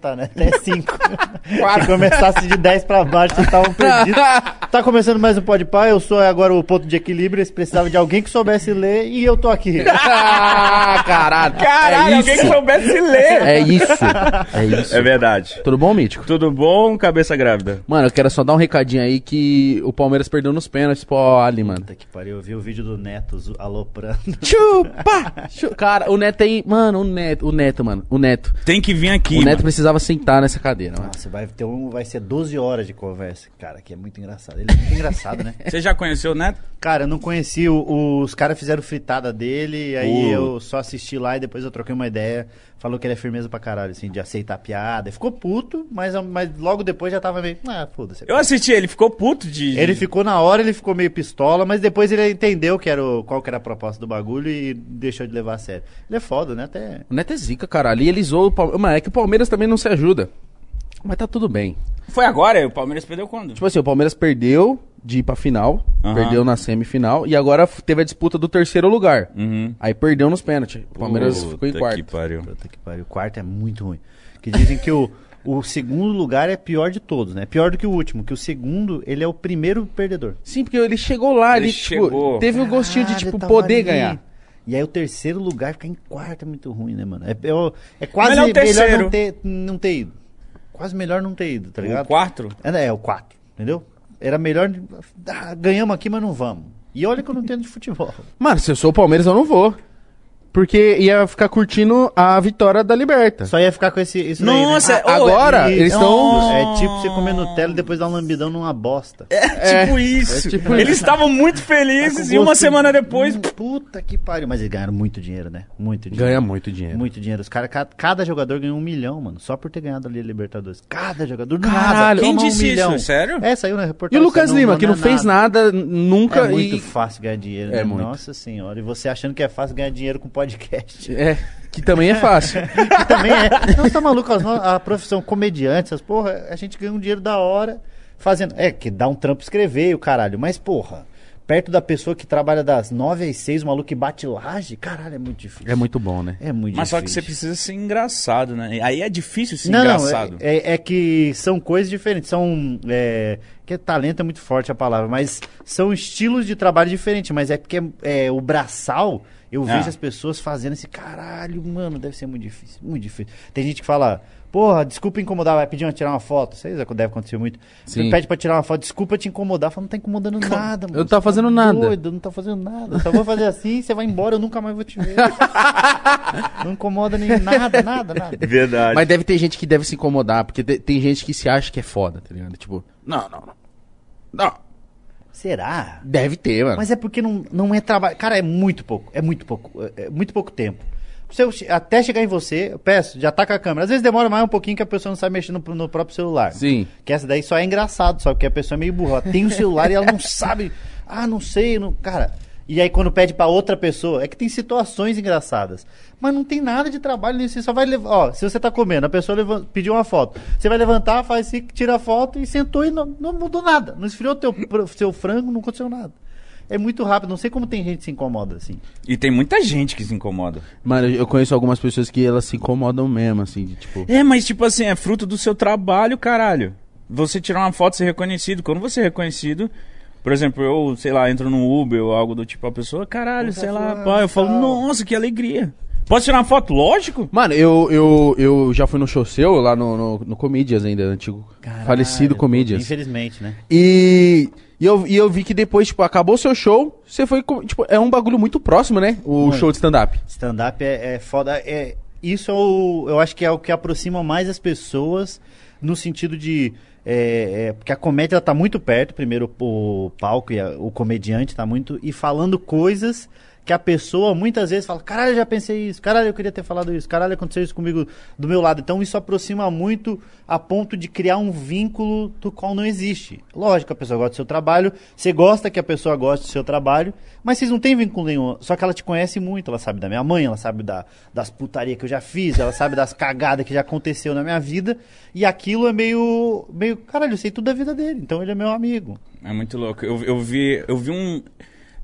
contar, né? Até 5. Se começasse de 10 pra baixo, vocês estavam perdidos. Tá começando mais um Pode Pá, eu sou agora o ponto de equilíbrio, eles precisavam de alguém que soubesse ler e eu tô aqui. ah, caralho. Caralho, é alguém isso. que soubesse ler. É isso. É isso. É verdade. Tudo bom, Mítico? Tudo bom, cabeça grávida? Mano, eu quero só dar um recadinho aí que o Palmeiras perdeu nos pênaltis pro Ali, mano. Puta que pariu, eu vi o vídeo do Neto aloprando. Chupa! Chu- Cara, o Neto aí. Mano, o Neto, o Neto, mano. O Neto. Tem que vir aqui, o Neto mano. precisava sentar nessa cadeira, mano. Nossa, vai, ter um, vai ser 12 horas de conversa. Cara, que é muito engraçado. Ele é muito engraçado, né? Você já conheceu o Neto? Cara, eu não conheci, o- os caras fizeram fritada dele, aí Uh. eu só assisti lá e depois eu troquei uma ideia. Falou que ele é firmeza pra caralho, assim, de aceitar a piada. Ficou puto, mas, mas logo depois já tava meio. Ah, foda-se. Eu assisti, ele ficou puto de... Ele ficou na hora, ele ficou meio pistola, mas depois ele entendeu que era o- qual que era a proposta do bagulho e deixou de levar a sério. Ele é foda, né? Até. O Neto é zica, cara. Ali ele zoou o Palmeiras. Mano, é que o Palmeiras também não se ajuda. Mas tá tudo bem. Foi agora? O Palmeiras perdeu quando? Tipo assim, o Palmeiras perdeu de ir pra final, Aham. perdeu na semifinal e agora teve a disputa do terceiro lugar. Uhum. Aí perdeu nos pênaltis. O Palmeiras ficou em Puta quarto. que pariu. Puta que pariu. O quarto é muito ruim. Que dizem que o, o segundo lugar é pior de todos, né? Pior do que o último, que o segundo, ele é o primeiro perdedor. Sim, porque ele chegou lá, Ele ele, tipo, chegou. teve o gostinho de, Caralho, tipo, tava poder ali. ganhar. E aí o terceiro lugar ficar em quarto é muito ruim, né, mano? É, é, é quase Melhor o melhor, terceiro. não, ter, não ter ido. Quase melhor não ter ido, tá O ligado? quarto? É, né, é o 4, entendeu? Era melhor. Ah, ganhamos aqui, mas não vamos. E olha que eu não entendo de futebol. Mano, se eu sou o Palmeiras, eu não vou. Porque ia ficar curtindo a vitória da Liberta. Só ia ficar com esse. Isso Nossa, daí, né? é- agora, E- eles estão... É tipo você comer Nutella e depois dar um lambidão numa bosta. É, tipo isso. é tipo Eles estavam muito Tá felizes com e uma semana depois... Hum, Puta que pariu. Mas eles ganharam muito dinheiro, né? Muito dinheiro. Ganha muito dinheiro. Muito dinheiro. Os cara, ca- cada jogador ganhou um milhão, mano. Só por ter ganhado ali a Libertadores. Cada jogador. Do Caralho, nada. Quem disse um milhão. isso? Sério? É, saiu na E reportagem. o Lucas Lima, que não é fez nada nunca É muito e... fácil ganhar dinheiro, É né? muito. Nossa senhora. E você achando que é fácil ganhar dinheiro com podcast. É, que também é fácil. que também é. Não, tá maluco? as no- A profissão comediante, essas porra, a gente ganha um dinheiro da hora fazendo. É, que dá um trampo escrever e o caralho. Mas, porra, perto da pessoa que trabalha das 9 às 6, o maluco que bate laje, caralho, é muito difícil. É muito bom, né? É muito Mas só que você difícil. precisa ser engraçado, né? Aí é difícil ser Não, não, engraçado. é, é- é que são coisas diferentes. São. É, que talento é muito forte a palavra, mas são estilos de trabalho diferentes. Mas é porque é, o braçal, eu Ah. vejo as pessoas fazendo esse caralho, mano, deve ser muito difícil. Muito difícil. Tem gente que fala. Porra, desculpa incomodar, vai pedir uma tirar uma foto. Isso aí deve acontecer muito. Você Sim. pede pra tirar uma foto, desculpa te incomodar. Fala, não tá incomodando nada, mano. Eu não tava Você tá fazendo nada. Doido, não tá fazendo nada. Eu só vou fazer assim, você vai embora, eu nunca mais vou te ver. não incomoda nem nada, nada, nada. Verdade. Mas deve ter gente que deve se incomodar, porque te- tem gente que se acha que é foda, tá ligado? Tipo, não, não, não. Não. Será? Deve ter, mano. Mas é porque não, não é trabalho. Cara, é muito pouco. É muito pouco. É, é muito pouco tempo. Se eu até chegar em você, eu peço, já tá com a câmera. Às vezes demora mais um pouquinho que a pessoa não sabe mexer no, no próprio celular. Sim. Que essa daí só é engraçado, só porque a pessoa é meio burra. Ela tem o celular e ela não sabe. Ah, não sei. Não... Cara. E aí quando pede pra outra pessoa, é que tem situações engraçadas. Mas não tem nada de trabalho nisso. Você só vai levar. Ó, se você tá comendo, a pessoa leva- pediu uma foto. Você vai levantar, faz assim, tira a foto e sentou e não, não mudou nada. Não esfriou teu, seu frango, não aconteceu nada. É muito rápido. Não sei como tem gente que se incomoda assim. E tem muita gente que se incomoda. Mano, eu conheço algumas pessoas que elas se incomodam mesmo, assim, de, tipo. É, mas tipo assim, é fruto do seu trabalho, caralho. Você tirar uma foto, ser reconhecido. Quando você é reconhecido, por exemplo, eu, sei lá, entro no Uber ou algo do tipo, a pessoa, caralho, Puta sei lá, pá, eu falo, nossa, que alegria. Posso tirar uma foto? Lógico. Mano, eu, eu, eu já fui no show seu lá no, no, no Comedians ainda, antigo. falecido Caralho, Comedians. Infelizmente, né? E, e, eu, e eu vi que depois, tipo, acabou o seu show, você foi. Tipo, é um bagulho muito próximo, né? O Muito. show de stand-up. Stand-up é, é foda. É, isso é o, eu acho que é o que aproxima mais as pessoas no sentido de. É, é, porque a comédia ela tá muito perto, primeiro o palco e a- o comediante tá muito. E falando coisas que a pessoa muitas vezes fala: caralho, eu já pensei isso, caralho, eu queria ter falado isso, caralho, aconteceu isso comigo do meu lado. Então isso aproxima muito a ponto de criar um vínculo do qual não existe. Lógico, a pessoa gosta do seu trabalho, você gosta que a pessoa goste do seu trabalho, mas vocês não têm vínculo nenhum. Só que ela te conhece muito, ela sabe da minha mãe, ela sabe da, das putaria que eu já fiz, ela sabe das cagadas que já aconteceu na minha vida, e aquilo é meio. meio. Caralho, eu sei tudo da vida dele, então ele é meu amigo. É muito louco. Eu, eu vi, eu vi um.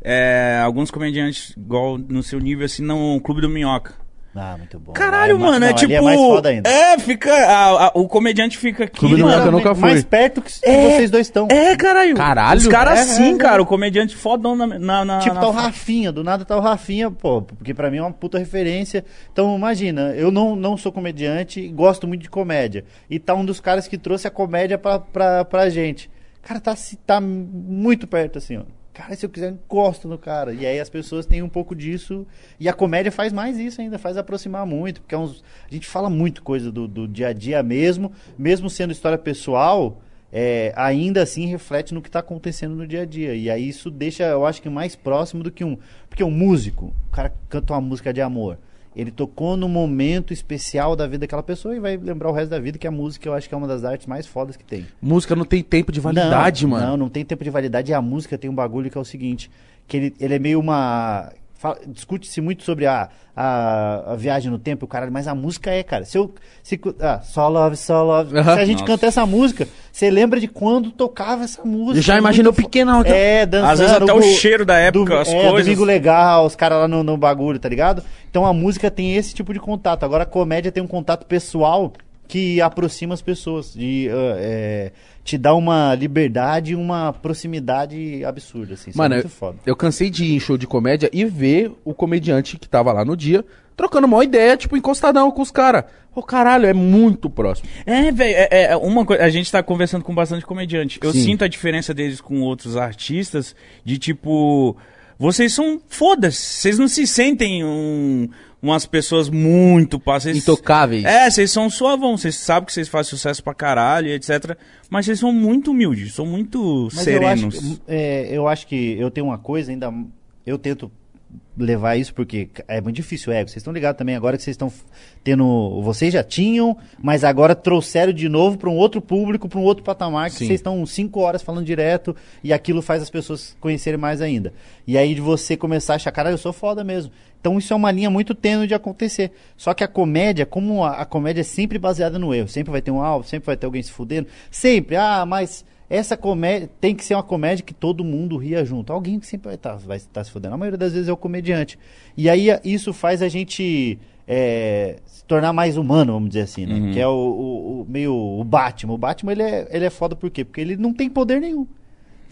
É, alguns comediantes igual no seu nível, assim, no Clube do Minhoca. Ah, muito bom. Caralho, Ah, mano, é não, tipo. ali É mais foda ainda. É, fica. a- a- o comediante fica aqui. Clube do mano. Minhoca eu nunca fui. Mais perto que É. vocês dois estão. É, caralho. Caralho. Os caras É, sim, é, cara. é. O comediante fodão na. na, na Tipo, na tá o Rafinha, do nada tá o Rafinha, pô, porque pra mim é uma puta referência. Então, imagina, eu não, não sou comediante e gosto muito de comédia. E tá um dos caras que trouxe a comédia pra, pra, pra gente. Cara, tá, tá muito perto, assim, ó. Cara, se eu quiser, eu encosto no cara. E aí as pessoas têm um pouco disso. E a comédia faz mais isso ainda, faz aproximar muito. Porque é uns, a gente fala muito coisa do, do dia a dia mesmo, mesmo sendo história pessoal. é, ainda assim reflete no que está acontecendo no dia a dia. E aí isso deixa, eu acho que mais próximo do que um. Porque um músico, o cara canta uma música de amor. Ele tocou no momento especial da vida daquela pessoa e vai lembrar o resto da vida que a música eu acho que é uma das artes mais fodas que tem. Música não tem tempo de validade, não, mano. Não, não tem tempo de validade. E a música tem um bagulho que é o seguinte: que ele, ele é meio uma. Discute-se muito sobre a, a, a viagem no tempo, o caralho, mas a música é, cara. Se eu. Se, ah, só love, só love. Se a gente Nossa. canta essa música, você lembra de quando tocava essa música. Eu já imaginou Muito pequenão. então. É, dançando. Às vezes até o go- cheiro da época, do- as é, coisas. Domingo Legal, os caras lá no, no bagulho, tá ligado? Então a música tem esse tipo de contato. Agora a comédia tem um contato pessoal que aproxima as pessoas. De, ah, é, te dá uma liberdade e uma proximidade absurda, assim. Isso Mano, é eu, muito foda. eu cansei de ir em show de comédia e ver o comediante que tava lá no dia trocando uma ideia, tipo, encostadão com os caras. Ô, caralho, é muito próximo. É, velho, é, é uma coisa. A gente tá conversando com bastante comediante. Eu Sim. sinto a diferença deles com outros artistas de tipo. Vocês são foda-se. Vocês não se sentem um, umas pessoas muito vocês- Intocáveis. É, vocês são suavão. Vocês sabem que vocês fazem sucesso pra caralho, etc. Mas vocês são muito humildes, são muito Mas serenos. Eu acho, que- é, eu acho que eu tenho uma coisa ainda. Eu tento levar isso porque é muito difícil o ego. Vocês estão ligados também agora que vocês estão tendo. Vocês já tinham, mas agora trouxeram de novo para um outro público, para um outro patamar que Sim. vocês estão cinco horas falando direto e aquilo faz as pessoas conhecerem mais ainda. E aí de você começar a achar, cara, eu sou foda mesmo. Então isso é uma linha muito tênue de acontecer. Só que a comédia, como a, a comédia é sempre baseada no erro, sempre vai ter um alvo, sempre vai ter alguém se fudendo, sempre, ah, mas essa comédia tem que ser uma comédia que todo mundo ria junto. Alguém que sempre vai estar vai tá se fudendo. A maioria das vezes é o comediante. E aí isso faz a gente é, se tornar mais humano, vamos dizer assim, né? Uhum. Que é o, o- o- meio o Batman. O Batman ele é, ele é foda por quê? Porque ele não tem poder nenhum.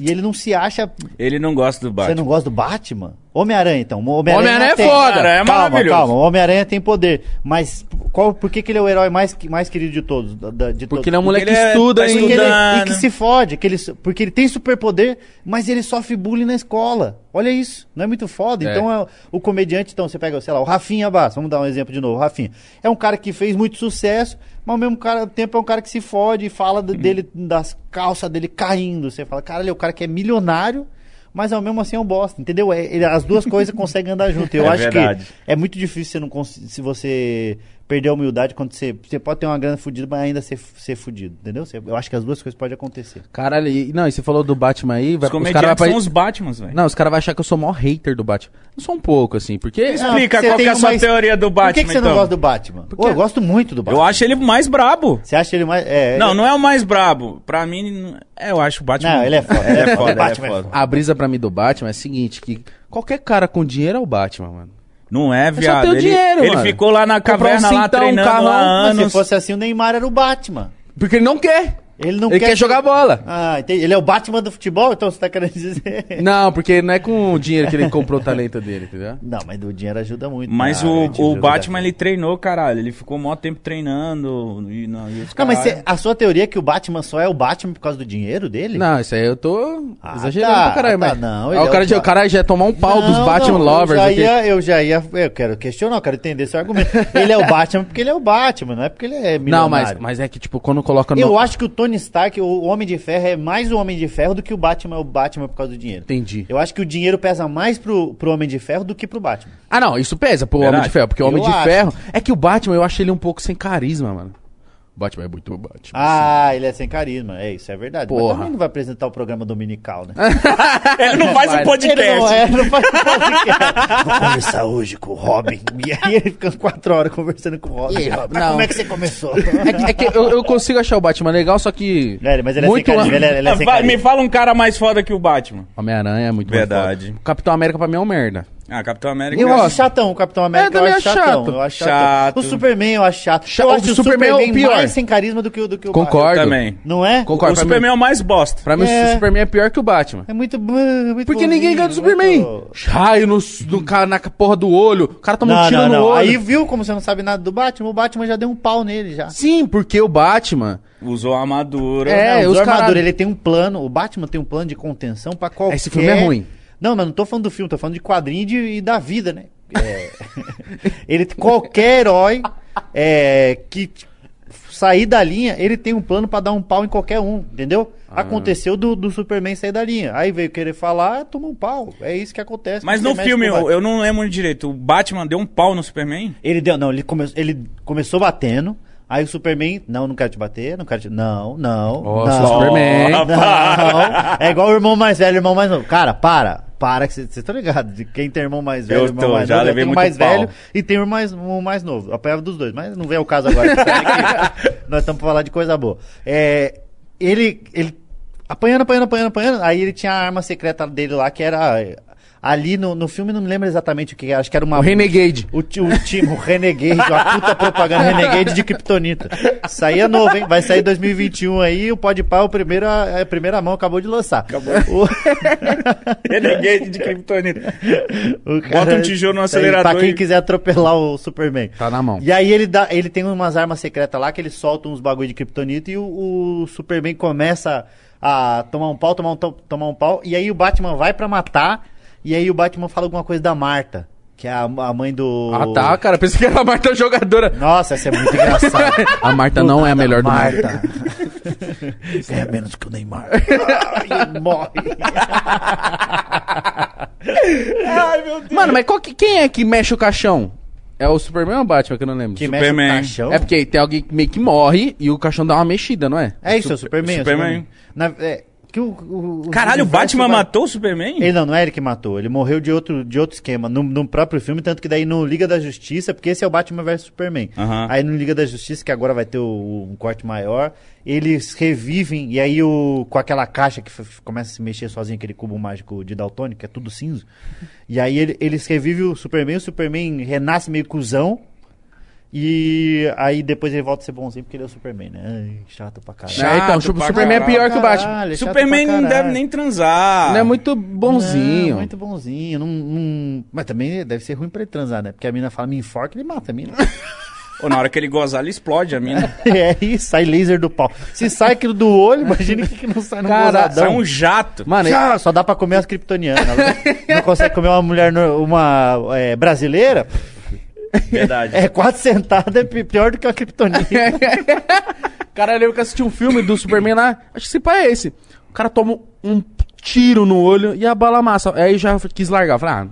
E ele não se acha. Ele não gosta do Você Batman. não gosta do Batman? Homem-Aranha, então. Homem-Aranha Homem-Aranha é tem- foda. Cara, é calma, maravilhoso. calma. O Homem-Aranha tem poder. Mas qual, por que, que ele é o herói mais, mais querido de todos? Da- da- de Porque todos? ele é um moleque que é- estuda ainda. Porque ele- e que se fode, que ele, porque ele tem superpoder, mas ele sofre bullying na escola. Olha isso, não é muito foda? É. Então é, o comediante, então você pega, sei lá, o Rafinha Bass, vamos dar um exemplo de novo, o Rafinha. É um cara que fez muito sucesso, mas ao mesmo cara- tempo é um cara que se fode e fala Uhum. dele, das calças dele caindo. Você fala, cara, ele é o cara que é milionário, mas ao mesmo assim é um bosta, entendeu? É, ele- as duas coisas conseguem andar junto. Eu É acho verdade. que é muito difícil você não se você perder a humildade quando você, você pode ter uma grana fudida, mas ainda ser, ser fudido, entendeu? Você- eu acho que as duas coisas podem acontecer. Caralho, e, não, e você falou do Batman aí, vai, Os os caras são os Batmans, velho. Não, os caras vão achar que eu sou o maior hater do Batman. Eu sou um pouco, assim, porque... Explica você qual é a sua uma- teoria do Batman, Por que, que você então. não gosta do Batman? Pô, eu gosto muito do Batman. Eu acho ele mais brabo. Você acha ele mais. É, Não, ele- não é o mais brabo. Pra mim, é, eu acho o Batman. Não, ele é foda. Ele é foda. ele é Batman é foda. foda. A brisa pra mim do Batman é a seguinte, que qualquer cara com dinheiro é o Batman, mano. Não é, viado. ele, dinheiro, ele ficou lá na um caverna, lá cintão, um treinando lá Mas anos. se fosse assim, o Neymar era o Batman. Porque ele não quer. Ele não Ele quer jogar bola. Ah, entendi. Ele é o Batman do futebol, então você tá querendo dizer. Não, porque não é com o dinheiro que ele comprou o talento dele, entendeu? Não, mas o dinheiro ajuda muito. Mas Ah, o, o Batman, ele treinou, caralho. Ele ficou maior tempo treinando. E, não, e os Não, mas cê- a sua teoria é que o Batman só é o Batman por causa do dinheiro dele? Não, isso aí eu tô Ah, exagerando tá, pra caralho, tá, mas... não, Aí ele o, é cara o já, o cara já ia tomar um pau dos Não, Batman não, lovers eu já, aqui. ia, eu já ia. Eu quero questionar, eu quero entender seu argumento. ele é o Batman porque ele é o Batman, não é porque ele é milionário. Não, mas, mas é que, tipo, quando coloca no... Eu acho que o Tony Stark, o Homem de Ferro, é mais o Homem de Ferro do que o Batman é o Batman por causa do dinheiro. Entendi. Eu acho que o dinheiro pesa mais pro, pro Homem de Ferro do que pro Batman. Ah, não, isso pesa pro Verdade. Homem de Ferro, porque o Homem Eu de acho. Ferro... É que o Batman, eu acho ele um pouco sem carisma, mano. Batman é muito Batman. Ah, ele é sem carisma. É, isso é verdade. Porra. Mas também não vai apresentar o programa dominical, né? Ele não faz um podcast. Ele não, é, não faz podcast. Vou conversar hoje com o Robin. E aí ele fica quatro horas conversando com o Robin. E aí, Robin? Como é que você começou? É que, é que eu, eu consigo achar o Batman legal, só que... É, mas ele é muito sem carisma. Ele é, ele é sem carisma. me fala um cara mais foda que o Batman. Homem-Aranha é muito Verdade. foda. O Capitão América pra mim é um merda. Ah, Capitão América. Eu Eu acho chatão o Capitão América, É, eu acho chatão. chato. Eu acho Chato. chato. O Superman eu acho chato. Cha- eu o acho o Superman Superman, é o pior. mais sem carisma do que o do que o Concordo. também. Não é? Concordo. O pra Superman mim, é o mais bosta. pra mim, É. o Superman é pior que o Batman. É muito, muito Porque bonzinho, ninguém ganha do muito- Superman. Raio no, no, na porra do olho. O cara toma um Não, tiro não, no não. olho. Aí viu como você não sabe nada do Batman? O Batman já deu um pau nele já. Sim, porque o Batman. Usou a armadura. É, não, os o armadura, caralho. ele tem um plano, o Batman tem um plano de contenção pra qualquer... Esse filme é ruim. Não, mas não tô falando do filme, tô falando de quadrinho e, de- e da vida, né? É, ele, qualquer herói é, que sair da linha, ele tem um plano pra dar um pau em qualquer um, entendeu? Ah. Aconteceu do, do Superman sair da linha. Aí veio querer falar, toma um pau. É isso que acontece. Mas no filme, eu, eu não lembro direito. O Batman deu um pau no Superman? Ele deu, não, ele, come, ele começou batendo. Aí o Superman, não, não quero te bater, não quero te. Não, não. Nossa, não, Superman. Não. É igual o irmão mais velho o irmão mais novo. Cara, para, para, que você tá ligado. De quem tem irmão mais velho Eu irmão tô, mais já novo, levei tem o muito mais pau. velho e tem o irmão mais, o mais novo. Eu apanhava dos dois, mas não vem o caso agora. Nós estamos pra falar de coisa boa. É, ele, ele apanhando, apanhando, apanhando, apanhando. Aí ele tinha a arma secreta dele lá, que era. Ali no, no filme, não me lembro exatamente o que era. Acho que era uma. O Renegade. O, o time, o Renegade, uma puta propaganda Renegade de Kryptonita. Saía novo, hein? Vai sair 2021 aí, o Pode Pá, o primeiro, a, a primeira mão acabou de lançar. Acabou. O, Renegade de Kryptonita. o Bota um tijolo no Isso aí, acelerador Pra quem e- quiser atropelar o Superman. Tá na mão. E aí ele, dá, ele tem umas armas secretas lá que ele solta uns bagulho de Kryptonita e o, o Superman começa a tomar um pau, tomar um, to- tomar um pau. E aí o Batman vai pra matar. E aí o Batman fala alguma coisa da Marta, que é a, a mãe do. Ah, tá, cara. Pensei que era a Marta jogadora. Nossa, essa é muito engraçada. A Marta não é a melhor do mundo. Marta. Ganha menos que o Neymar. Ai, morre. Mano, mas qual que- quem é que mexe o caixão? É o Superman ou o Batman que eu não lembro? Que mexe Superman. o caixão. É porque tem alguém que meio que morre e o caixão dá uma mexida, não é? É isso, é o Superman. é o Superman. Na- é, que o, o- o Caralho, o Batman vai- matou o Superman? Ele não, não é ele que matou. Ele morreu de outro, de outro esquema. No, no próprio filme, tanto que daí no Liga da Justiça, porque esse é o Batman vs Superman. Aham. Aí no Liga da Justiça, que agora vai ter o- um corte maior, eles revivem, e aí o, com aquela caixa que começa a se mexer sozinho, aquele cubo mágico de Daltônico, que é tudo cinza. E aí ele- eles revivem o Superman, o Superman renasce meio cuzão. E aí depois ele volta a ser bonzinho porque ele é o Superman, né? Ai, chato pra caralho. Chato é, então, pra Superman é caralho. pior que o Batman. Caralho, é Superman não deve nem transar. Não é muito bonzinho. Não, muito bonzinho. Não, não- Mas também deve ser ruim pra ele transar, né? Porque a mina fala, me enforca, ele mata a mina. Ou na hora que ele gozar, ele explode a mina. é isso, sai laser do pau. Se sai aquilo do olho, imagina o que, que não sai no Cara, Sai gozadão. um jato. Mano, Já, só dá pra comer as kryptonianas. Não consegue comer uma mulher, uma é, brasileira? Verdade. É, quatro sentadas é pi- pior do que a kryptonita. Cara, eu lembro que eu assisti um filme do Superman lá. Acho que esse pai é esse. O cara toma um tiro no olho e a bala massa. Aí já quis largar. Falei, ah,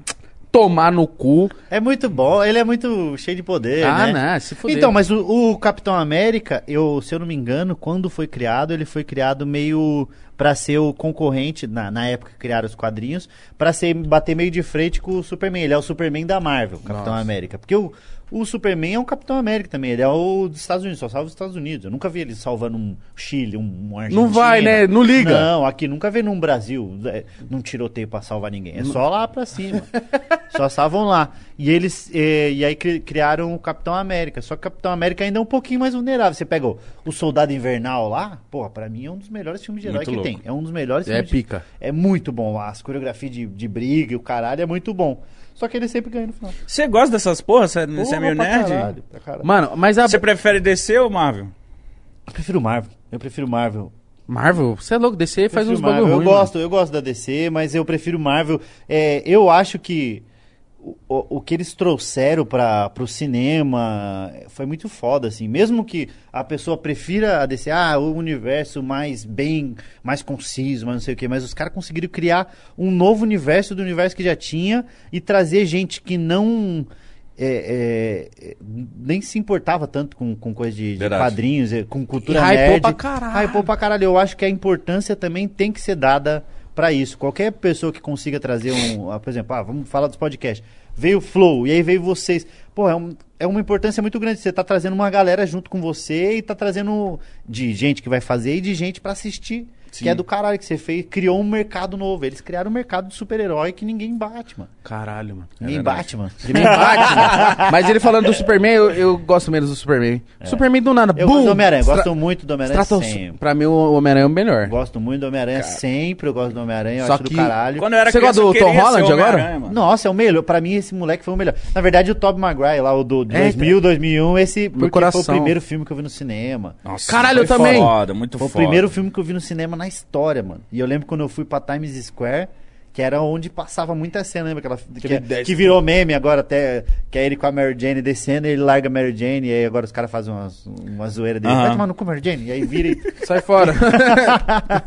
tomar no cu. É muito bom, ele é muito cheio de poder, Ah, né? não, se fuder. Então, mas o, o Capitão América, eu, se eu não me engano, quando foi criado, ele foi criado meio pra ser o concorrente, na, na época que criaram os quadrinhos, pra ser, bater meio de frente com o Superman. Ele é o Superman da Marvel, Capitão Nossa. América. Porque o, o Superman é um Capitão América também, ele é o dos Estados Unidos, só salva os Estados Unidos. Eu nunca vi ele salvando um Chile, um, um Argentina. Não vai, né? Não liga. Não, aqui nunca vi num Brasil, é, num tiroteio pra salvar ninguém. É só lá pra cima. só salvam lá. E eles eh, e aí cri- criaram o Capitão América. Só que o Capitão América ainda é um pouquinho mais vulnerável. Você pega o, o Soldado Invernal lá, porra, pra mim é um dos melhores filmes de herói Muito que louco. tem. É um dos melhores É filmes. de- pica. É muito bom. As coreografias de, de briga e o caralho é muito bom. Só que ele sempre ganha no final. Você gosta dessas porra? Você é meio pra nerd? caralho, pra caralho. Mano, mas a Você prefere DC ou Marvel? Eu prefiro Marvel. Eu prefiro Marvel. Marvel, você é louco, DC faz Prefiro uns bagulho Marvel. ruim. Eu gosto, eu gosto da DC, mas eu prefiro Marvel. É, eu acho que o, o, o que eles trouxeram para pro cinema foi muito foda, assim. Mesmo que a pessoa prefira a DC, ah, o universo mais bem, mais conciso, mas não sei o quê, mas os caras conseguiram criar um novo universo do universo que já tinha e trazer gente que não é, é, nem se importava tanto com, com coisa de, de quadrinhos, é, com cultura E hypou nerd. pra caralho. Hypou pra caralho. Eu acho que a importância também tem que ser dada pra isso. Qualquer pessoa que consiga trazer um, ah, por exemplo, ah, vamos falar dos podcasts. Veio o Flow, e aí veio vocês. Pô, é, um- é uma importância muito grande. Você tá trazendo uma galera junto com você e tá trazendo de gente que vai fazer e de gente pra assistir. Que é do caralho que você fez, criou um mercado novo. Eles criaram um mercado de super-herói que ninguém bate, mano. Caralho, mano. Ninguém verdade. bate, mano. Nem bate, né? Mas ele falando do Superman, eu, eu gosto menos do Superman. Superman do nada, Eu bum! gosto do Homem-Aranha, Estra- gosto muito do Homem-Aranha sempre. Pra mim, o Homem-Aranha é o melhor. Gosto muito do Homem-Aranha sempre, eu gosto do Homem-Aranha, eu Só acho que- do caralho. Quando eu era Você criança, gosta do Tom Holland o agora? Mano. Nossa, é o melhor. Pra mim, esse moleque foi o melhor. Na verdade, o Tobey Maguire, lá, o do, do É, 2000, 2001, esse porque foi o primeiro filme que eu vi no cinema. Nossa, Caralho, eu foi também. Foda, muito Foi o foda. primeiro filme que eu vi no cinema na história, mano. E eu lembro quando eu fui pra Times Square, que era onde passava muita cena, lembra? Aquela, que, dez- que virou meme agora até, que é ele com a Mary Jane descendo, ele larga a Mary Jane, e aí agora os caras fazem uma, uma zoeira dele. Aham. Vai tomar no cu, Mary Jane. E aí vira e... Sai fora.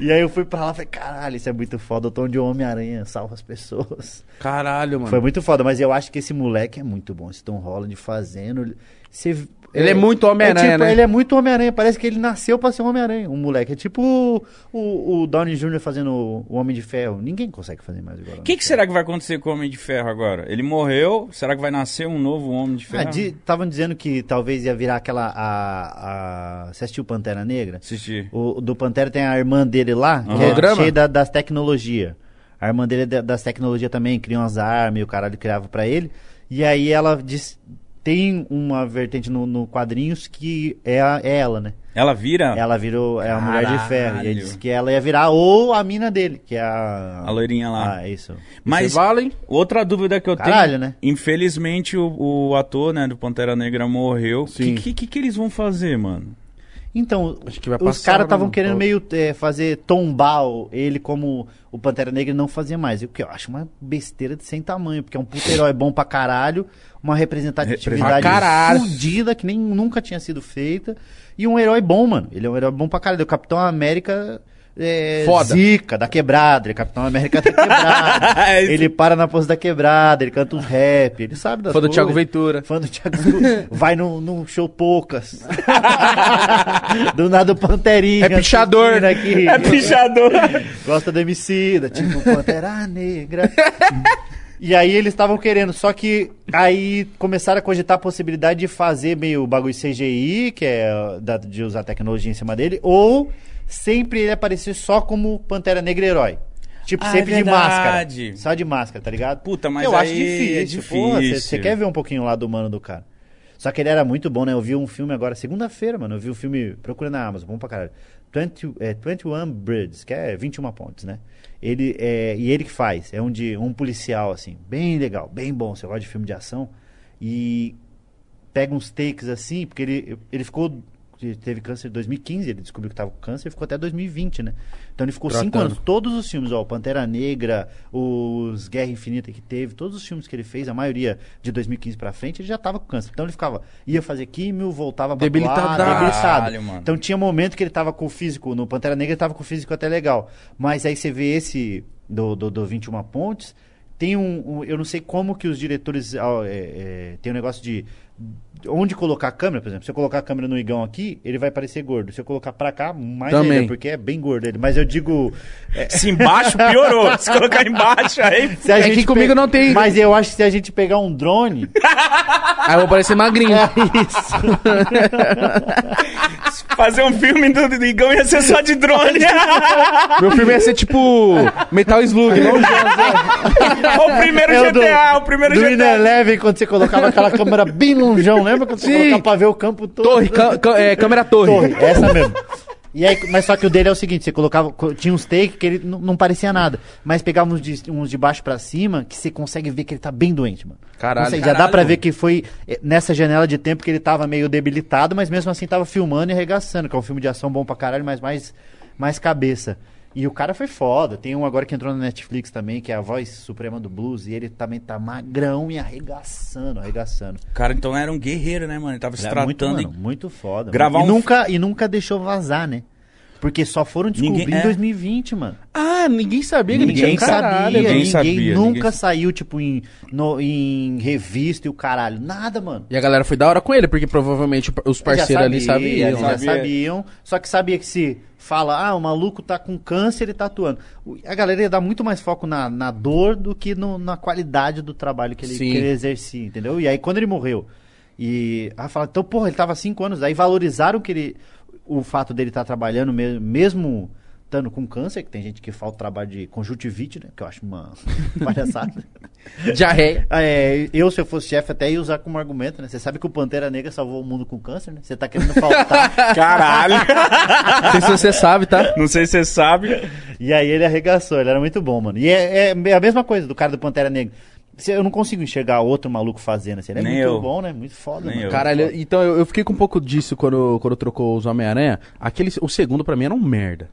e aí eu fui pra lá e falei, caralho, isso é muito foda. O tom de Homem-Aranha salva as pessoas. Caralho, mano. Foi muito foda, mas eu acho que esse moleque é muito bom. Esse Tom Holland fazendo. Você- Ele é muito Homem-Aranha, é tipo, né? Ele é muito Homem-Aranha. Parece que ele nasceu pra ser um Homem-Aranha. Um moleque. É tipo o, o, o Downey Jr. fazendo o, Homem de Ferro. Ninguém consegue fazer mais igual. O que, que será que vai acontecer com o Homem de Ferro agora? Ele morreu, será que vai nascer um novo Homem de Ferro? Estavam dizendo que talvez ia virar aquela. A, a, você assistiu Pantera Negra? Assistir. O, do Pantera tem a irmã dele lá, que é cheia da- das tecnologias. A irmã dele é da- das tecnologias também, cria umas armas e o caralho criava pra ele. E aí ela diz, tem uma vertente no, no quadrinhos que é, a- é ela, né? Ela vira Ela virou é a mulher de ferro. E aí Caralho. disse que ela ia virar ou a mina dele, que é a. a loirinha lá. Ah, isso. Mas valem? outra dúvida que eu Caralho, tenho, né? infelizmente o, o ator, né, do Pantera Negra morreu. O Sim. que, que, que eles vão fazer, mano? Então, os caras né, estavam mano? querendo meio é, fazer tombar ele como o Pantera Negra não fazia mais. O que eu acho uma besteira de sem tamanho, porque é um puto herói bom pra caralho, uma representatividade caralho. fudida que nem nunca tinha sido feita, e um herói bom, mano. Ele é um herói bom pra caralho. O Capitão América é, Foda. zica, da quebrada. Ele é Capitão América da quebrada. ele para na pose da quebrada, ele canta uns rap, ele sabe das Fã do coisas. Thiago Ventura. Fã do Thiago. Vai num, num show poucas. do nada o Panterinha. É pichador. Aqui. É pichador. Gosta do Emicida, tipo Pantera Negra. E aí eles estavam querendo, só que aí começaram a cogitar a possibilidade de fazer meio bagulho CGI, que é da- de usar tecnologia em cima dele, ou sempre ele aparecer só como Pantera Negra herói. Tipo, Ah, sempre é de verdade. máscara. Só de máscara, tá ligado? Puta, mas Eu acho difícil. é Pô, difícil. Você quer ver um pouquinho lá do mano do cara. Só que ele era muito bom, né? Eu vi um filme agora, segunda-feira, mano. Eu vi um filme, procura na Amazon, bom pra caralho. 20, é, 21 Bridges, que é 21 pontes, né? Ele, é, e ele que faz, é um, de, um policial, assim, bem legal, bem bom. Você gosta de filme de ação. E pega uns takes assim, porque ele, ele ficou. Ele Teve câncer em 2015, ele descobriu que tava com câncer e ficou até 2020, né? Então ele ficou cinco Tratando. anos. Todos os filmes, ó, o Pantera Negra, os Guerra Infinita que teve, todos os filmes que ele fez, a maioria de 2015 pra frente, ele já tava com câncer. Então ele ficava, ia fazer químio, voltava pra Debilitadaço. atuar, debilitado. Caralho, mano. Então tinha momento que ele tava com o físico, no Pantera Negra ele tava com o físico até legal. Mas aí você vê esse do, do, do 21 Pontes, tem um, um- Eu não sei como que os diretores. ó, é, é, tem um negócio de. Onde colocar a câmera, por exemplo. Se eu colocar a câmera no igão aqui, ele vai parecer gordo. Se eu colocar pra cá, mais Também. ainda, porque é bem gordo ele. Mas eu digo. é, Se embaixo, piorou. Se colocar embaixo, aí... se a É gente que comigo não tem- Mas eu acho que se a gente pegar um drone. Aí eu vou parecer magrinho. é isso. Fazer um filme do do Igão ia ser só de drone. Meu filme ia ser tipo Metal Slug, não o primeiro É o do- GTA, o primeiro Do GTA. Winner Eleven, quando você colocava aquela câmera bem longeão, lembra? Quando você Sim. colocava pra ver o campo todo. Torre, ca- ca- é, câmera torre. Torre, essa mesmo. E aí, mas só que o dele é o seguinte, você colocava, co- tinha uns takes que ele não parecia nada, mas pegava uns de, uns de baixo pra cima que você consegue ver que ele tá bem doente, mano. Caralho. Consegue- já dá Caralho. pra ver que foi eh, nessa janela de tempo que ele tava meio debilitado, mas mesmo assim tava filmando e arregaçando, que é um filme de ação bom pra caralho, mas mais, mais cabeça. E o cara foi foda. Tem um agora que entrou na Netflix também, que é a voz suprema do blues, e ele também tá magrão e arregaçando, arregaçando. Cara, então era um guerreiro, né, mano? Ele tava se É tratando muito, mano, muito foda. Gravar mano. E, um nunca, e nunca deixou vazar, né? Porque só foram descobrir Ninguém- em é. 2020, mano. Ah, ninguém sabia que Ninguém ele tinha sabia, caralho, ninguém, ninguém sabia, nunca ninguém- saiu, tipo, em, no- em revista e o caralho. Nada, mano. E a galera foi da hora com ele, porque provavelmente os parceiros ali sabia, sabiam. eles né? já Sabia. sabiam. Só que sabia que se fala, ah, o maluco tá com câncer e tá atuando. A galera ia dar muito mais foco na, na dor do que no- na qualidade do trabalho que ele, Sim. que ele exercia, entendeu? E aí quando ele morreu, e. Ah, fala, então, porra, ele tava há cinco anos, aí valorizaram que ele. O fato dele estar trabalhando mesmo, mesmo estando com câncer, que tem gente que falta trabalho de conjuntivite, né? Que eu acho uma palhaçada. Diarreia. É, eu, se eu fosse chefe, até ia usar como argumento, né? Você sabe que o Pantera Negra salvou o mundo com câncer, né? Você tá querendo faltar. Caralho! Não sei se você sabe, tá? Não sei se você sabe. e aí ele arregaçou, ele era muito bom, mano. E é, é a mesma coisa do cara do Pantera Negra. Eu não consigo enxergar outro maluco fazendo assim. Ele é Nem muito eu. bom, né? Muito foda, Nem mano. eu. Caralho, então eu, eu fiquei com um pouco disso quando, quando trocou os Homem-Aranha. Aquele, o segundo pra mim era um merda.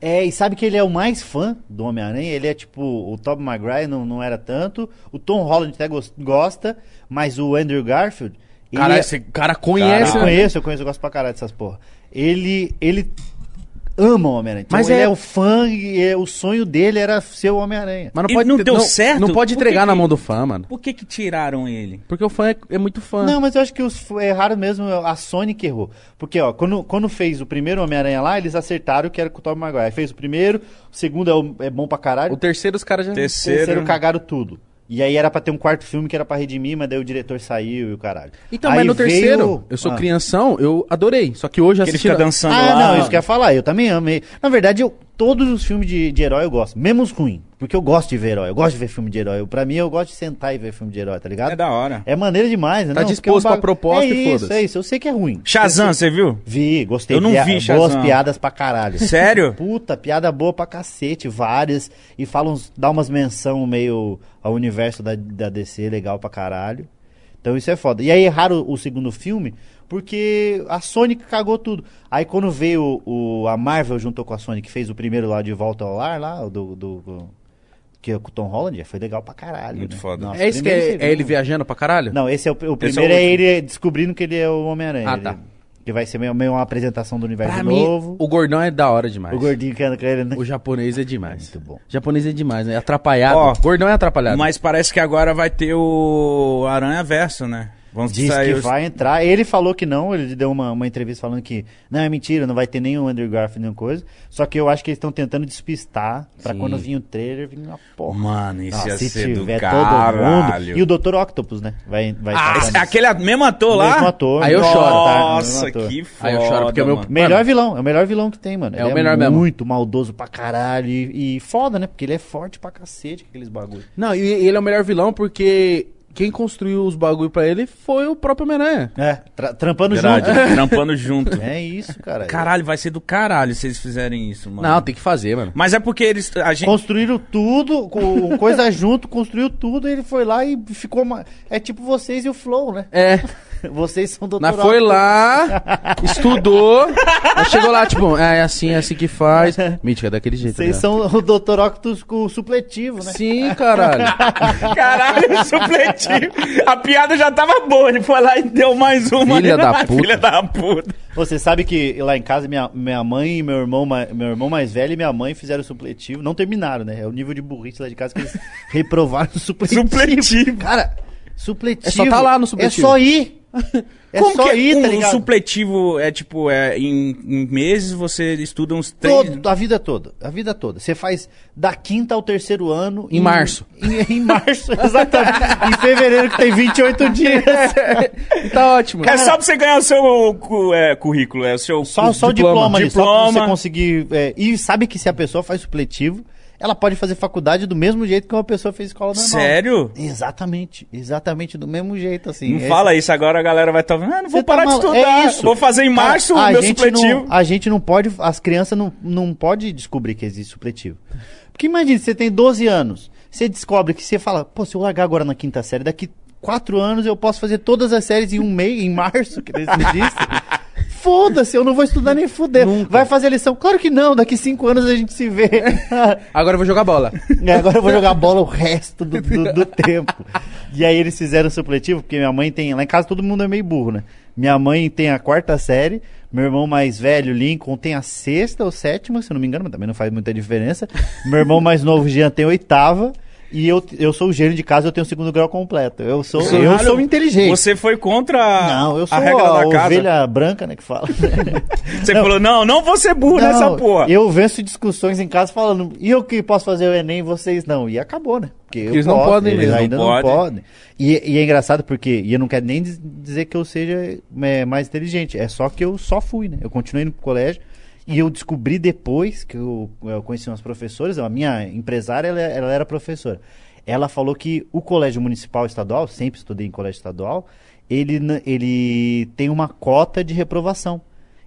É, e sabe que ele é o mais fã do Homem-Aranha? Ele é tipo, o Tobey Maguire não, não era tanto, o Tom Holland até gos- gosta, mas o Andrew Garfield... ele Caralho, é- esse cara conhece. Eu né? conheço, eu conheço, eu gosto pra caralho dessas porra. Ele, ele ama o Homem-Aranha. Então Mas ele é- é... o fã e é- o sonho dele era ser o Homem-Aranha. Mas não pode não ter- deu certo? Não pode Por que entregar na que- mão do fã, mano. Por que que tiraram ele? Porque o fã é, é muito fã. Não, mas eu acho que os, erraram mesmo a Sony que errou. Porque, ó, quando, quando fez o primeiro Homem-Aranha lá, eles acertaram que era com o Tobey Maguire. Fez o primeiro, o segundo é, o- é bom pra caralho. O terceiro os caras já. O Terceiro. terceiro cagaram tudo. E aí era pra ter um quarto filme que era pra redimir, mas daí o diretor saiu e o caralho. Então, Aí mas no veio- terceiro, eu sou Ah. crianção, eu adorei. Só que hoje Que ele fica dançando Ah, lá. não, isso que eu ia falar, eu também amei. Na verdade, eu, todos os filmes de, de herói eu gosto, mesmo os ruins. Porque eu gosto de ver herói, eu gosto de ver filme de herói. Pra mim, eu gosto de sentar e ver filme de herói, tá ligado? É da hora. É maneiro demais, né? Tá Não, disposto é um pra proposta é e isso, foda-se. É isso, eu sei que é ruim. Shazam, você viu? Vi, gostei. Eu não vi Boas Shazam. piadas pra caralho. Sério? Puta, piada boa pra cacete, várias. E fala uns, dá umas menção meio ao universo da, da DC, legal pra caralho. Então isso é foda. E aí erraram o, o segundo filme, porque a Sony cagou tudo. Aí quando veio o, a Marvel juntou com a Sony, que fez o primeiro lá de Volta ao Lar, lá, o do... do, do- que é com o Tom Holland, foi legal pra caralho. Muito né? foda. Nossa, É isso que é, é ele viajando pra caralho? Não, esse é o, o Esse primeiro é o é, ele descobrindo que ele é o Homem-Aranha. Ah, Ele- tá. Que vai ser meio, meio uma apresentação do universo Pra mim, novo. o gordão é da hora demais. O gordinho que anda com ele, né? O japonês é demais. Muito bom. O japonês é demais, né? Atrapalhado. Ó, gordão é atrapalhado. Mas parece que agora vai ter o Aranha Verso, né? Vamos Diz sair que os- vai entrar. Ele falou que não, ele deu uma, uma entrevista falando que não, é mentira, não vai ter nenhum Andrew Garfield, nenhuma coisa. Só que eu acho que eles estão tentando despistar pra Sim. quando vir o trailer, vir uma porra. Mano, isso Nossa, ia se ser do tiver caralho. todo mundo. E o Dr. Octopus, né? Vai, vai Ah, esse- aquele mesmo ator lá? mesmo ator. Aí eu choro. ator, tá? Nossa, que foda, Aí eu choro, porque o meu- mano. Melhor Mano. vilão, é o melhor vilão que tem, mano. É Ele o melhor mesmo. muito maldoso pra caralho e, e foda, né? Porque ele é forte pra cacete, aqueles bagulho. Não, e ele é o melhor vilão porque quem construiu os bagulho pra ele foi o próprio Homem-Aranha. É, tra- trampando Verdade, junto. trampando junto. É isso, cara. Caralho, vai ser do caralho se eles fizerem isso, mano. Não, tem que fazer, mano. Mas é porque eles. A gente. Construíram tudo, com coisa junto, construiu tudo, ele foi lá e ficou. Uma... É tipo vocês e o Flow, né? É, Vocês são nós doutorados. foi lá, estudou, aí chegou lá, tipo, é assim, é assim que faz. Mítica, é daquele jeito. Vocês né? são o Dr. Octopus com o supletivo, né? Sim, caralho. Caralho, supletivo. A piada já tava boa, ele foi lá e deu mais uma. Filha da Ai, puta. Filha da puta. Você sabe que lá em casa minha, minha mãe e meu irmão, meu irmão mais velho e minha mãe fizeram supletivo. Não terminaram, né? É o nível de burrice lá de casa que eles reprovaram o supletivo. Supletivo. Cara, supletivo. É só tá lá no supletivo. É só ir. É Como só que ir, um tá ligado? supletivo é tipo, é, em, em meses você estuda uns três. Todo, a vida toda, a vida toda. Você faz da quinta ao terceiro ano. Em março. Em, em março, exatamente. em fevereiro, que tem 28 dias. tá ótimo. É só pra você ganhar o seu é, currículo, é o seu Só, cu- só o diploma, ali, só pra Diploma. você conseguir. é, e sabe que se a pessoa faz supletivo, ela pode fazer faculdade do mesmo jeito que uma pessoa fez escola normal. Sério? Exatamente, exatamente do mesmo jeito, assim. Não Esse- fala isso, agora a galera vai estar vendo. Ah, não vou Você tá parar de malu- estudar. É isso. Vou fazer em março o meu supletivo. Não, a gente não pode, as crianças não, não podem descobrir que existe supletivo. Porque imagine, você tem 12 anos, você descobre que você fala, pô, se eu largar agora na quinta série, daqui quatro anos eu posso fazer todas as séries em um mês, em março, que nem você disse. Foda-se, eu não vou estudar nem fuder. Vai fazer lição? Claro que não, daqui cinco anos a gente se vê. Agora eu vou jogar bola. E agora eu vou jogar bola o resto do, do- do tempo. E aí eles fizeram supletivo, porque minha mãe tem. Lá em casa todo mundo é meio burro, né? Minha mãe tem a quarta série, meu irmão mais velho, Lincoln, tem a sexta ou sétima, se não me engano, mas também não faz muita diferença. Meu irmão mais novo, Jean, tem a oitava. E eu, eu sou o gênio de casa, eu tenho o segundo grau completo. Eu sou, Caralho, eu sou inteligente. Você foi contra Não, eu sou a regra a da casa. ovelha branca, né, que fala. Você Não. falou, não, não vou ser burro nessa Não, porra. Eu venço discussões em casa falando, e eu que posso fazer o Enem vocês não. E acabou, né? Porque eu Eles não posso, podem eles ainda Não não, podem. podem. E, e é engraçado porque, e eu não quero nem diz- dizer que eu seja é, mais inteligente, é só que eu só fui, né? Eu continuei no colégio e eu descobri depois que eu, eu conheci umas professoras, a minha empresária, ela, ela era professora. Ela falou que o colégio municipal estadual, sempre estudei em colégio estadual, ele, ele tem uma cota de reprovação.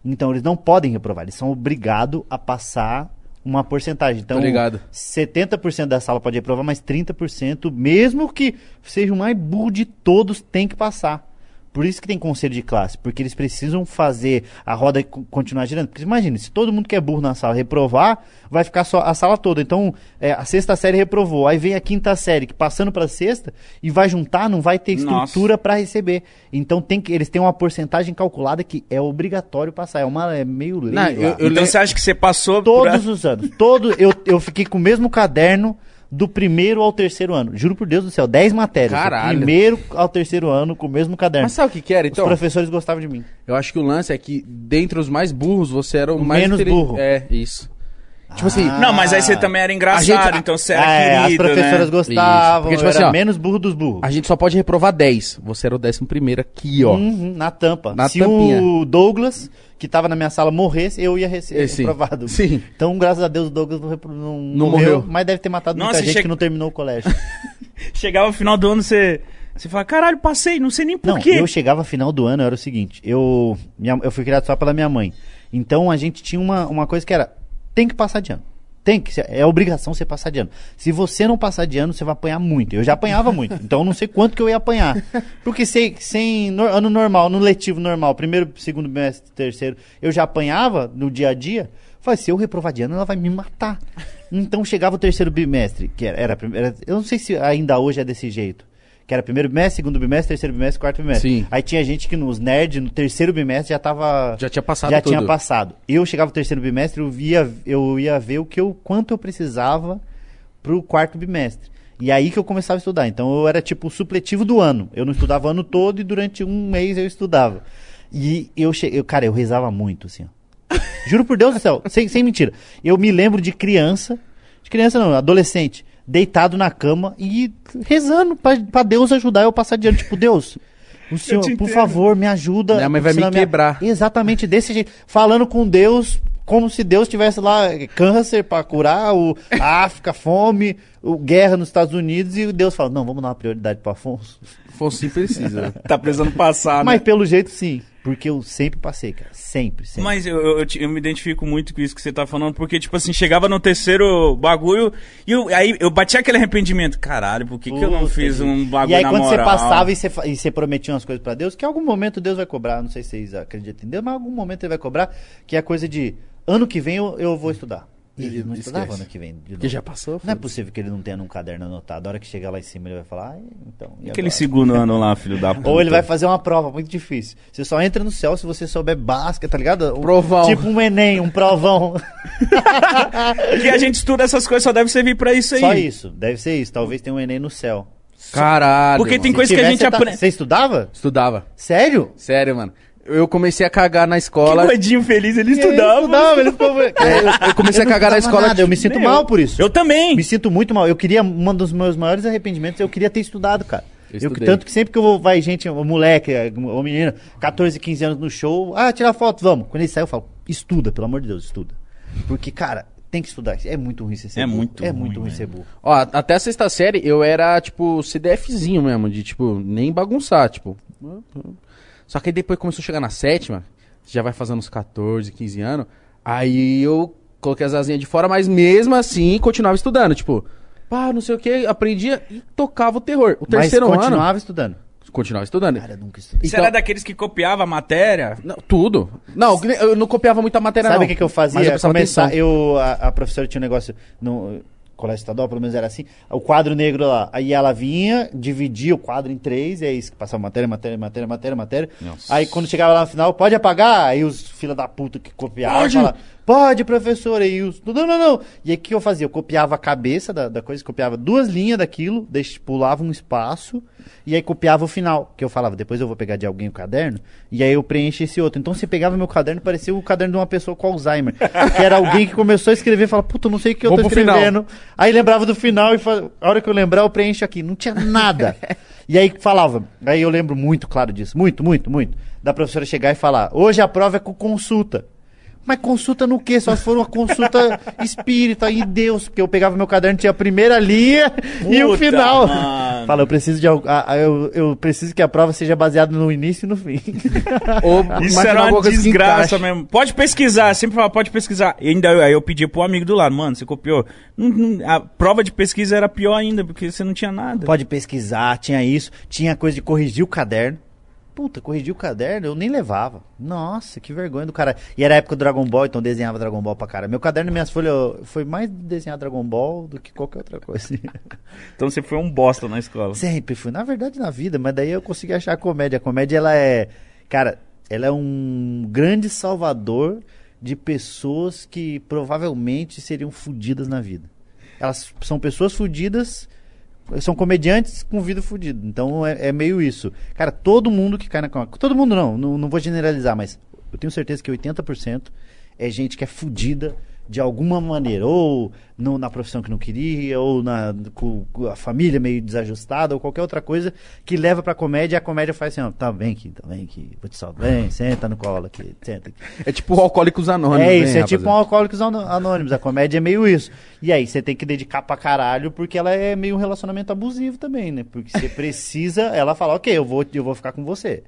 Então eles não podem reprovar, eles são obrigados a passar uma porcentagem. Então, Tô ligado. 70% da sala pode reprovar, mas 30%, mesmo que seja o mais burro de todos, tem que passar. Por isso que tem conselho de classe, porque eles precisam fazer a roda co- continuar girando. Porque imagina, se todo mundo que é burro na sala reprovar, vai ficar só a sala toda. Então, é, a sexta série reprovou, aí vem a quinta série, que passando para sexta, e vai juntar, não vai ter estrutura para receber. Então, tem que, eles têm uma porcentagem calculada que é obrigatório passar. É, uma, é meio lei. Não, eu- eu então lem- você acha que você passou. Todos os anos. Todo, eu, eu fiquei com o mesmo caderno do primeiro ao terceiro ano. Juro por Deus do céu, 10 matérias. Do Caralho. primeiro ao terceiro ano com o mesmo caderno. Mas sabe o que que era, Os então? professores gostavam de mim. Eu acho que o lance é que, dentre os mais burros, você era o, mais menos burro. É, isso. Tipo assim, Ah. Não, mas aí você também era engraçado, A gente- então você era É, as querido, professoras né? gostavam. Porque, tipo assim, era ó, menos burro dos burros. a gente só pode reprovar 10. Você era o décimo primeiro aqui, ó. Uhum, na tampa. Na Se tampinha. o Douglas, que tava na minha sala, morresse, eu ia receber É, sim. reprovado. Sim. Então, graças a Deus, o Douglas não, não, Não morreu, morreu. mas deve ter matado Nossa, muita gente chega- que não terminou o colégio. Chegava no final do ano, você... Você fala, caralho, passei, não sei nem por Não, quê. eu chegava final do ano, era o seguinte, eu, minha- eu fui criado só pela minha mãe. Então a gente tinha uma, uma coisa que era, tem que passar de ano. Tem que, é obrigação você passar de ano. Se você não passar de ano, você vai apanhar muito. Eu já apanhava muito, então eu não sei quanto que eu ia apanhar. Porque sem, sem no- ano normal, no letivo normal, primeiro, segundo bimestre, terceiro, eu já apanhava no dia a dia. Falei, se eu reprovar de ano, ela vai me matar. Então chegava o terceiro bimestre, que era, era, era- eu não sei se ainda hoje é desse jeito. Que era primeiro bimestre, segundo bimestre, terceiro bimestre, quarto bimestre. Sim. Aí tinha gente que nos nerds, no terceiro bimestre, já tava. Já tinha passado Já tudo. tinha passado. Eu chegava no terceiro bimestre, eu, via, eu ia ver o que eu, quanto eu precisava pro quarto bimestre. E aí que eu começava a estudar. Então eu era tipo o supletivo do ano. Eu não estudava o ano todo e durante um mês eu estudava. E eu cheguei, cara, eu rezava muito, assim, ó. Juro por Deus do céu, sem, sem mentira. Eu me lembro de criança, de criança não, adolescente, deitado na cama e rezando pra, pra Deus ajudar eu a passar de ano. Tipo, Deus, o senhor, por favor, me ajuda. Minha mãe vai me quebrar. Exatamente desse jeito. Falando com Deus como se Deus tivesse lá câncer pra curar, o a África, fome, o guerra nos Estados Unidos e Deus fala: "Não, vamos dar uma prioridade pro Afonso". Fosse sim precisa. Tá precisando passar, Mas né? pelo jeito sim, porque eu sempre passei, cara, sempre, sempre. Mas eu, eu, eu me identifico muito com isso que você tá falando, porque, tipo assim, chegava no terceiro bagulho e eu, aí eu bati aquele arrependimento. Caralho, por que, que eu não fiz um bagulho E aí quando você moral? passava e você, e você prometia umas coisas pra Deus, que em algum momento Deus vai cobrar, não sei se vocês acreditam em Deus, mas em algum momento ele vai cobrar, que é a coisa de ano que vem eu, eu vou estudar. Ele não Esquece. estudava ano que vem. de Que novo. já passou? Não é possível que ele não tenha num caderno anotado. A hora que chegar lá em cima ele vai falar, ah, então. e Aquele agora?" segundo ano lá, filho da puta. Ou ele vai fazer uma prova muito difícil. Você só entra no céu se você souber basca, tá ligado? Um- Provão. Tipo um Enem, um provão. Que a gente estuda essas coisas, só deve servir pra isso aí. Só isso. Deve ser isso. Talvez tenha um Enem no céu. Caralho. Porque tem mano. coisa que a gente tá- aprende. Você estudava? Estudava. Sério? Sério, mano. Eu comecei a cagar na Que escola. gordinho feliz, ele Ele estudava. estudava, ele ficou... É, eu, eu comecei a não cagar na escola. nada, Eu me sinto Nem mal eu. por isso. Eu também. Me sinto muito mal. Eu queria, um dos meus maiores arrependimentos, eu queria ter estudado, cara. Eu Eu, tanto que sempre que eu vou, vai gente, um moleque, um menino, 14, 15 anos no show, ah, tirar foto, vamos. Quando ele sai, eu falo, estuda, pelo amor de Deus, estuda. Porque, cara, tem que estudar. É muito ruim ser É burro. muito É ruim, muito ruim velho. ser burro. Ó, até a sexta série eu era, tipo, CDFzinho mesmo, de, tipo, nem bagunçar, tipo. Só que aí depois começou a chegar na sétima, já vai fazendo uns 14, 15 anos, aí eu coloquei as asinhas de fora, mas mesmo assim continuava estudando, tipo, pá, não sei o que, aprendia e tocava o terror. O Mas terceiro continuava ano, estudando. continuava estudando. Cara, eu nunca estudei. Você Então- era daqueles que copiava a matéria? Não, tudo. Não, eu não copiava muita matéria, Sabe o que, que eu fazia? Mas eu Começar, eu, a, a professora tinha um negócio no colégio estadual, pelo menos era assim, o quadro negro lá. Aí ela vinha, dividia o quadro em três, e é isso que passava matéria, matéria, matéria, matéria, matéria. Nossa. Aí quando chegava lá no final, pode apagar? Aí os fila da puta que copiavam, fala, Pode, professor. E os, não, não, não. E aí o que eu fazia? Eu copiava a cabeça da, da coisa, copiava duas linhas daquilo, deix, pulava um espaço e aí copiava o final. Que eu falava, depois eu vou pegar de alguém o caderno e aí eu preencho esse outro. Então você pegava meu caderno parecia o caderno de uma pessoa com Alzheimer. que era alguém que começou a escrever e falava, puta, não sei o que eu Vou tô pro final. escrevendo. Aí lembrava do final e fa- a hora que eu lembrar eu preencho aqui. Não tinha nada. e aí falava, aí eu lembro muito claro disso, muito, muito, muito. Da professora chegar e falar, hoje a prova é com consulta. Mas consulta no quê? Só se for uma consulta espírita em Deus. Porque eu pegava meu caderno, tinha a primeira linha e o Puta, final. mano. Fala, eu preciso de algo. eu, eu preciso que a prova seja baseada no início e no fim. Ou Isso era uma desgraça mesmo. Pode pesquisar, sempre fala, pode pesquisar. E ainda eu, aí eu pedi pro amigo do lado, mano, você copiou. Não- não- a prova de pesquisa era pior ainda, porque você não tinha nada. Pode pesquisar, tinha isso. Tinha coisa de corrigir o caderno. Puta, corrigir o caderno, eu nem levava. Nossa, que vergonha do cara. E era a época do Dragon Ball, então eu desenhava Dragon Ball pra cara. Meu caderno e minhas folhas foi mais desenhar Dragon Ball do que qualquer outra coisa. Então você foi um bosta na escola. Sempre fui. Na verdade, na vida, mas daí eu consegui achar a comédia. A comédia, ela é. Cara, ela é um grande salvador de pessoas que provavelmente seriam fodidas na vida. Elas são pessoas fodidas, são comediantes com vida fodida. Então é, é meio isso. Cara, todo mundo que cai na comédia. Todo mundo não, não, não vou generalizar, mas eu tenho certeza que 80% é gente que é fodida de alguma maneira, ou no- na profissão que não queria, ou na, com, com a família meio desajustada, ou qualquer outra coisa que leva pra comédia e a comédia faz assim, ó, tá, vem aqui, tá, vem aqui, vou te salvar, vem, senta no colo aqui, senta aqui. É tipo o Alcoólicos Anônimos. É isso, hein, é tipo um? Alcoólicos Anônimos. A comédia é meio isso. E aí, você tem que dedicar pra caralho, porque ela é meio um relacionamento abusivo também, né? Porque você precisa, ela fala, ok, eu vou, eu vou ficar com você.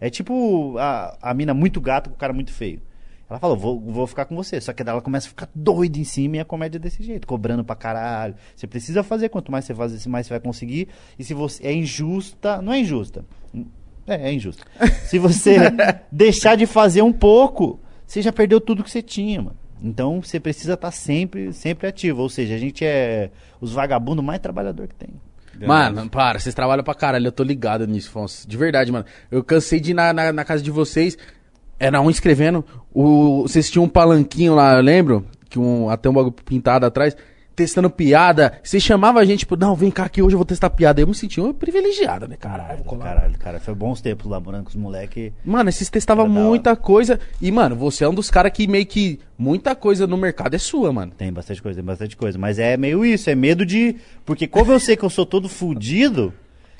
É tipo a, a mina muito gata com o cara muito feio. Ela fala, vou, vou ficar com você. Só que daí ela começa a ficar doida em cima e a comédia é desse jeito, cobrando pra caralho. Você precisa fazer, quanto mais você fazer, mais você vai conseguir. E se você é injusta, não é injusta. É, é injusto. Se você deixar de fazer um pouco, você já perdeu tudo que você tinha, mano. Então você precisa estar sempre, sempre ativo. Ou seja, a gente é os vagabundos mais trabalhador que tem. Mano, para, vocês trabalham pra caralho, eu tô ligado nisso, Fonso. De verdade, mano. Eu cansei de ir na, na, na casa de vocês, era um escrevendo, o, vocês tinham um palanquinho lá, eu lembro, que um, até um bagulho pintado atrás, testando piada. Vocês chamavam a gente, tipo, não, vem cá que hoje eu vou testar piada. Eu me senti um privilegiado, né, caralho? Caralho, cara, foi bons tempos lá morando com os moleques. Mano, vocês testavam muita coisa. E, mano, você é um dos caras que meio que. Muita coisa no mercado é sua, mano. Tem bastante coisa, tem bastante coisa. Mas é meio isso, é medo de. Porque como eu sei que eu sou todo fudido,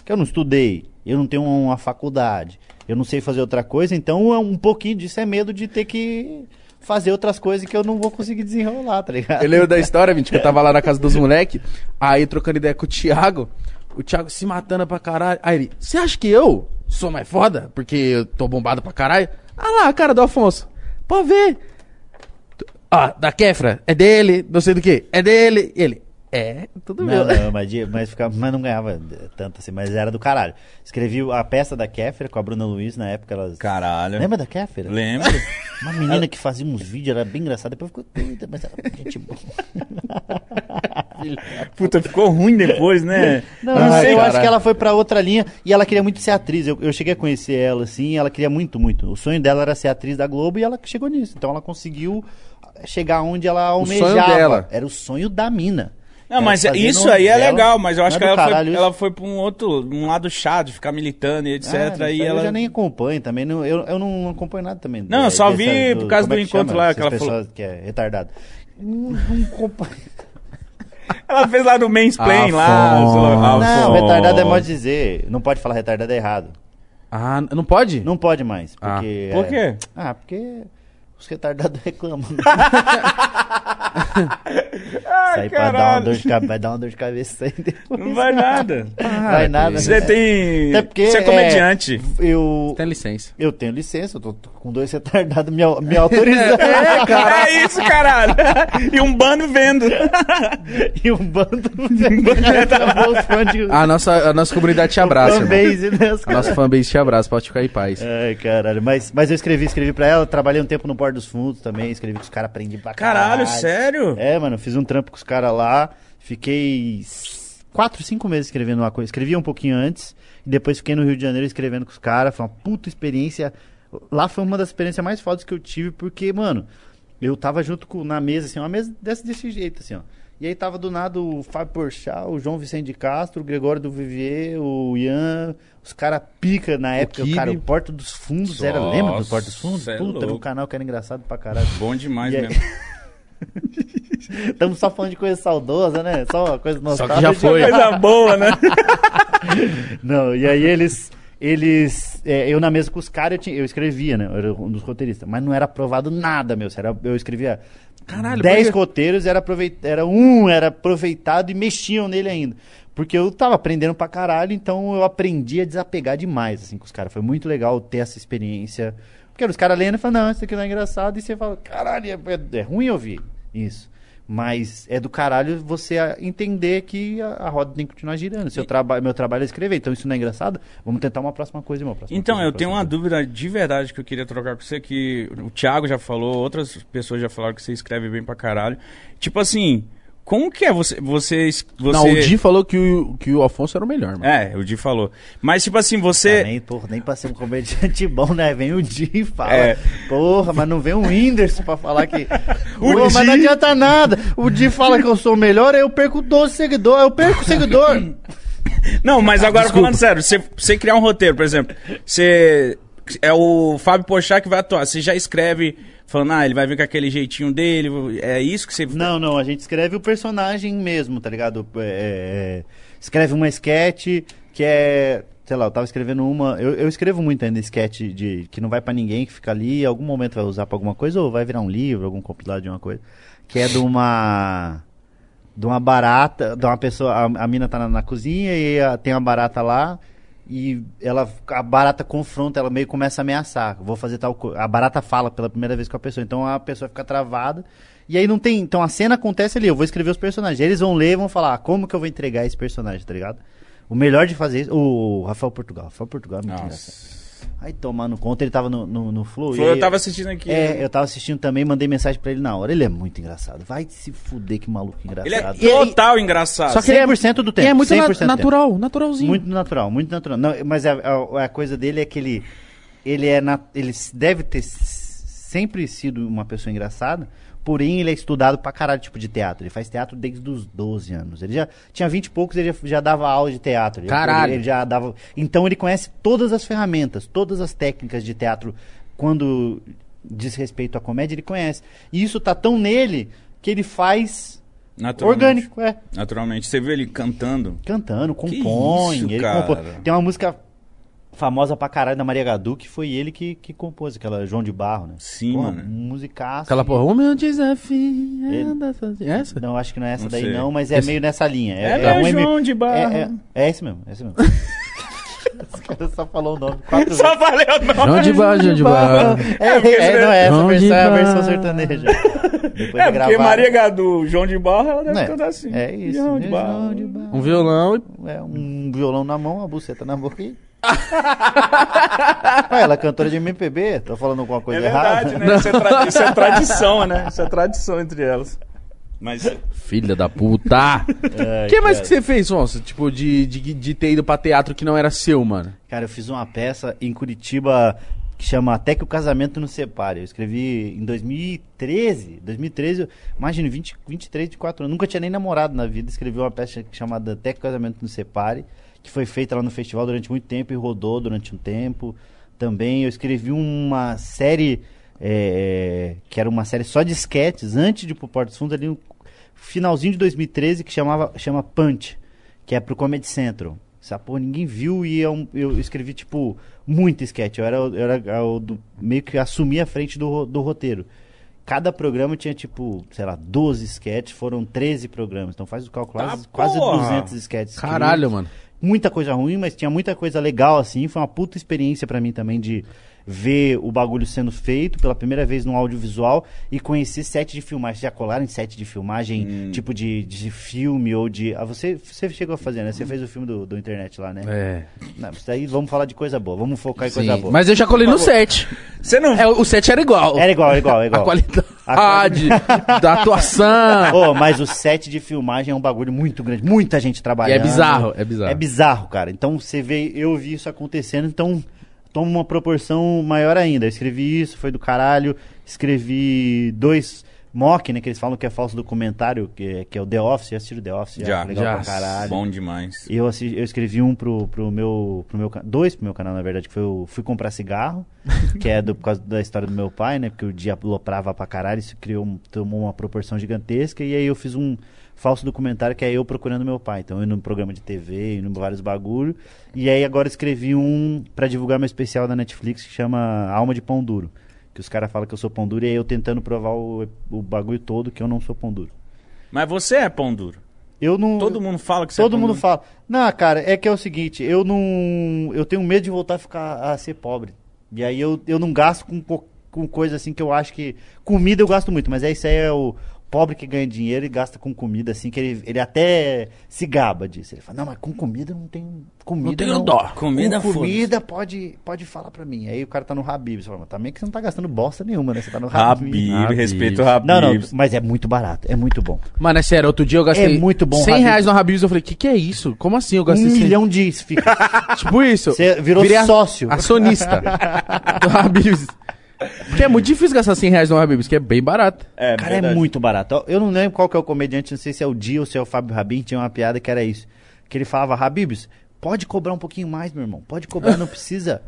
que eu não estudei, eu não tenho uma faculdade, eu não sei fazer outra coisa, então é um pouquinho disso é medo de ter que fazer outras coisas que eu não vou conseguir desenrolar, tá ligado? Eu lembro da história, gente, que eu tava lá na casa dos moleque, aí trocando ideia com o Thiago, o Thiago se matando pra caralho. Aí ele, você acha que eu sou mais foda? Porque eu tô bombado pra caralho? Ah lá, a cara do Afonso. Pode ver. Ah, da Kefra, é dele, não sei do que, é dele. E ele, é, tudo Não, meu. não, mas, mas, ficava, mas não ganhava tanto assim, mas era do caralho. Escrevi a peça da Kéfera com a Bruna Luiz na época. Elas... Caralho. Lembra da Kéfera? Lembro. Uma menina que fazia uns vídeos, era bem engraçada, depois ficou doida, mas era gente boa. Puta, ficou ruim depois, né? Não, Ai, não sei, eu caralho. acho que ela foi pra outra linha e ela queria muito ser atriz. Eu, eu cheguei a conhecer ela, assim, ela queria muito, muito. O sonho dela era ser atriz da Globo e ela chegou nisso. Então ela conseguiu chegar onde ela almejava. sonho dela. Era o sonho da mina. Não, mas isso aí é legal, mas eu acho que é do ela foi, isso? ela foi pra um outro, um lado chato, ficar militando e etc. Ah, ela... Eu já nem acompanho também. Não, eu, eu não acompanho nada também. Não, eu só vi por causa é do que encontro chama? lá que ela pessoas que é retardado. Não, não acompanho. Ela fez lá no mansplain lá. Afonso. Afonso. Não, retardado é de dizer. Não pode falar retardado é errado. Ah, não pode? Não pode mais. Ah. Porque Por é- quê? Ah, porque os retardados reclamam. Isso aí pra dar uma caralho. dor de cabeça, vai dar uma dor de cabeça aí depois. Não vai nada. vai nada. Você tem... Até porque Você é comediante. eu, Tem licença. eu tenho licença, eu tô, com dois retardados me, me autorizando. É isso, caralho. E um bando vendo. e um bando de A nossa, a nossa comunidade te abraça, fanbase, né? A nossa fanbase te abraça, pode ficar em paz. Ai, caralho. Mas, mas eu escrevi, escrevi pra ela. Trabalhei um tempo no Porto dos Fundos também. Escrevi com os caras, aprendi pra caralho. Caralho, sério? É, mano, fiz um trampo com os caras lá. Fiquei quatro, cinco meses escrevendo uma coisa. Escrevia um pouquinho antes. E depois fiquei no Rio de Janeiro escrevendo com os caras. Foi uma puta experiência. Lá foi uma das experiências mais fodas que eu tive. Porque, mano, eu tava junto com, na mesa, assim, uma mesa desse, desse jeito, assim, ó. E aí tava do nada o Fábio Porchat, o João Vicente de Castro, o Gregório do Vivier, o Ian, os caras pica na época, o, cara, o Porta dos Fundos, era, Nossa, lembra do Porta dos Fundos? é Puta, no canal que era engraçado pra caralho. Bom demais E aí- mesmo. Estamos só falando de coisa saudosa, né? Só coisa Só nostálgica. que já foi. Coisa boa, né? Não, e aí eles. Eles. é, eu na mesa com os caras, eu, tinha- eu escrevia, né? Eu era um dos roteiristas. Mas não era aprovado nada, meu. Era, eu escrevia Caralho, 10 porque- roteiros, era, aproveit, era um, era aproveitado e mexiam nele ainda. Porque eu tava aprendendo pra caralho, então eu aprendi a desapegar demais, assim, com os caras. Foi muito legal ter essa experiência. Porque os caras lendo e falam, não, isso aqui não é engraçado. E você fala, caralho, é, é- é ruim ouvir isso. Mas é do caralho você entender que a, a roda tem que continuar girando. Seu traba meu trabalho é escrever, então isso não é engraçado. Vamos tentar uma próxima coisa, uma próxima Então, coisa, eu tenho uma próxima dúvida de verdade que eu queria trocar com você, que o Thiago já falou, outras pessoas já falaram que você escreve bem pra caralho. Tipo assim, como que é você... você, você... Não, o Di falou que o, que o Alfonso era o melhor, mano. É, o Di falou. Mas, tipo assim, você... Ah, nem, porra, nem pra ser um comediante bom, né? Vem o Di e fala. É. Porra, mas não vem o Whindersson pra falar que. O Pô, mas Di- não adianta nada. O Di fala que eu sou o melhor, aí eu perco 12 seguidores. Eu perco seguidor. Não, mas agora Desculpa. falando sério, você, você criar um roteiro, por exemplo, você... É o Fábio Pochá que vai atuar, você já escreve falando, ah, ele vai vir com aquele jeitinho dele, é isso que você... Não, não, a gente escreve o personagem mesmo, tá ligado? É, é, escreve uma sketch que é. Sei lá, eu tava escrevendo uma. Eu, eu escrevo muito ainda sketch de que não vai pra ninguém, que fica ali, em algum momento vai usar pra alguma coisa, ou vai virar um livro, algum compilado de uma coisa. Que é de uma. De uma barata, de uma pessoa. A, a mina tá na, na cozinha e a- tem uma barata lá. E ela, a barata confronta, ela meio começa a ameaçar. Vou fazer tal coisa. A barata fala pela primeira vez com a pessoa. Então a pessoa fica travada. E aí não tem. Então a cena acontece ali. Eu vou escrever os personagens. Eles vão ler e vão falar: ah, como que eu vou entregar esse personagem, tá ligado? O melhor de fazer isso. O Rafael Portugal. Rafael Portugal é muito engraçado. Aí tomando conta, ele tava no, no, no Flow. e aí- eu tava assistindo aqui. É, eu tava assistindo também, mandei mensagem pra ele na hora. Ele é muito engraçado. Vai se fuder, que maluco engraçado. Ele é E total engraçado. Só que ele é- 100% do tempo. E é muito 100% na- do tempo. natural, naturalzinho. Muito natural, muito natural. Não, mas a, a- a coisa dele é que ele, ele é na- ele deve ter sempre sido uma pessoa engraçada, porém ele é estudado pra caralho tipo de teatro. Ele faz teatro desde os 12 anos. Ele já tinha 20 e poucos, ele já, já dava aula de teatro. Ele- Caralho. Ele, já dava. Então ele conhece todas as ferramentas, todas as técnicas de teatro quando diz respeito à comédia, ele conhece. E isso tá tão nele que ele faz orgânico, é. Naturalmente. Você viu ele cantando? cantando, compõe. isso, ele compõe. Tem uma música famosa pra caralho da Maria Gadu, que foi ele que, que compôs, aquela João de Barro, né? Sim, Porra, mano. Musicaça. Aquela porra, o meu desafio Ele- é da fazer- Essa? Não, acho que não é essa Não daí sei. não, mas é Esse- meio nessa linha. É um M- João de Barro. É, é, é esse mesmo, é esse mesmo. Os caras só falou o nome quatro vezes. Só falei o nome. João de Barro, João de Barro. É, é, não é essa João versão, é a versão sertaneja. Depois É, de porque Maria Gadu, João de Barro, ela deve É, cantar assim. É isso. João de né? Barro. João de Barro. Um violão. É, um violão na mão, uma buceta na boca e... Ué, ela é cantora de MPB? Tô falando alguma É coisa verdade, errada? né? Isso é, tra- isso é tradição, né? Isso é tradição entre elas. Mas Filha da puta! O que mais cara. que você fez, Sonsa? Tipo, de, de, de ter ido pra teatro que não era seu, mano? Cara, eu fiz uma peça em Curitiba que chama Até que o Casamento nos Separe. Eu escrevi em 2013. 2013, eu- imagina, 20, 23, 24 anos. Nunca tinha nem namorado na vida. Escrevi uma peça chamada Até que o Casamento nos Separe, que foi feita lá no festival durante muito tempo e rodou durante um tempo. Também eu escrevi uma série, é, que era uma série só de sketches, antes de ir pro Porto dos Fundos, ali no finalzinho de 2013, que chamava, chama Punch, que é pro Comedy Central. Essa porra ninguém viu e eu, eu escrevi, tipo, muito sketch. Eu era, eu era o do- meio que assumi a frente do, do roteiro. Cada programa tinha, tipo, sei lá, 12 sketches, foram 13 programas. Então faz o cálculo, Tá, quase, quase porra! 200 sketches. Caralho, escritos mano. Muita coisa ruim, mas tinha muita coisa legal, assim. Foi uma puta experiência pra mim também de ver o bagulho sendo feito pela primeira vez no audiovisual e conhecer set de filmagem. Já colaram em set de filmagem, Hum. tipo de, de filme ou de. Ah, você, você chegou a fazer, né? Você fez o filme do, do internet lá, né? É. Não, isso daí vamos falar de coisa boa, vamos focar em Sim. coisa boa. Mas eu já colei no set. você não. É, o set era igual. Era igual, era igual, era igual. A qualidade da atuação. Ô, mas o set de filmagem é um bagulho muito grande, muita gente E trabalhando. é bizarro, é bizarro. É bizarro, cara. Então você vê, eu vi isso acontecendo, então toma uma proporção maior ainda. Eu escrevi isso, foi do caralho. Escrevi dois mock, né? Que eles falam que é falso documentário, que é, que é o The Office. Já assistiram The Office? Já, legal já. pra caralho. Bom demais. Eu, assi- eu escrevi um pro, pro meu, pro meu dois pro meu canal, na verdade, que foi o Fui Comprar Cigarro, que é do, por causa da história do meu pai, né? Porque o dia aloprava pra caralho, isso criou, tomou uma proporção gigantesca, e aí eu fiz um falso documentário que é eu procurando meu pai. Então eu indo no programa de TV, indo em vários bagulho. E aí agora escrevi um pra divulgar meu especial da Netflix que chama Alma de Pão Duro. Que os caras falam que eu sou pão duro e aí eu tentando provar o, o bagulho todo que eu não sou pão duro. Mas você é pão duro. Eu não. Todo mundo fala que você é Todo pão mundo duro. fala. Não, cara, é que é o seguinte, eu não. Eu tenho medo de voltar a ficar a ser pobre. E aí eu, eu não gasto com, co- com coisa assim que eu acho que. Comida eu gasto muito, mas é isso aí é o pobre que ganha dinheiro e gasta com comida, assim, que ele, ele até se gaba disso. Ele fala, não, mas com comida eu não tem. Comida tenho não. dó. Comida, com comida pode, pode falar pra mim. Aí o cara tá no Habib. Você fala, mas também que você não tá gastando bosta nenhuma, né? Você tá no Habib. Habib, Habib. respeito o Habib. Não, não, mas é muito barato, é muito bom. Mano, é sério, outro dia eu gastei É muito bom, 100 Habib's. reais no Habib's. Eu falei, que que é isso? Como assim eu Um gastei 100? milhão de fica. Tipo isso. Você virou Virei a- sócio. Acionista do Habib's. Porque é muito difícil gastar 100 reais no Habib's, que é bem barato. É, Cara, verdade. é muito barato. Eu não lembro qual que é o comediante, não sei se é o Dio ou se é o Fábio Rabin, tinha uma piada que era isso. Que ele falava, Habibs, pode cobrar um pouquinho mais, meu irmão. Pode cobrar, não precisa.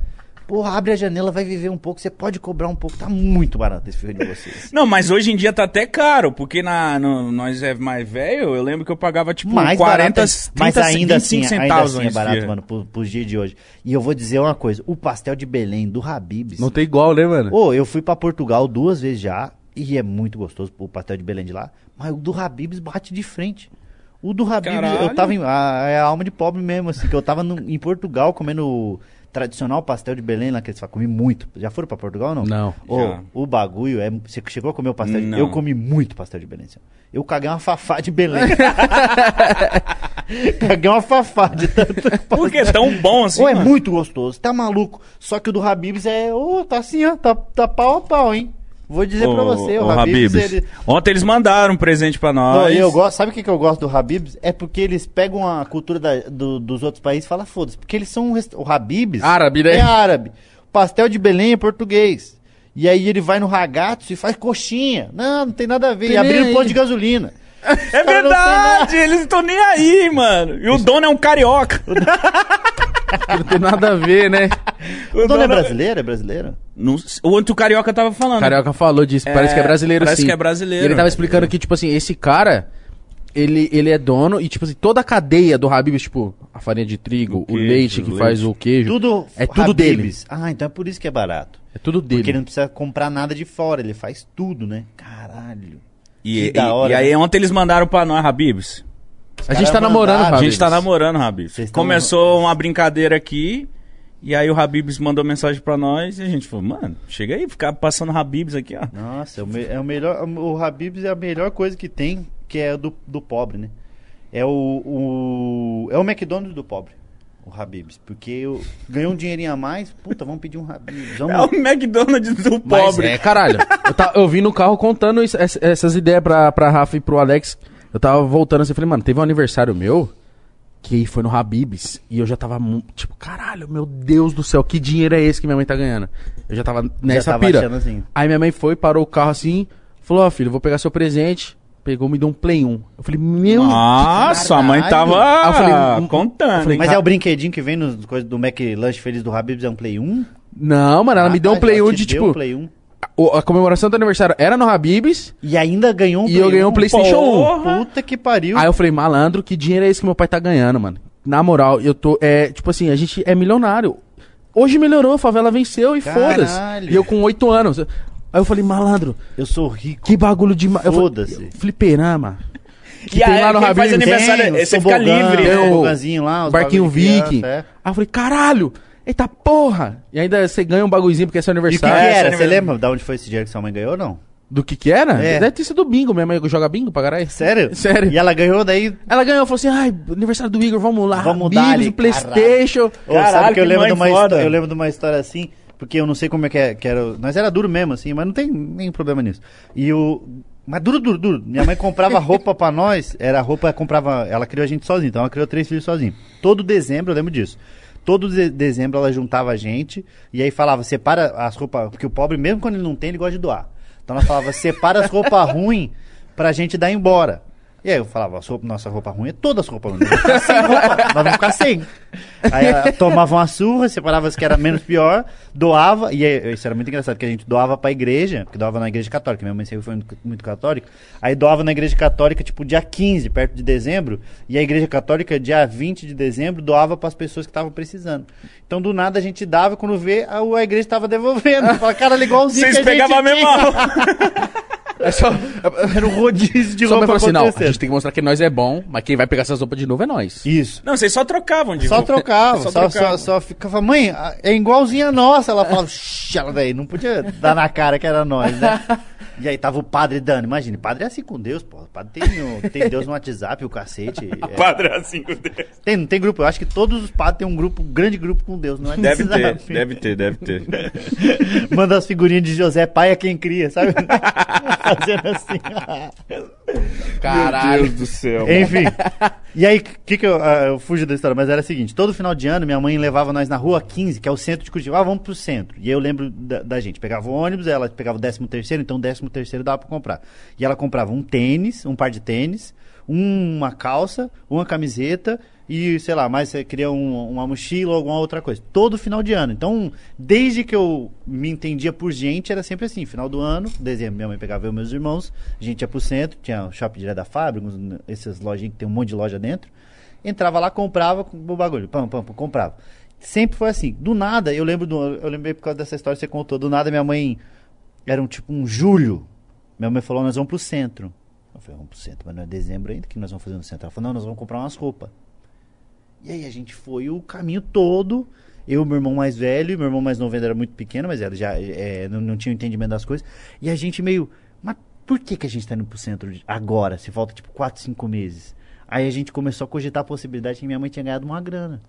Porra, abre a janela, vai viver um pouco, você pode cobrar um pouco. Tá muito barato esse filho de vocês. Não, mas hoje em dia tá até caro, porque na, no- nós é mais velho, eu lembro que eu pagava tipo mais 40, barato, 30, mas ainda assim, 25 ainda centavos assim é barato, esfirra. mano, pro, pros dias de hoje. E eu vou dizer uma coisa, o pastel de Belém do Habibs... Não tem igual, né, mano? Ô, eu fui pra Portugal duas vezes já e é muito gostoso o pastel de Belém de lá, mas o do Habibs bate de frente. O do Habibs, Caralho. eu tava em, a, é a alma de pobre mesmo, assim, que eu tava no- em Portugal comendo tradicional pastel de Belém lá que eles falam, comi muito. Já foram pra Portugal ou não? Não. Já. o bagulho é, você chegou a comer o pastel? de- Não. Eu comi muito pastel de Belém. assim. Eu caguei uma fafá de Belém. caguei uma fafá de tanto Por que é tão bom assim, Ô, é mano? muito gostoso, tá maluco. Só que o do Habibs é, ô, tá assim, ó, tá, tá pau a pau, hein? Vou dizer pra você, o, ô, Habibs, Habib's, ele... Ontem eles mandaram um presente pra Não, nós. eu gosto, sabe o que, que eu gosto do Habibs? É porque eles pegam a cultura da- do- dos outros países e falam, foda-se, porque eles são, um rest- o Habibs Árabe, né? é árabe, pastel de Belém é português. E aí ele vai no Ragazzo e faz coxinha. Não, não tem nada a ver. Tem E abrindo nem posto de gasolina. É não verdade, eles estão nem aí, mano. E o dono é um carioca. Não tem nada a ver, né? O dono é brasileiro? É brasileiro? Não- o outro carioca tava O falando. Carioca falou disso, parece que é brasileiro parece sim. que é brasileiro. E ele tava explicando que, tipo assim, esse cara, ele, ele é dono e, tipo assim, toda a cadeia do Habib's, tipo, a farinha de trigo, O o, queijo, leite que o faz leite. o queijo, Tudo é tudo dele. Habib's. Ah, então é por isso que é barato. É tudo dele. Porque ele não precisa comprar nada de fora, ele faz tudo, né? Caralho. E, Que da e- hora, e aí né? ontem eles mandaram pra nós, Habibs. A gente tá namorando, mandaram, A gente tá namorando, tão- Começou uma brincadeira aqui. E aí o Habibs mandou mensagem pra nós e a gente falou, mano, chega aí, ficar passando Habibs aqui, ó. Nossa, é o, me- é o melhor. O Habib's é a melhor coisa que tem, que é do, do pobre, né? É o, o. É o McDonald's do pobre. O Habib's. Porque eu ganhou um dinheirinho a mais, puta, vamos pedir um Habib's. É o Vamos... McDonald's do Mas pobre. é, caralho. Eu, ta- eu vim no carro contando isso- ess- essas ideias pra, pra Rafa e pro Alex. Eu tava voltando assim, falei, mano, teve um aniversário meu que foi no Habib's e eu já tava, tipo, caralho, meu Deus do céu, que dinheiro é esse que minha mãe tá ganhando? Eu já tava nessa tava pira. assim. Aí minha mãe foi, parou o carro assim, falou, ó filho, eu vou pegar seu presente. Pegou, me deu um Play 1. Eu falei, meu... Nossa, a mãe tava eu falei, contando. eu falei, Mas é o brinquedinho que vem nos coisas do McLanche Feliz do Habib's, é um Play 1? Não, mano, ela me deu um Ah, Play ela 1 te de, tipo... um Play 1. O- A comemoração do aniversário era no Habib's E ainda ganhou um e eu ganhei um PlayStation 1. Porra. Puta que pariu. Aí eu falei, malandro, que dinheiro é esse que meu pai tá ganhando, mano? Na moral, eu tô. É, tipo assim, a gente é milionário. Hoje melhorou, a favela venceu e Caralho. foda-se. E eu com oito anos. Aí eu falei, malandro, Eu sou rico. que bagulho de. ma- eu falei, Foda-se. Fliperama. Que E tem aí, lá no quem faz Habib's. aniversário, Tem, você fica tobogã, livre, tem né? o os Barquinho Viking. é. Aí eu falei, caralho, eita porra. E ainda você ganha um bagulhozinho porque é seu E o que, que aniversário. era? Você aniversário- lembra de onde foi esse dinheiro que sua mãe ganhou ou não? Do que que era? É. Deve ter sido bingo. Minha mãe joga bingo pra caralho. Sério? Sério. E ela ganhou daí. Ela ganhou, falou assim, ai, aniversário do Igor, vamos lá. Vamos dar ali, o Playstation. Ô, Caralho, sabe que eu que lembro mãe de uma foda. eu lembro de uma história assim, porque eu não sei como é que, é, que era. Nós era duro mesmo, assim, mas não tem nenhum problema nisso. E o. Mas duro, duro, duro. Minha mãe comprava roupa pra nós, era roupa, comprava. Ela criou a gente sozinha, então ela criou três filhos sozinha. Todo dezembro, eu lembro disso. Todo de- dezembro ela juntava a gente e aí falava, separa as roupas, porque o pobre, mesmo quando ele não tem, ele gosta de doar. Então ela falava, separa as roupas ruins pra gente dar embora. E aí eu falava, "As roupas- nossa roupa ruim é todas as roupas ruins. Nós vamos ficar sem roupa, nós vamos ficar sem. Aí tomava uma surra, separava as que era menos pior, doava, e aí, isso era muito engraçado, porque a gente doava pra igreja, porque doava na igreja católica, minha mãe sempre foi muito, muito católica, aí doava na igreja católica, tipo, dia 15, perto de dezembro, e a igreja católica, dia 20 de dezembro, doava pras pessoas que estavam precisando. Então, do nada, a gente dava, quando vê, a, a igreja estava devolvendo. Fala, cara, era igualzinho Vocês que a pegavam a mesma tinha." roupa. É só. Era um rodízio de Só roupa falar assim, não, a gente tem que mostrar que nós é bom, mas quem vai pegar essas roupas de novo é nós. Isso. Não, vocês só trocavam de Só roupa. trocava, Só só, só, trocavam. só, ficava, mãe, é igualzinha a nossa. Ela falava, "Shh", ela daí, não podia dar na cara que era nós, né? E aí tava o padre dando, imagina, padre é assim com Deus, pô. O padre tem, tem Deus no WhatsApp, o cacete. é. Padre assim, com Deus. tem, não tem grupo, eu acho que todos os padres têm um grupo, um grande grupo com Deus no Deve WhatsApp. ter, deve ter, deve ter. Manda as figurinhas de José, pai é quem cria, sabe? Fazendo assim. Caralho. Meu Deus do céu. Enfim. E aí, o que que eu, ah, eu fujo da história, mas era o seguinte, todo final de ano minha mãe levava nós na rua 15, que é o centro de Curitiba. Ah, vamos pro centro. E aí eu lembro da, da gente, pegava o ônibus, ela pegava o 13 terceiro, então o 13 terceiro dava pra comprar. E ela comprava um tênis, um par de tênis, uma calça, uma camiseta e, sei lá, mais você queria um- uma mochila ou alguma outra coisa. Todo final de ano. Então, desde que eu me entendia por gente, era sempre assim. Final do ano, dezembro, minha mãe pegava eu e meus irmãos, a gente ia pro centro, tinha o shopping direto da fábrica, essas lojinhas que tem um monte de loja dentro. Entrava lá, comprava o bagulho, pam, pam, pam, comprava. Sempre foi assim. Do nada, eu lembro, do, eu lembrei por causa dessa história que você contou, do nada minha mãe, era um tipo um julho, minha mãe falou, nós vamos pro centro. Eu falei, vamos pro centro, mas não é dezembro ainda, que nós vamos fazer no centro? Ela falou, não, nós vamos comprar umas roupas. E aí a gente foi o caminho todo. Eu, meu irmão mais velho, meu irmão mais novo era muito pequeno, mas era já é, não, não tinha entendimento das coisas. E a gente meio. Mas por que, que a gente tá indo pro centro agora? Se falta tipo 4, 5 meses. Aí a gente começou a cogitar a possibilidade de que minha mãe tinha ganhado uma grana.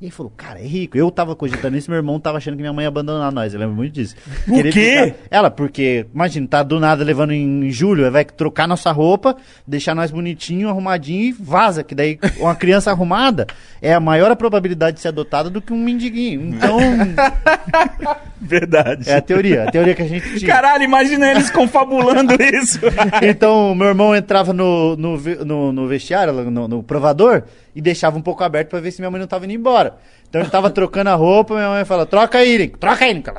E aí falou, cara, é rico. Eu tava cogitando isso, meu irmão tava achando que minha mãe ia abandonar nós. Eu lembro muito disso. O Queria quê? ficar- Ela, porque, imagina, tá do nada levando em, julho, vai trocar nossa roupa, deixar nós bonitinho, arrumadinho e vaza. Que daí uma criança arrumada é a maior probabilidade de ser adotada do que um mendiguinho. Então, Verdade. é a teoria, a teoria que a gente tinha. Caralho, imagina eles confabulando isso. Então, meu irmão entrava no, no, no, no vestiário, no, no provador, e deixava um pouco aberto pra ver se minha mãe não tava indo embora. Então ele tava trocando a roupa, minha mãe fala, troca aí, Link, troca aí, Link.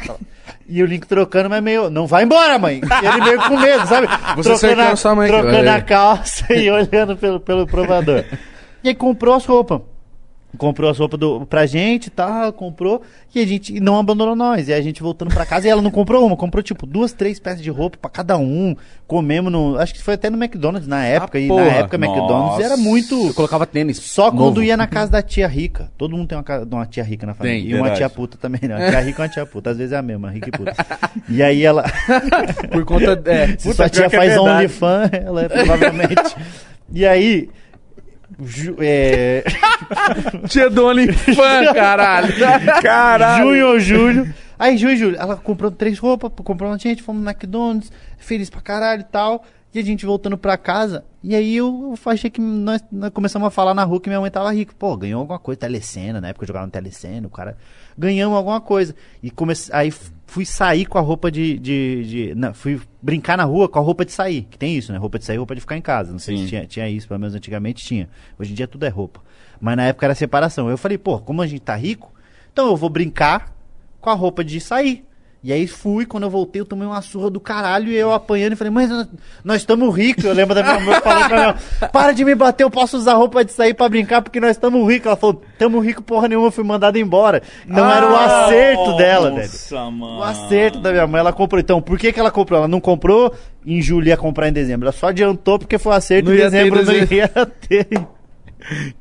E o Link trocando, mas meio, não vai embora, mãe. E ele meio com medo, sabe? Você cercando sua mãe, trocando a calça e olhando pelo, pelo provador. E aí comprou as roupas. Comprou as roupas do, pra gente e tal, comprou, e a gente não abandonou nós. E a gente voltando pra casa, e ela não comprou uma, comprou tipo duas, três peças de roupa pra cada um. Comemos no. Acho que foi até no McDonald's na época, e porra. na época McDonald's Nossa. era muito. Eu colocava tênis. Só quando novo. ia na casa da tia rica. Todo mundo tem uma, uma tia rica na família. Tem, e uma verdade. tia puta também, né? Uma tia rica e uma tia puta. Às vezes é a mesma, rica e puta. E aí ela. Por conta. É, Se Puta, sua tia é faz verdade. OnlyFans, ela é provavelmente. e aí. Ju- é, tia Doni fã, caralho. Caralho. junho ou julho. Aí, junho e julho, ela comprou três roupas, comprou uma gente, fomos no McDonald's, feliz pra caralho e tal. E a gente voltando pra casa. E aí eu, eu achei que nós, nós começamos a falar na rua que minha mãe tava rica. Pô, ganhou alguma coisa, telecena, na época eu jogava no telecena, o cara. Ganhamos alguma coisa. E comecei, aí fui sair com a roupa de. de, de- não, fui brincar na rua com a roupa de sair. Que tem isso, né? Roupa de sair, roupa de ficar em casa. Não sei Sim. se tinha, tinha isso, pelo menos antigamente tinha. Hoje em dia tudo é roupa. Mas na época era separação. Eu falei, pô, como a gente tá rico, então eu vou brincar com a roupa de sair. E aí fui, quando eu voltei, eu tomei uma surra do caralho e eu apanhando e falei, mas nós- estamos ricos. Eu lembro da minha mãe falando pra ela, para de me bater, eu posso usar roupa de sair pra brincar porque nós estamos ricos. Ela falou, tamo rico porra nenhuma, eu fui mandado embora. Então era o acerto dela, velho. Nossa, mano. O acerto da minha mãe, ela comprou. Então, por que, que ela comprou? Ela não comprou em julho ia comprar em dezembro. Ela só adiantou porque foi o acerto em dezembro, em não ia ter.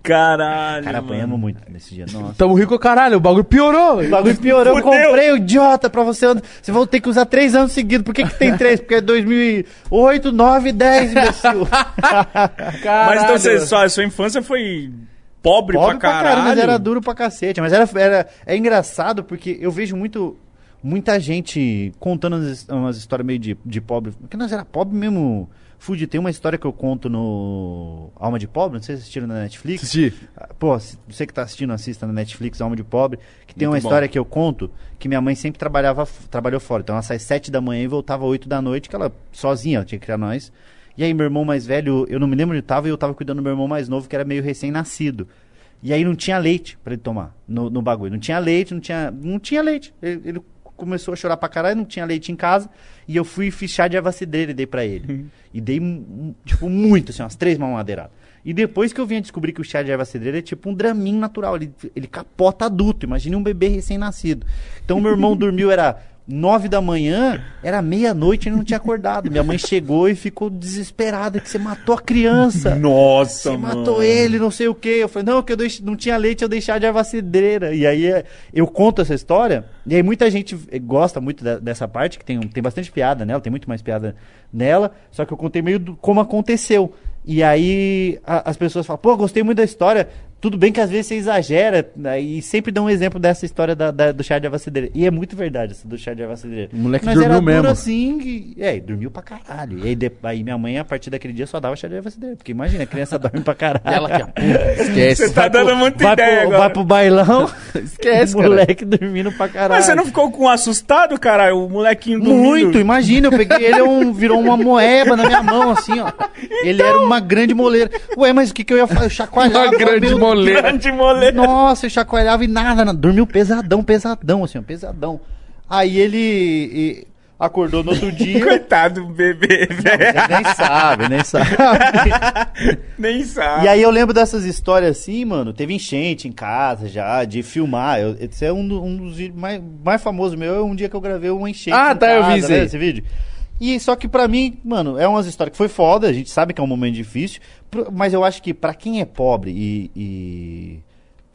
Caralho. Cara, mano. apanhamos muito nesse dia. Nossa. Tamo rico, caralho. O bagulho piorou. O bagulho piorou, eu Fudeu. comprei o idiota pra você. Você vai ter que usar três anos seguidos. Por que, que tem três? Porque é 2008, 9, 10, imbecil. Mas então você, sua, sua infância foi pobre, Pobre pra caralho. mas era duro pra cacete. Mas era, era, é engraçado porque eu vejo muito muita gente contando umas, umas histórias meio de, de pobre. Porque nós era pobre mesmo. Fude, tem uma história que eu conto no Alma de Pobre, não sei se assistiram na Netflix. Assisti. Ah, Pô, você que tá assistindo, assista na Netflix Alma de Pobre, que tem Muito uma bom. história que eu conto que minha mãe sempre trabalhava, trabalhou fora. Então ela sai sete da manhã e voltava oito da noite, que ela sozinha, ela tinha que criar nós. E aí meu irmão mais velho, eu não me lembro onde tava, e eu tava cuidando do meu irmão mais novo, que era meio recém-nascido. E aí não tinha leite pra ele tomar no, no bagulho. Não tinha leite, não tinha, não tinha leite. Ele, ele começou a chorar pra caralho, não tinha leite em casa. E eu fui fichar de avacidreira e dei pra ele. e dei, tipo, muito, assim, umas três mamadeiradas. E depois que eu vim a descobrir que o chá de erva cidreira é tipo um draminho natural. Ele, ele capota adulto. Imagine um bebê recém-nascido. Então meu irmão dormiu, era nove da manhã, era meia-noite e não tinha acordado. Minha mãe chegou e ficou desesperada que você matou a criança. Nossa, Você mano. matou ele, não sei o quê. Eu falei, não, que eu deix- não tinha leite, eu deixar de erva cidreira. E aí é, eu conto essa história, e aí muita gente eh, gosta muito da- dessa parte, que tem, tem bastante piada nela, tem muito mais piada nela, só que eu contei meio do- como aconteceu. E aí a- as pessoas falam, pô, gostei muito da história. Tudo bem que às vezes você exagera, né, e sempre dão um exemplo dessa história da- da- do chá de erva cidreira. E é muito verdade essa do chá de erva cidreira. O moleque Mas dormiu era mesmo. assim, e, é, e dormiu pra caralho. E aí, de- aí minha mãe, a partir daquele dia, só dava chá de erva cidreira. Porque imagina, a criança dorme pra caralho. Ela que a puta, esquece. Você tá dando muita vai ideia pro, agora. Vai pro bailão, Esquece, o cara. moleque dormindo pra caralho. Mas você não ficou com assustado, caralho? O molequinho dormindo. Muito, imagina, eu peguei ele, é um- virou uma moeba na minha mão, assim, ó. Ele era uma grande moleira. Ué, mas o que que eu ia fazer? Eu chacoalhava. Uma grande meu- moleira. Grande moleque. Nossa, eu chacoalhava e nada, nada. dormiu pesadão, pesadão, assim, ó, pesadão. Aí ele e, acordou no outro dia. Coitado do bebê, velho. Nem sabe, nem sabe. Nem sabe. E aí eu lembro dessas histórias assim, mano. Teve enchente em casa já, de filmar. Eu, esse é um, um dos vídeos mais, mais famosos meu. É um dia que eu gravei uma enchente. Ah, em tá, eu vi casa, né, aí. esse vídeo. E só que pra mim, mano, é umas histórias que foi foda. A gente sabe que é um momento difícil. Mas eu acho que pra quem é pobre e, e,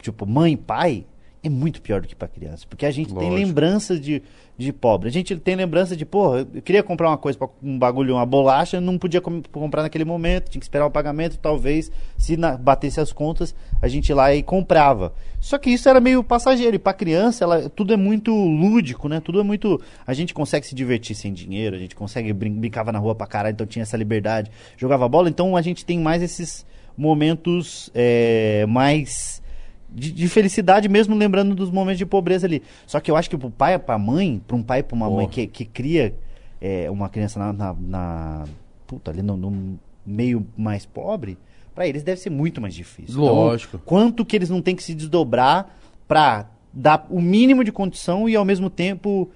tipo, mãe e pai, é muito pior do que pra criança. Porque a gente tem Lógico. lembranças de, de pobre. A gente tem lembrança de, porra, eu queria comprar uma coisa, um bagulho, uma bolacha, não podia com- comprar naquele momento, tinha que esperar o pagamento, talvez, se na- batesse as contas, a gente ia lá e comprava. Só que isso era meio passageiro, e pra criança, ela, tudo é muito lúdico, né? Tudo é muito. A gente consegue se divertir sem dinheiro, a gente consegue brin brincava na rua pra caralho, então tinha essa liberdade, jogava bola, então a gente tem mais esses momentos é, mais de, de felicidade, mesmo lembrando dos momentos de pobreza ali. Só que eu acho que pro pai e pra mãe, pra um pai e pra uma mãe Porra. que, que cria é, uma criança na, na, na- puta, ali no, no meio mais pobre, pra eles deve ser muito mais difícil. Lógico. Então, quanto que eles não têm que se desdobrar pra dar o mínimo de condição e ao mesmo tempo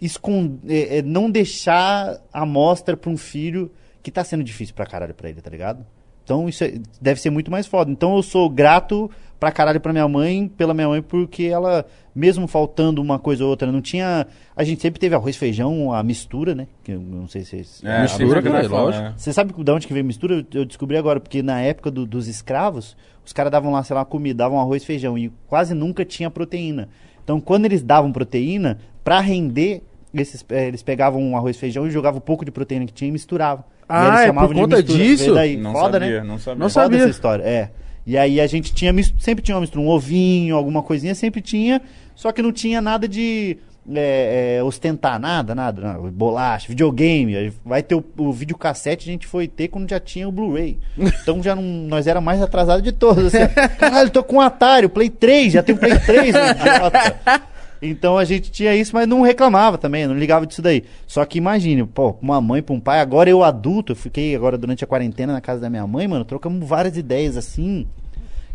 escon- é, é, não deixar a mostra pra um filho que tá sendo difícil pra caralho pra ele, tá ligado? Então isso é- deve ser muito mais foda. Então eu sou grato pra caralho pra minha mãe, pela minha mãe, porque ela, mesmo faltando uma coisa ou outra, não tinha. A gente sempre teve arroz, feijão, a mistura, né? Que eu não sei se. se- É, Mistura, a cara, gente fala, lógico. né? você sabe de onde que veio mistura? Eu, descobri agora, porque na época do- dos escravos, os caras davam lá, sei lá, comida, davam arroz e feijão, e quase nunca tinha proteína. Então, quando eles davam proteína, pra render, esses, eh, eles pegavam um arroz e feijão e jogavam um pouco de proteína que tinha e misturavam. E Ah, eles é chamavam por de conta mistura. disso? Daí. Não Foda, sabia, né? não sabia. Não Foda sabia. essa história, é. E aí a gente tinha, sempre tinha uma mistura, um ovinho, alguma coisinha, sempre tinha, só que não tinha nada de é, é, ostentar, nada, nada, nada, bolacha, videogame, vai ter o, o videocassete, a gente foi ter quando já tinha o Blu-ray. Então já não, nós era mais atrasado de todos. Assim, Caralho, tô com um Atari, o Play 3, já tem o Play 3, ô idiota. Então a gente tinha isso, mas não reclamava também, não ligava disso daí. Só que imagine, pô, uma mãe, pra um pai, agora eu adulto, eu fiquei agora durante a quarentena na casa da minha mãe, mano, trocamos várias ideias assim.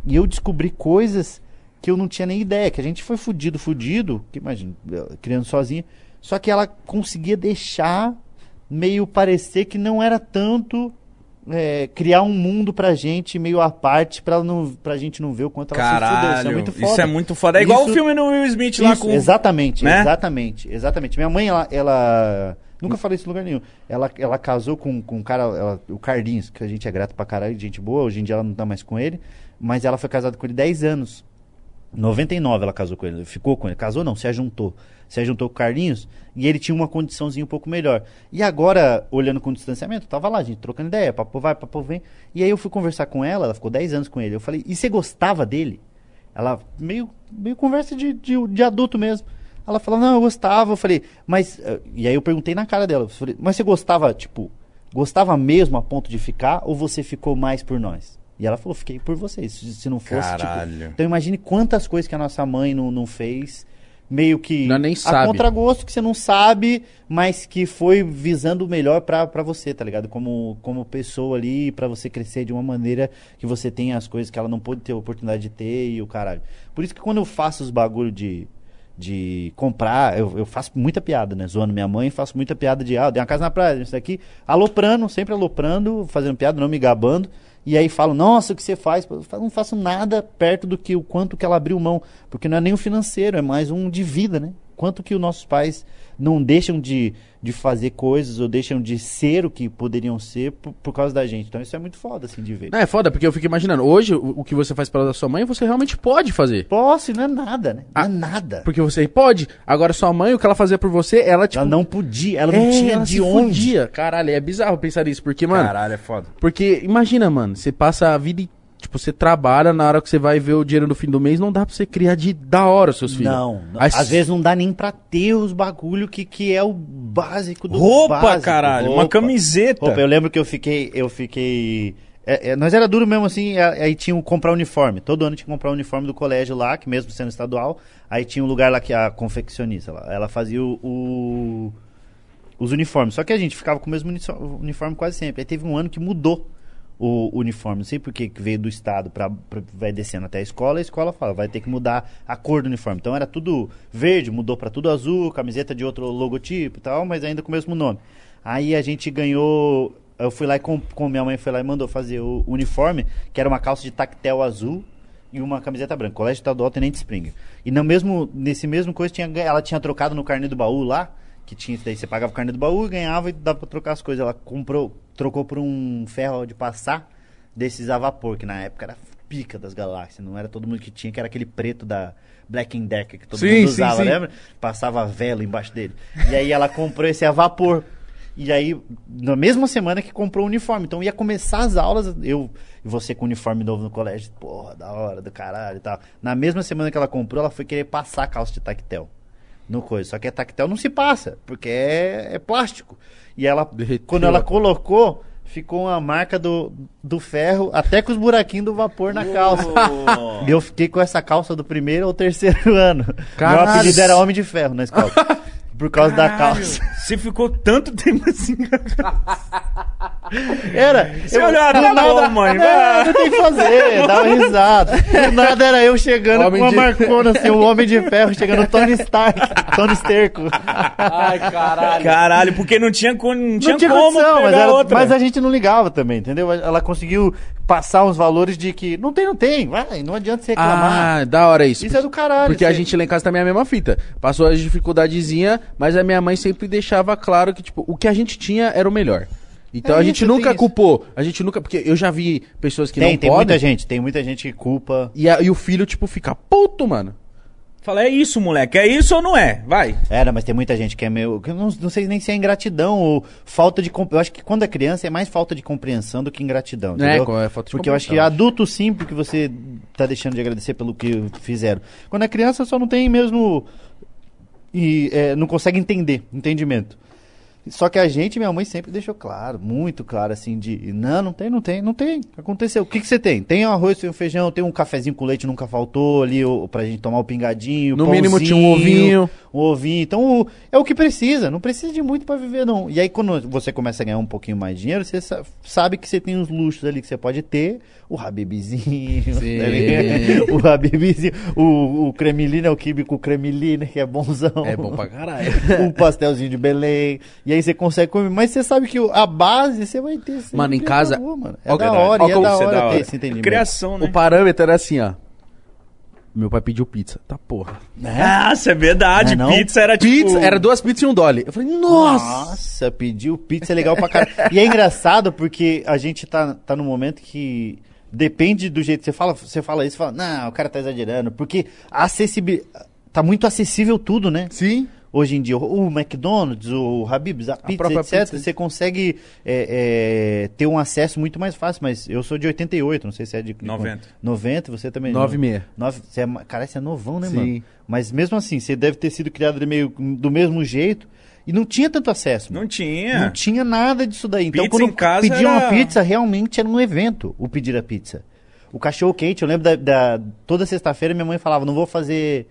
E eu descobri coisas que eu não tinha nem ideia, que a gente foi fudido, fudido, que imagina, criando sozinha. Só que ela conseguia deixar meio parecer que não era tanto é, criar um mundo pra gente meio à parte pra, não, pra gente não ver o quanto ela se fudeu. Isso é Caralho, muito foda. isso é muito foda. É igual Isso- o filme do Will Smith lá Isso, com... Exatamente, né? exatamente, exatamente. Minha mãe, ela. ela- nunca falei isso em lugar nenhum. Ela, ela casou com, com um cara, ela- o Carlinhos, que a gente é grato pra caralho, gente boa. Hoje em dia ela não tá mais com ele. Mas ela foi casada com ele 10 anos. 99 ela casou com ele, ficou com ele. Casou não, se ajuntou. Se ajuntou com o Carlinhos e ele tinha uma condiçãozinha um pouco melhor. E agora, olhando com distanciamento, tava lá, gente trocando ideia, papo vai, papo vem. E aí eu fui conversar com ela, ela ficou 10 anos com ele. Eu falei, e você gostava dele? Ela, meio, meio conversa de, de, de adulto mesmo. Ela falou, não, eu gostava. Eu falei, mas. eh, E aí eu perguntei na cara dela, eu falei, mas você gostava, tipo, gostava mesmo a ponto de ficar ou você ficou mais por nós? E ela falou, fiquei por vocês. Se não fosse. tipo, Caralho. então imagine quantas coisas que a nossa mãe não, não fez. Meio que Nós nem a sabe. contragosto que você não sabe, mas que foi visando o melhor pra, pra você, tá ligado? Como, como pessoa ali, pra você crescer de uma maneira que você tenha as coisas que ela não pôde ter a oportunidade de ter e o caralho. Por isso que quando eu faço os bagulho de, de comprar, eu, eu faço muita piada, né? Zoando minha mãe, faço muita piada de, ah, eu dei uma casa na praia, isso daqui, aloprando, sempre aloprando, fazendo piada, não me gabando. E aí falo, nossa, o que você faz? Eu não faço nada perto do que o quanto que ela abriu mão. Porque não é nem o financeiro, é mais um de vida, né? Quanto que os nossos pais não deixam de, de fazer coisas ou deixam de ser o que poderiam ser por, por causa da gente. Então isso é muito foda, assim, de ver. Não, é foda, porque eu fico imaginando, hoje o, o que você faz pela sua mãe, você realmente pode fazer. Posse não é nada, né? Não Ah, é nada. Porque você pode. Agora, sua mãe, o que ela fazia por você, ela, tipo. Ela não podia, ela não é, tinha ela de onde. fudia. Caralho, é bizarro pensar isso. Porque, mano. Caralho, é foda. Porque, imagina, mano, você passa a vida. e- Tipo, você trabalha, na hora que você vai ver o dinheiro no fim do mês, não dá pra você criar de da hora os seus filhos. Não, não. Aí, às vezes não dá nem pra ter os bagulho que, que é o básico do Roupa, básico. caralho. Uma Roupa. camiseta. Roupa, eu lembro que eu fiquei, eu fiquei. é, é, nós era duro mesmo assim, aí tinha que comprar uniforme. Todo ano tinha que comprar o uniforme do colégio lá, que mesmo sendo estadual, aí tinha um lugar lá que a confeccionista, ela, ela fazia o, o- os uniformes. Só que a gente ficava com o mesmo uniforme quase sempre. Aí teve um ano que mudou o uniforme, não sei por que veio do estado para vai descendo até a escola, a escola fala, vai ter que mudar a cor do uniforme. Então era tudo verde, mudou para tudo azul, camiseta de outro logotipo e tal, mas ainda com o mesmo nome. Aí a gente ganhou, eu fui lá e com, com minha mãe foi lá e mandou fazer o uniforme, que era uma calça de tactel azul e uma camiseta branca. Colégio Estadual Tenente Springer. E no mesmo, nesse mesmo coisa tinha, ela tinha trocado no carnê do baú lá, que tinha daí, você pagava o carnê do baú e ganhava e dava pra trocar as coisas. Ela comprou, trocou por um ferro de passar desses a vapor, que na época era pica das galáxias, não era todo mundo que tinha, que era aquele preto da Black Decker que todo Sim, mundo sim, usava, sim. lembra? Passava vela embaixo dele. E aí ela comprou esse a vapor. E aí, na mesma semana que comprou o uniforme. Então ia começar as aulas, eu e você com uniforme novo no colégio, porra, da hora, do caralho e tal. Na mesma semana que ela comprou, ela foi querer passar a calça de tactel no coisa. Só que a tactel não se passa, porque é, é plástico. E ela, Derreteu. quando ela colocou, ficou uma marca do, do ferro, até com os buraquinhos do vapor na calça. E eu fiquei com essa calça do primeiro ao terceiro ano. Caralho. Meu apelido era Homem de Ferro na escola. Por causa da calça. Você ficou tanto tempo assim. Era. Você olhou, ah, do bom, mãe, É, não tem que fazer, dava risada. Do nada era eu chegando Homem com uma de- marcona assim, o Homem de Ferro chegando, Tony Stark, Tony Sterco. Ai, caralho. Caralho, porque não tinha, não tinha, não tinha como condição, pegar mas, era- outra. mas a gente não ligava também, entendeu? Ela conseguiu passar uns valores de que não tem, não tem, vai, não adianta você reclamar. Ah, da hora isso. Isso é do caralho. Porque a você- gente lá em casa também é a mesma fita. Passou a dificuldadezinha, mas a minha mãe sempre deixava claro que, tipo, o que a gente tinha era o melhor. Então É a gente isso, nunca tem isso. culpou. A gente nunca. Porque eu já vi pessoas que tem, não tem podem. muita gente, tem muita gente que culpa. E, a- e o filho, tipo, fica puto, mano. Fala, é isso, moleque. É isso ou não é? Vai. Era, mas tem muita gente que é meio. que eu não, não sei nem se é ingratidão ou falta de. comp- Eu acho que quando é criança é mais falta de compreensão do que ingratidão. É, entendeu? co- é falta de Porque eu acho que adulto sim, porque você tá deixando de agradecer pelo que fizeram. Quando é criança só não tem mesmo. E é, não consegue entender, entendimento. Só que a gente, minha mãe sempre deixou claro, muito claro, assim, de não, não tem, não tem, não tem. Aconteceu. O que, que você tem? Tem um arroz, tem um feijão, tem um cafezinho com leite, nunca faltou ali o, pra gente tomar o pingadinho. No mínimo tinha um pãozinho, ovinho. Um ovinho. Então, o- é o que precisa. Não precisa de muito pra viver, não. E aí, quando você começa a ganhar um pouquinho mais de dinheiro, você sa- sabe que você tem uns luxos ali que você pode ter. O Habibzinho. Tá o Habibzinho. O, o cremilino é o kibe com cremilina, que é bonzão. É bom pra caralho. um pastelzinho de Belém. E aí você consegue comer. Mas você sabe que o- a base você vai ter. Mano, em casa- mano. É da hora, e é da é hora da ter hora. esse entendimento. Criação, né? o parâmetro era assim, ó. Meu pai pediu pizza. Tá porra. Nossa, é verdade. Não é não? Pizza era tipo... Pizza, era duas pizzas e um dolly. Eu falei, nossa! Nossa, pediu pizza é legal pra caralho. e é engraçado porque a gente tá, tá num momento que depende do jeito que você fala, você fala isso, fala, não, o cara tá exagerando, porque acessibilidade tá muito acessível tudo, né? Sim. Hoje em dia, o McDonald's, o Habib's, a pizza, etc., pizza. você consegue é, é, ter um acesso muito mais fácil, mas eu sou de 88, não sei se é de... de 90. 90, você também... Nove e meia. Nove, você é, cara, você é novão, né, Sim. mano? Mas mesmo assim, você deve ter sido criado meio do mesmo jeito e não tinha tanto acesso. mano. Não tinha. Não tinha nada disso daí. Então, Pizza quando em casa pedir uma era- pizza, realmente era um evento o pedir a pizza. O cachorro quente, eu lembro da, da- toda sexta-feira minha mãe falava, não vou fazer,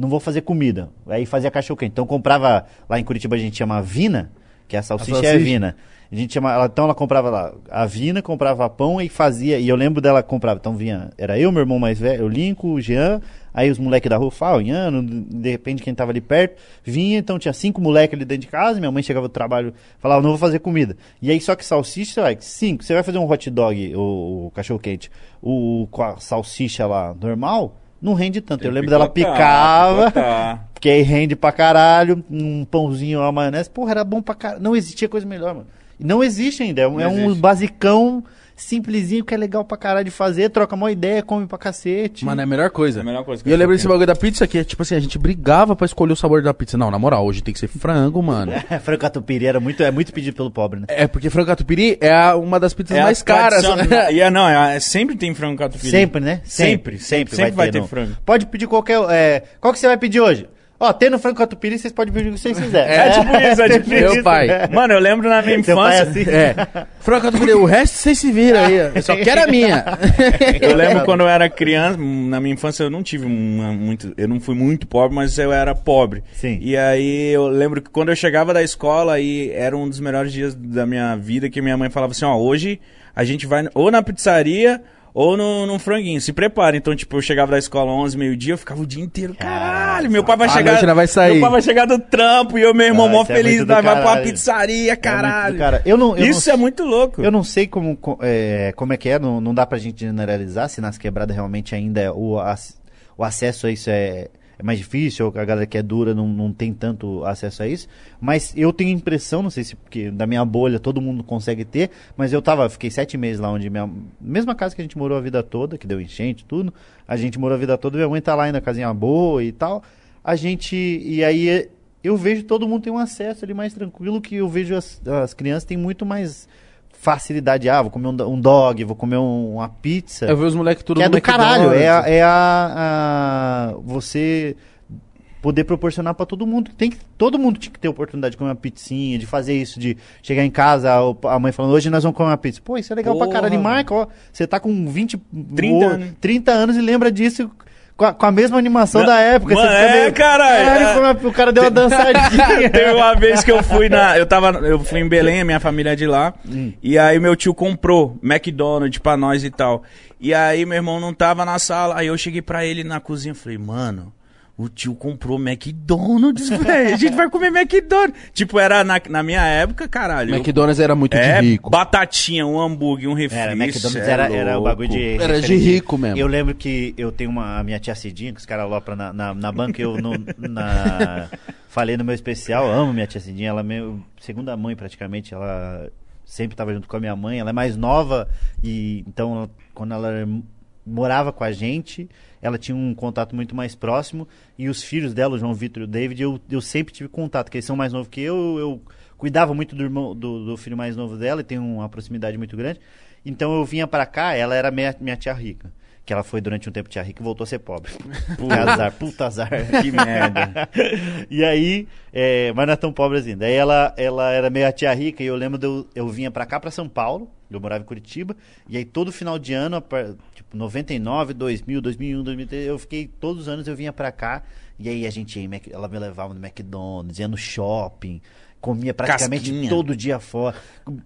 não vou fazer comida. Aí fazia cachorro quente. Então comprava lá em Curitiba a gente chama vina, que a salsicha, é salsicha. vina. A gente chama, então ela comprava lá a vina, comprava pão e fazia. E eu lembro dela comprava, então vinha, era eu, meu irmão mais velho, o Lincoln, o Jean, aí os moleques da rua, Fá, o Iano, de repente quem tava ali perto, vinha, então tinha cinco moleques ali dentro de casa, minha mãe chegava do trabalho, falava, não vou fazer comida. E aí só que salsicha, você vai, cinco, você vai fazer um hot dog, o, o cachorro quente, o, com a salsicha lá normal, não rende tanto. eu Tem lembro que dela picotar, picava, picotar. porque aí rende pra caralho, um pãozinho, uma maionese, porra, era bom pra caralho. Não existia coisa melhor, mano. Não existe ainda, é um, Não é um existe. basicão simplesinho que é legal pra caralho de fazer, troca uma ideia, come pra cacete. Mano, é a melhor coisa. É a melhor coisa que E eu eu lembro desse bagulho da pizza que, tipo assim, a gente brigava pra escolher o sabor da pizza. Não, na moral, hoje tem que ser frango, mano. Frango catupiry era muito, é muito pedido pelo pobre, né? É, porque frango catupiry é a- uma das pizzas É mais caras. E é, não, é, é- sempre tem frango catupiry. Sempre, né? Sempre, sempre, sempre vai ter no- frango. Pode pedir qualquer. É... Qual que você vai pedir hoje? Ó, tem no frango catupiry, vocês podem pedir o que vocês quiserem. É tipo isso, é tipo Meu isso. pai. Mano, eu lembro na minha Seu pai é infância. assim? É. Frango catupiry, o resto vocês se viram aí. Eu só quero a minha. Eu lembro quando eu era criança, na minha infância eu não tive uma, muito. Eu não fui muito pobre, mas eu era pobre. Sim. E aí eu lembro que quando eu chegava da escola e era um dos melhores dias da minha vida que minha mãe falava assim, ó, hoje a gente vai ou na pizzaria ou no, no franguinho, se prepara. Então, tipo, eu chegava da escola 11, meio-dia, eu ficava o dia inteiro, caralho, meu pai vai chegar. noite ainda vai sair. Meu pai vai chegar do trampo e eu, meu irmão, Ah, mó é feliz, nós vai pra caralho. pizzaria, É caralho. do cara. Eu não, eu Isso não é muito louco. Eu não sei como, co- é, como é que é, não, não dá pra gente generalizar se nas quebradas realmente ainda é o, o acesso a isso é, é mais difícil, a galera que é dura não, não tem tanto acesso a isso. Mas eu tenho impressão, não sei se porque da minha bolha todo mundo consegue ter, mas eu tava, fiquei sete meses lá onde minha. Mesma casa que a gente morou a vida toda, que deu enchente, tudo. A gente morou a vida toda, minha mãe tá lá ainda, casinha boa e tal. A gente. E aí eu vejo todo mundo tem um acesso ali mais tranquilo, que eu vejo as, as crianças têm muito mais facilidade. Ah, vou comer um, um dog, vou comer um- uma pizza. Eu vi os moleques tudo que é do caralho. É, a, é a, a- Você poder proporcionar pra todo mundo. Tem que, todo mundo tinha que ter oportunidade de comer uma pizzinha, de fazer isso, de chegar em casa, a mãe falando, hoje nós vamos comer uma pizza. Pô, isso é legal pra Porra, caralho. E mano. marca, ó, você tá com 20, 30 ou- anos. 30 anos e lembra disso com a, com a mesma animação da época. mano, é, meio, caralho, é- o cara deu uma dançadinha. Teve uma vez que eu fui na. Eu tava. Eu fui em Belém, a minha família é de lá. Hum. E aí meu tio comprou McDonald's pra nós e tal. E aí meu irmão não tava na sala. Aí eu cheguei pra ele na cozinha e falei, mano. O tio comprou McDonald's, velho. A gente vai comer McDonald's. Tipo, era na, na minha época, caralho. eu- McDonald's era muito é, de rico. batatinha, um hambúrguer, um refri. Era, McDonald's é era, era o bagulho de. Era de rico mesmo. Eu lembro que eu tenho uma a minha tia Cidinha, que os caras alopram na, na, na banca, eu no, na, falei no meu especial, eu amo minha tia Cidinha, ela é meu segunda mãe praticamente, ela sempre estava junto com a minha mãe, ela é mais nova e então quando ela morava com a gente, ela tinha um contato muito mais próximo e os filhos dela, o João Vitor e o David, eu, eu sempre tive contato, que eles são mais novos que eu, eu cuidava muito do irmão do, do filho mais novo dela e tem uma proximidade muito grande. Então eu vinha pra cá, ela era minha, minha tia rica. Que ela foi durante um tempo tia rica e voltou a ser pobre. Puta azar, puta azar. Que merda. e aí, é, mas não é tão pobre assim. Daí ela, ela era meio a tia rica e eu lembro de eu, eu vinha pra cá, pra São Paulo. Eu morava em Curitiba. E aí todo final de ano, tipo 99, 2000, 2001, 2003, eu fiquei todos os anos eu vinha pra cá. E aí a gente ia, ela me levava no McDonald's, ia no shopping. Comia praticamente Casquinha. todo dia fora.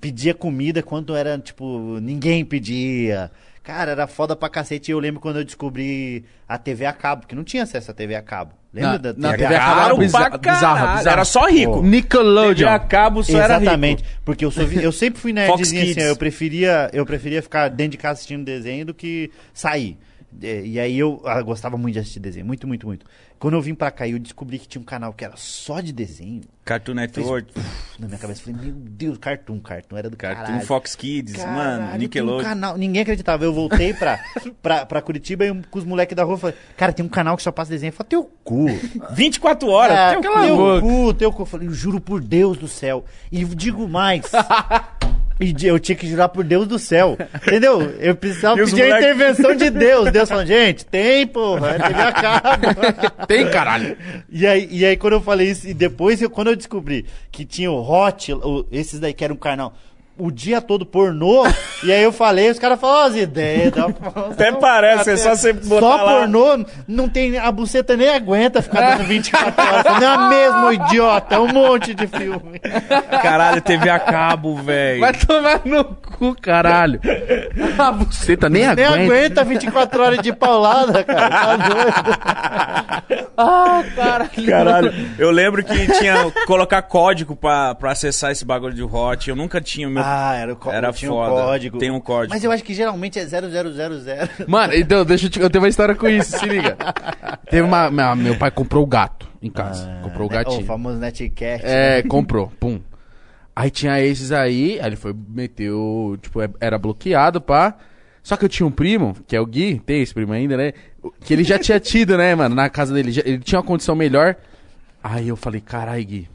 Pedia comida quando era, tipo, ninguém pedia. Cara, era foda pra cacete. E eu lembro quando eu descobri a TV a cabo, porque não tinha acesso à TV a cabo. Lembra Na- da na TV, TV a cabo? era bizarro, caralho. bizarro. Era só rico. Pô. TV Nickelodeon. a cabo só era rico. Exatamente, porque eu, sou, eu sempre fui nerdzinho assim, eu preferia, eu preferia ficar dentro de casa assistindo desenho do que sair. É, e aí eu ah, gostava muito de assistir desenho, muito, muito, muito. Quando eu vim pra cá, eu descobri que tinha um canal que era só de desenho. Cartoon Network, Na minha cabeça, eu falei, meu Deus, Cartoon, Cartoon era do Cartoon caralho. Fox Kids, Caralho, mano, tem um Nickelodeon. canal. Ninguém acreditava. Eu voltei pra, pra, pra Curitiba e com os moleques da rua falei, cara, tem um canal que só passa desenho. Eu falei, teu cu. 24 horas, Ah, teu teu cu. cu, teu cu. Eu falei, eu juro por Deus do céu. E digo mais. E eu tinha que jurar por Deus do céu. Entendeu? Eu precisava pedir a moleque- intervenção de Deus. Deus falando, gente, tem, porra. é TV a cabo. Tem, caralho. E aí, e aí, quando eu falei isso, e depois, eu, quando eu descobri que tinha o Hot, o- esses daí que era um canal, o dia todo pornô, e aí eu falei, os caras falaram, as ideias. dá pra- Até parece, é só você botar Só lá. pornô, não tem, a buceta nem aguenta ficar dando 24 horas. Não é mesmo, idiota, é um monte de filme. Caralho, TV a cabo, velho. Vai tomar no cu, caralho. A buceta nem Nem aguenta. aguenta 24 horas de paulada, cara, tá doido. Ah, caralho. Caralho, eu lembro que tinha colocar código pra, pra acessar esse bagulho de hot. Eu nunca tinha o meu. Ah, era o có- Era tinha foda. um código. Tem um código. Mas eu acho que geralmente é 0000. Mano, então, deixa eu te... Eu tenho uma história com isso, se liga. Teve uma... minha- Meu pai comprou o gato em casa. comprou o né? gatinho. O famoso Netcat. É, comprou, pum. Aí tinha esses aí, aí ele foi, meteu, tipo, é- era bloqueado, pá. Só que eu tinha um primo, que é o Gui, tem esse primo ainda, né? Que ele já tinha tido, né, mano, na casa dele. já- ele tinha uma condição melhor. Aí eu falei, carai, Gui.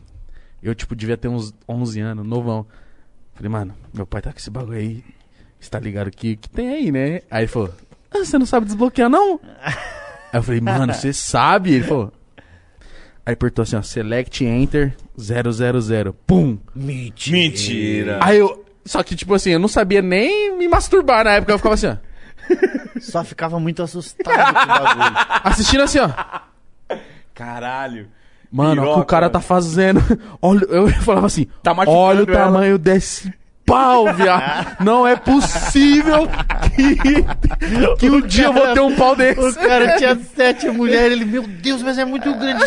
Eu, tipo, devia ter uns 11 anos, novão. Falei, mano, meu pai tá com esse bagulho aí. Você tá ligado que, que tem aí, né? Aí ele falou, ah, você não sabe desbloquear, não? Aí eu falei, mano, você sabe? Ele falou. Aí apertou assim, ó, select enter 000. Pum! Mentira. Mentira. Aí eu. Só que, tipo assim, eu não sabia nem me masturbar na época. Eu ficava assim, ó. Só ficava muito assustado com o bagulho. Assistindo assim, ó. Caralho. Mano, olha o que o Piroca. cara tá fazendo. Olha, eu falava assim, Tá olha o ela." tamanho desse pau, viado. Não é possível que, que um dia eu vou ter um pau desse. O cara tinha sete mulheres, ele, meu Deus, mas é muito grande.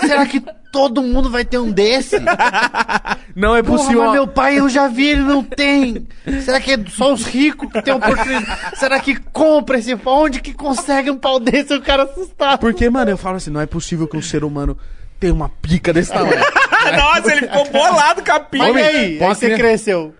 Será que todo mundo vai ter um desse? Não é Porra, possível. mas meu pai eu já vi, ele não tem. Será que é só os ricos que tem oportunidade? Será que compra esse pau? Onde que consegue um pau desse? O cara assustado. Porque, mano, eu falo assim, não é possível que um ser humano tenha uma pica desse tamanho. Nossa, ele ficou bolado com a pica. Homem, aí? Aí você cresceu.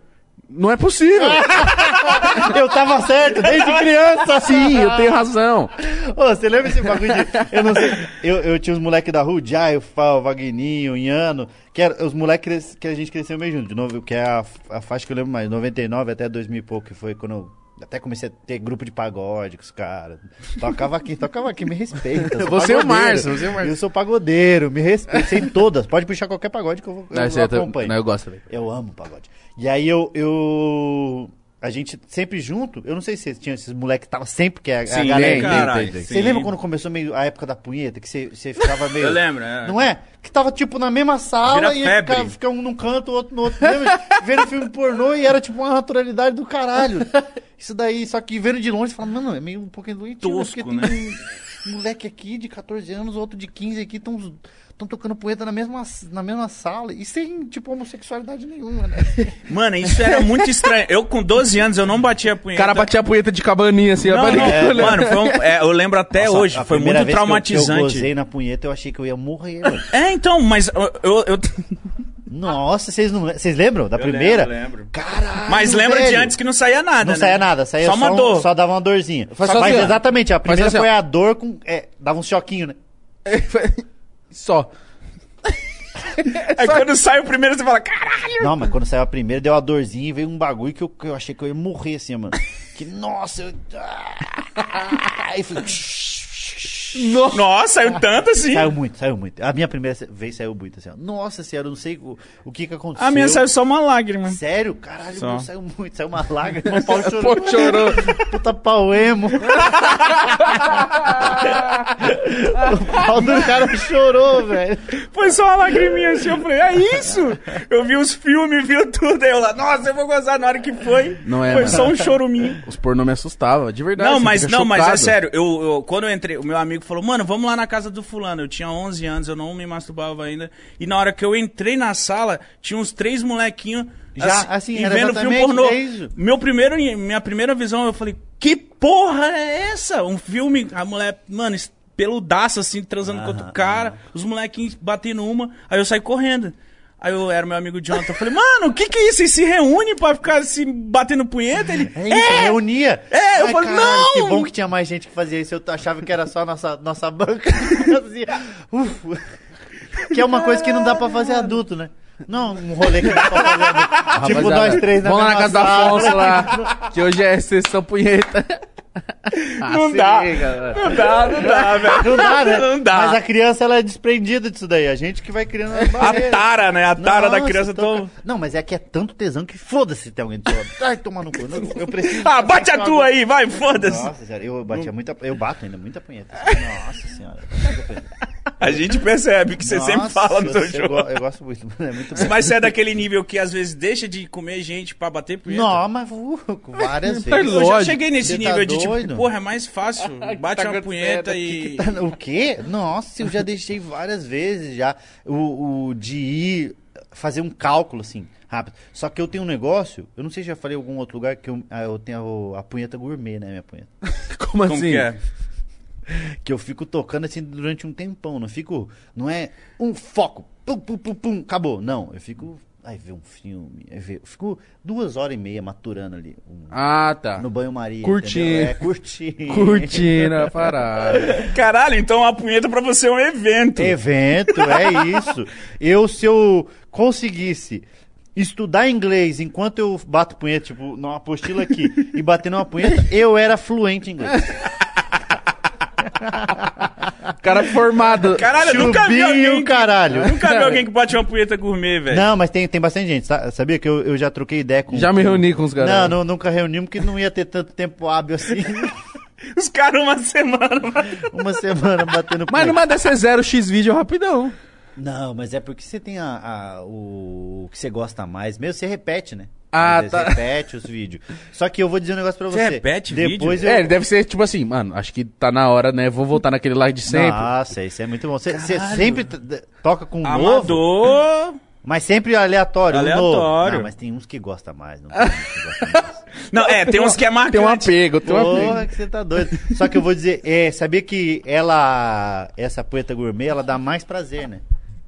Não é possível. Eu tava certo desde criança. Sim, eu tenho razão. Ô, você lembra esse bagulho de. Eu não sei. Eu, eu tinha os moleques da rua, o Jai, o Fá, o Vagninho, o Iano, que eram os moleques que a gente cresceu meio junto, de novo, que é a, a faixa que eu lembro mais, 99 até 2000 e pouco, que foi quando eu até comecei a ter grupo de pagode com os caras. Tocava aqui, tocava aqui, me respeita. eu Você é o. Márcio, você é o Márcio. Eu sou pagodeiro, me respeita. Sei todas. Pode puxar qualquer pagode que eu vou. Eu, Não, tá- acompanho. não, eu gosto também. Eu amo pagode. E aí eu, eu. A gente sempre junto, eu não sei se tinha esses moleques que tava sempre, que é a, a Sim, galera. caralho. tem, tem. Você lembra quando começou meio a época da punheta, que você, você ficava meio. Eu lembro, é. Não é? Que tava tipo na mesma sala Vira e ficava, ficava um num canto, o outro no outro. Lembra? vendo filme pornô e era tipo uma naturalidade do caralho. Isso daí, só que vendo de longe, você fala, mano, é meio um pouquinho doentio, né? Tosco, tem um moleque aqui de 14 anos, outro de 15 aqui, estão estão tocando punheta na mesma, na mesma sala e sem, tipo, homossexualidade nenhuma, né? Mano, isso era muito estranho. Eu, com 12 anos, eu não batia a O punheta. cara batia a punheta de cabaninha assim, Não, pra não, ninguém olhar. mano, foi um- é, eu lembro até Nossa, hoje. a Foi muito vez que eu- traumatizante. Eu, gozei na punheta, eu achei que eu ia morrer, mano. É, então, mas eu. eu- eu- Nossa, vocês não vocês lembram da primeira? lembro, lembro. Caralho, Mas lembra de velho. antes que não saía nada, Não né? saía nada, saía Só só, uma um- dor. só dava uma dorzinha. Só Mas assim, exatamente, a primeira assim, foi a dor com. É, dava um choquinho, né? Só. Aí quando sai o primeiro, você fala, caralho! Não, mas quando saiu a primeira, deu uma dorzinha e veio um bagulho que eu, que eu achei que eu ia morrer assim, mano. Que nossa, eu. Ah, Aí foi. Nossa, saiu tanto assim. Saiu muito, saiu muito. A minha primeira vez saiu muito assim, ó. Nossa senhora, eu não sei o, o que que aconteceu. A minha saiu só uma lágrima. Sério? Caralho, Só. meu, saiu muito. Saiu uma lágrima, o pau chorou. Pô, chorou. Puta pau emo. o pau do cara chorou, velho. Foi só uma lagriminha assim. Eu falei, é isso? Eu vi os filmes, vi tudo. Aí eu lá, nossa, eu vou gozar na hora que foi. Não é, Foi mano. só um choruminho. Os pornô me assustavam, de verdade. Não, você mas fica não, mas é chocado. sério. Eu, eu- quando eu entrei, o meu amigo falou, mano, vamos lá na casa do fulano. Eu tinha 11 anos, eu não me masturbava ainda. E na hora que eu entrei na sala, tinha uns três molequinhos Já, assim, e era vendo filme pornô. isso. Meu primeiro, minha primeira visão, eu falei, que porra é essa? Um filme, a mulher, mano, peludaça assim, transando com outro cara, os molequinhos batendo uma, aí eu saí correndo. Aí eu era meu amigo Jonathan, eu falei, mano, o que que é isso? Eles se reúnem pra ficar se batendo punheta? Ele, É isso, reunia. É, eu falei, não! Que bom que tinha mais gente que fazia isso. Eu achava que era só nossa, nossa banca. Fazia, uf. que é uma coisa que não dá pra fazer adulto, né? Não, um rolê que dá pra fazer adulto. tipo, nós três na Vamos lá na mesma casa do sala. Afonso lá, que hoje é sessão punheta. Não se dá. liga, não dá, não dá, velho. Não dá, né? Não dá. Mas a criança, ela é desprendida disso daí. A gente que vai criando A tara, né? A tara da Nossa, criança tô- tão... Não, mas é que é tanto tesão que foda-se se tem alguém do. Ai, tomar no cu. Não, Eu preciso. Ah, bate a tua aí, vai, foda-se. Nossa senhora, eu batia muita. Eu bato ainda muita punheta. Nossa senhora. A gente percebe que você sempre Nossa, fala no seu eu, jogo. go- eu gosto muito. É muito bom. Mas você é daquele nível que às vezes deixa de comer gente pra bater punheta? Não, mas uh, várias Tá vezes. Eu já cheguei nesse Você tá nível de tipo, doido? porra, é mais fácil. Bate Tá uma punheta e. O quê? Nossa, eu já deixei várias vezes já o, o de ir fazer um cálculo assim, rápido. Só que eu tenho um negócio, eu não sei se já falei em algum outro lugar que eu, ah, eu tenho a, a punheta gourmet, né, minha punheta. Como assim? Como que é? Que eu fico tocando assim durante um tempão, não fico, não é um foco, pum, pum, pum, pum, acabou. Não, eu fico, aí ver um filme, aí ver, eu fico duas horas e meia maturando ali. um- Ah, tá. no banho-maria. Curtindo. É, curtindo. Curtindo a parada. Caralho, então a punheta pra você é um evento. Evento, é isso. Eu, se eu conseguisse estudar inglês enquanto eu bato punheta, tipo, numa apostila aqui, e bater numa punheta, eu era fluente em inglês. Cara formado. Caralho, eu nunca vi Chubinho, alguém. caralho. Nunca vi alguém que bate uma punheta gourmet, velho. Não, mas tem, tem bastante gente, sa- sabia que eu, eu já troquei ideia com... Já me reuni com os caras. Não, não, nunca reunimos, porque não ia ter tanto tempo hábil assim. Os caras uma semana. Uma semana batendo Mas numa dessas zero X vídeo rapidão. Não, mas é porque você tem a, a- o, o que você gosta mais. Mesmo você repete, né? Ah, tá. Repete os vídeos. Só que eu vou dizer um negócio pra Você você. repete Depois vídeo? eu... É, ele deve ser tipo assim, mano, acho que tá na hora, né? Vou voltar naquele like de sempre. Nossa, isso é muito bom. Você sempre toca com um novo, Amador. mas sempre aleatório. Aleatório. novo. Não, mas tem uns que gostam mais. Não tem uns que gostam mais. Não, é, tem uns que é marcante. Tem um apego, tem um apego. Porra, que você tá doido. Só que eu vou dizer, é, sabia que ela, essa poeta gourmet, ela dá mais prazer, né?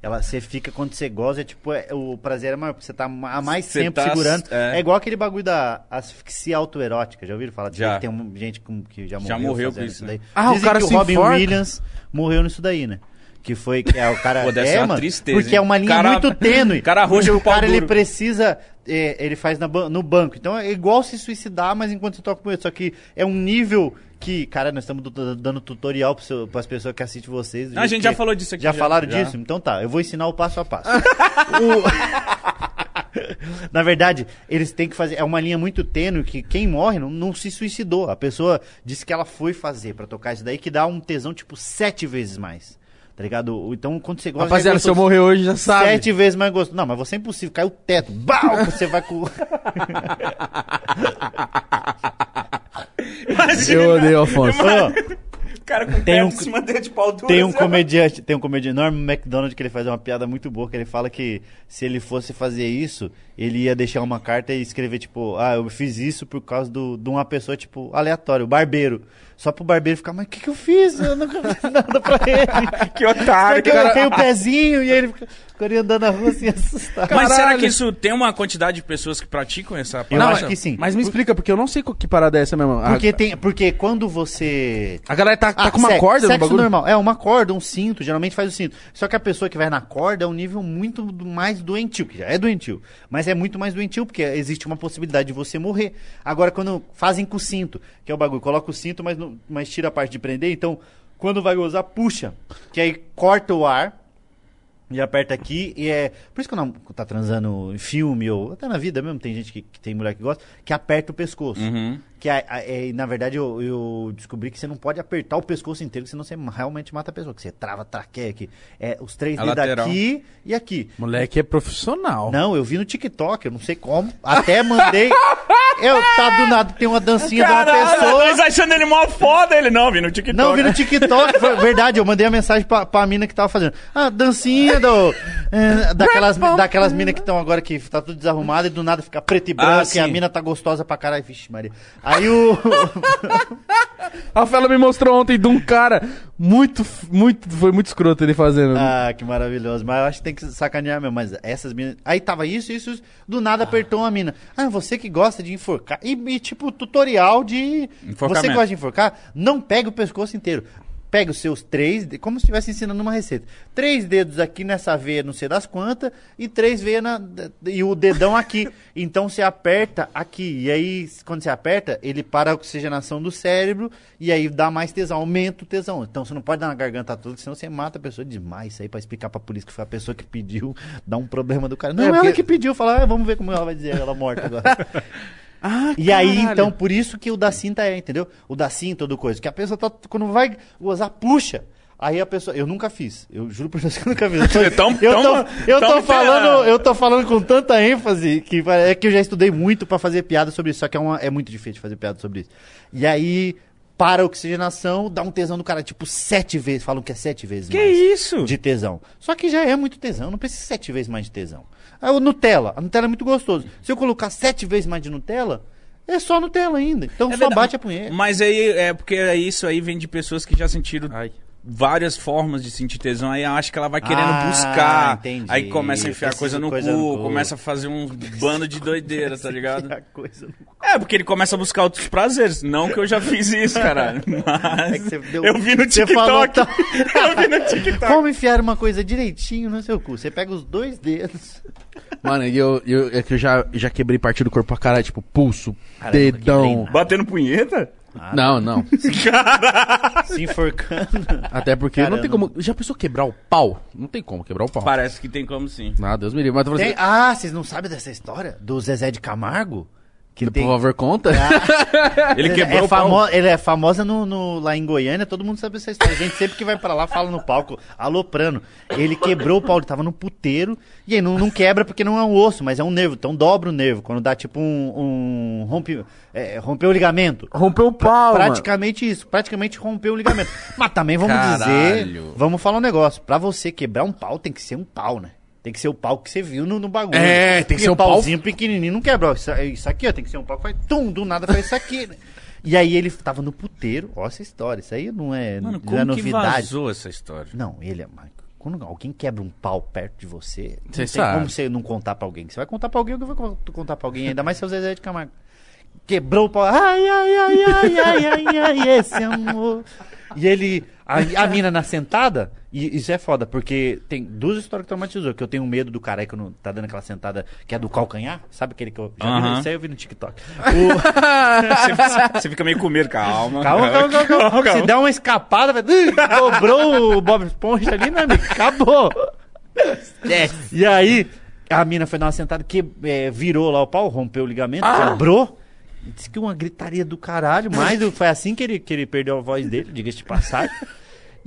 Ela, você fica, quando você goza, é tipo, é, o prazer é maior, porque você tá há mais Você tempo tá- segurando. é. É. igual aquele bagulho da asfixia autoerótica, já ouviram falar disso? Já. Tem um, gente com, que já morreu, Já morreu com isso, né? Ah, o Dizem cara que o Robin enforca? Williams morreu nisso daí, né? Que foi, que é o cara... Pô, deve é, ser uma mano, tristeza, Porque hein? é uma linha Cara- muito tênue. cara roxo o cara, ele duro. precisa... é, ele faz na no banco. Então é igual se suicidar, mas enquanto você toca com ele. Só que é um nível que... Cara, nós estamos dando tutorial para as pessoas que assistem vocês. Ah, a gente já falou disso aqui. Já, falaram já. disso? Então tá, eu vou ensinar o passo a passo. O- Na verdade, eles têm que fazer. É uma linha muito tênue que quem morre não, não se suicidou. A pessoa disse que ela foi fazer pra tocar isso daí, que dá um tesão tipo sete vezes mais. Tá ligado? Então, quando você gosta. Rapaziada, se eu morrer hoje, já sabe. Sete vezes mais gostoso. Não, mas você é impossível. Cai o teto. Bau! Você vai com. Imagina, Eu odeio o Afonso. O cara com Tem um- em cima dele de pau duro. Tem um comediante, tem um comediante, Norm MacDonald, que ele faz uma piada muito boa, que ele fala que se ele fosse fazer isso, ele ia deixar uma carta e escrever, tipo, ah, eu fiz isso por causa do, de uma pessoa, tipo, aleatório, barbeiro. Só pro barbeiro ficar, mas o que que eu fiz? Eu nunca fiz nada pra ele. Que otário, Porque eu cara. coloquei o pezinho e ele fica, andando na rua assim, assustado. Mas será que isso tem uma quantidade de pessoas que praticam essa Eu Não, acho que sim. Mas me explica, porque eu não sei que parada é essa mesmo. A- Porque, tem, porque quando você A galera tá, tá Ah, com uma sexo- corda no sexo bagulho. normal. É, uma corda, um cinto, geralmente faz o cinto. Só que a pessoa que vai na corda é um nível muito mais doentio, que já é doentio. Mas é muito mais doentio, porque existe uma possibilidade de você morrer. Agora, quando fazem com o cinto, que é o bagulho, coloca o cinto, mas, não- mas tira a parte de prender, então, quando vai gozar, puxa. Que aí corta o ar. E aperta aqui, e é. Por isso que quando tá transando em filme, ou até na vida mesmo, tem gente que, que tem mulher que gosta, que aperta o pescoço. Uhum. Que a- a- é, na verdade eu, eu descobri que você não pode apertar o pescoço inteiro, senão você realmente mata a pessoa. Que você trava a traqueia aqui. É os três dedos aqui e aqui. Moleque é profissional. Não, eu vi no TikTok, eu não sei como. Até mandei. eu tá do nada, tem uma dancinha de uma Caralho, pessoa. nós achando ele mó foda, ele não, vi no TikTok. Não, vi no TikTok, foi verdade, eu mandei a mensagem pra, pra mina que tava fazendo. Ah, dancinha fazendo? É, daquelas daquelas minas que estão agora que tá tudo desarrumado e do nada fica preto e branco Ah, e a mina tá gostosa pra caralho. Vixe, Maria. Aí o. A Rafaela me mostrou ontem de um cara muito, muito, foi muito escroto ele fazendo. ah, que maravilhoso. Mas eu acho que tem que sacanear mesmo. Mas essas minas. Aí tava isso, isso, isso. Do nada apertou uma mina. Ah, você que gosta de enforcar. E, e, tipo, tutorial de. Você que gosta de enforcar, não pega o pescoço inteiro. Pega os seus três, como se estivesse ensinando uma receita. Três dedos aqui nessa veia, não sei das quantas, e três veias na, e o dedão aqui. Então você aperta aqui. E aí, quando você aperta, ele para a oxigenação do cérebro e aí dá mais tesão, aumenta o tesão. Então você não pode dar na garganta toda, senão você mata a pessoa demais. Isso aí pra explicar pra polícia que foi a pessoa que pediu, dá um problema do cara. Não, É, ela porque- que pediu, falar, ah, vamos ver como ela vai dizer, ela morta agora. Ah, E aí, caralho. então, por isso que o da cinta é, entendeu? O da cinta, do coisa. Que a pessoa tá, quando vai gozar, puxa. Aí a pessoa, eu nunca fiz, eu juro por Deus que eu nunca fiz. Eu tô, Tão- eu tô, tão- eu tô tão falando, eu tô falando com tanta ênfase que é que eu já estudei muito pra fazer piada sobre isso, só que é, uma, é muito difícil fazer piada sobre isso. E aí, para a oxigenação, dá um tesão do cara, tipo, sete vezes, falam que é sete vezes Que mais isso? de tesão. Só que já é muito tesão, não precisa sete vezes mais de tesão. Aí o Nutella, a Nutella é muito gostoso. Se eu colocar sete vezes mais de Nutella, é só Nutella ainda. Então É só verdade. bate a punheta. Mas aí é porque isso aí vem de pessoas que já sentiram Ai. Várias formas de sentir tesão. Aí acha que ela vai querendo Ah, buscar. entendi. Aí começa a enfiar coisa no, coisa cu, no cu. começa a fazer um bando de doideira, tá ligado? É, porque ele começa a buscar outros prazeres. Não que eu já fiz isso, caralho. Mas É que você deu- eu vi no você falou TikTok. eu vi no TikTok. Como enfiar uma coisa direitinho no seu cu? Você pega os dois dedos. Mano, eu, eu, é que eu já, já quebrei parte do corpo pra caralho, tipo, pulso, quebrei dedão. Batendo punheta? Não, não. Se enforcando. Até porque não tem Caramba. como. Já pensou quebrar o pau? Não tem como quebrar o pau. Parece que tem como sim. Ah, Deus me livre. Mas eu Tem- ah, vocês não sabem dessa história? Do Zezé de Camargo? Que tem... por favor, conta. Ele quebrou é o pau. famo... Ele é famosa no, no- lá em Goiânia, todo mundo sabe essa história. A gente sempre que vai pra lá fala no palco, aloprando. Ele quebrou o pau, ele tava no puteiro, e aí não, não quebra porque não é um osso, mas é um nervo, então dobra o nervo. Quando dá tipo um. um rompe, é, rompeu o ligamento. Rompeu o pau, mano. praticamente isso, praticamente rompeu o ligamento. Mas também vamos Caralho. dizer, vamos falar um negócio. Pra você quebrar um pau, tem que ser um pau, né? Tem que ser o pau que você viu no, no bagulho. É, tem que ser um pau- pauzinho pequenininho, não quebra. ó, Isso, isso aqui, ó, tem que ser um pau que faz tum, do nada faz isso aqui. né? E aí ele tava no puteiro, ó essa história, isso aí não é, Mano, não é como que novidade. vazou essa história? Não, ele é. Quando alguém quebra um pau perto de você, não Você tem sabe. como você não contar pra alguém. Você vai contar pra alguém, vai con- contar pra alguém, ainda mais seu Zezé de Camargo. Quebrou o pau. Ai, ai, ai, ai, ai, ai, ai, esse amor. E ele. A, a mina na sentada, e isso é foda, porque tem duas histórias que traumatizou. Que eu tenho medo do cara que não tá dando aquela sentada que é do calcanhar. Sabe aquele que eu. Já vi, Aham. isso aí eu vi no TikTok. O, Você, você fica meio com medo, calma. Calma, calma, calma, calma. Se der uma escapada, vai... Dobrou o Bob Esponja ali, meu amigo. Acabou. É. E aí, a mina foi dar uma sentada que é, virou lá o pau, rompeu o ligamento, quebrou. Disse que uma gritaria do caralho, mas foi assim que ele, que ele perdeu a voz dele, diga-se de passagem.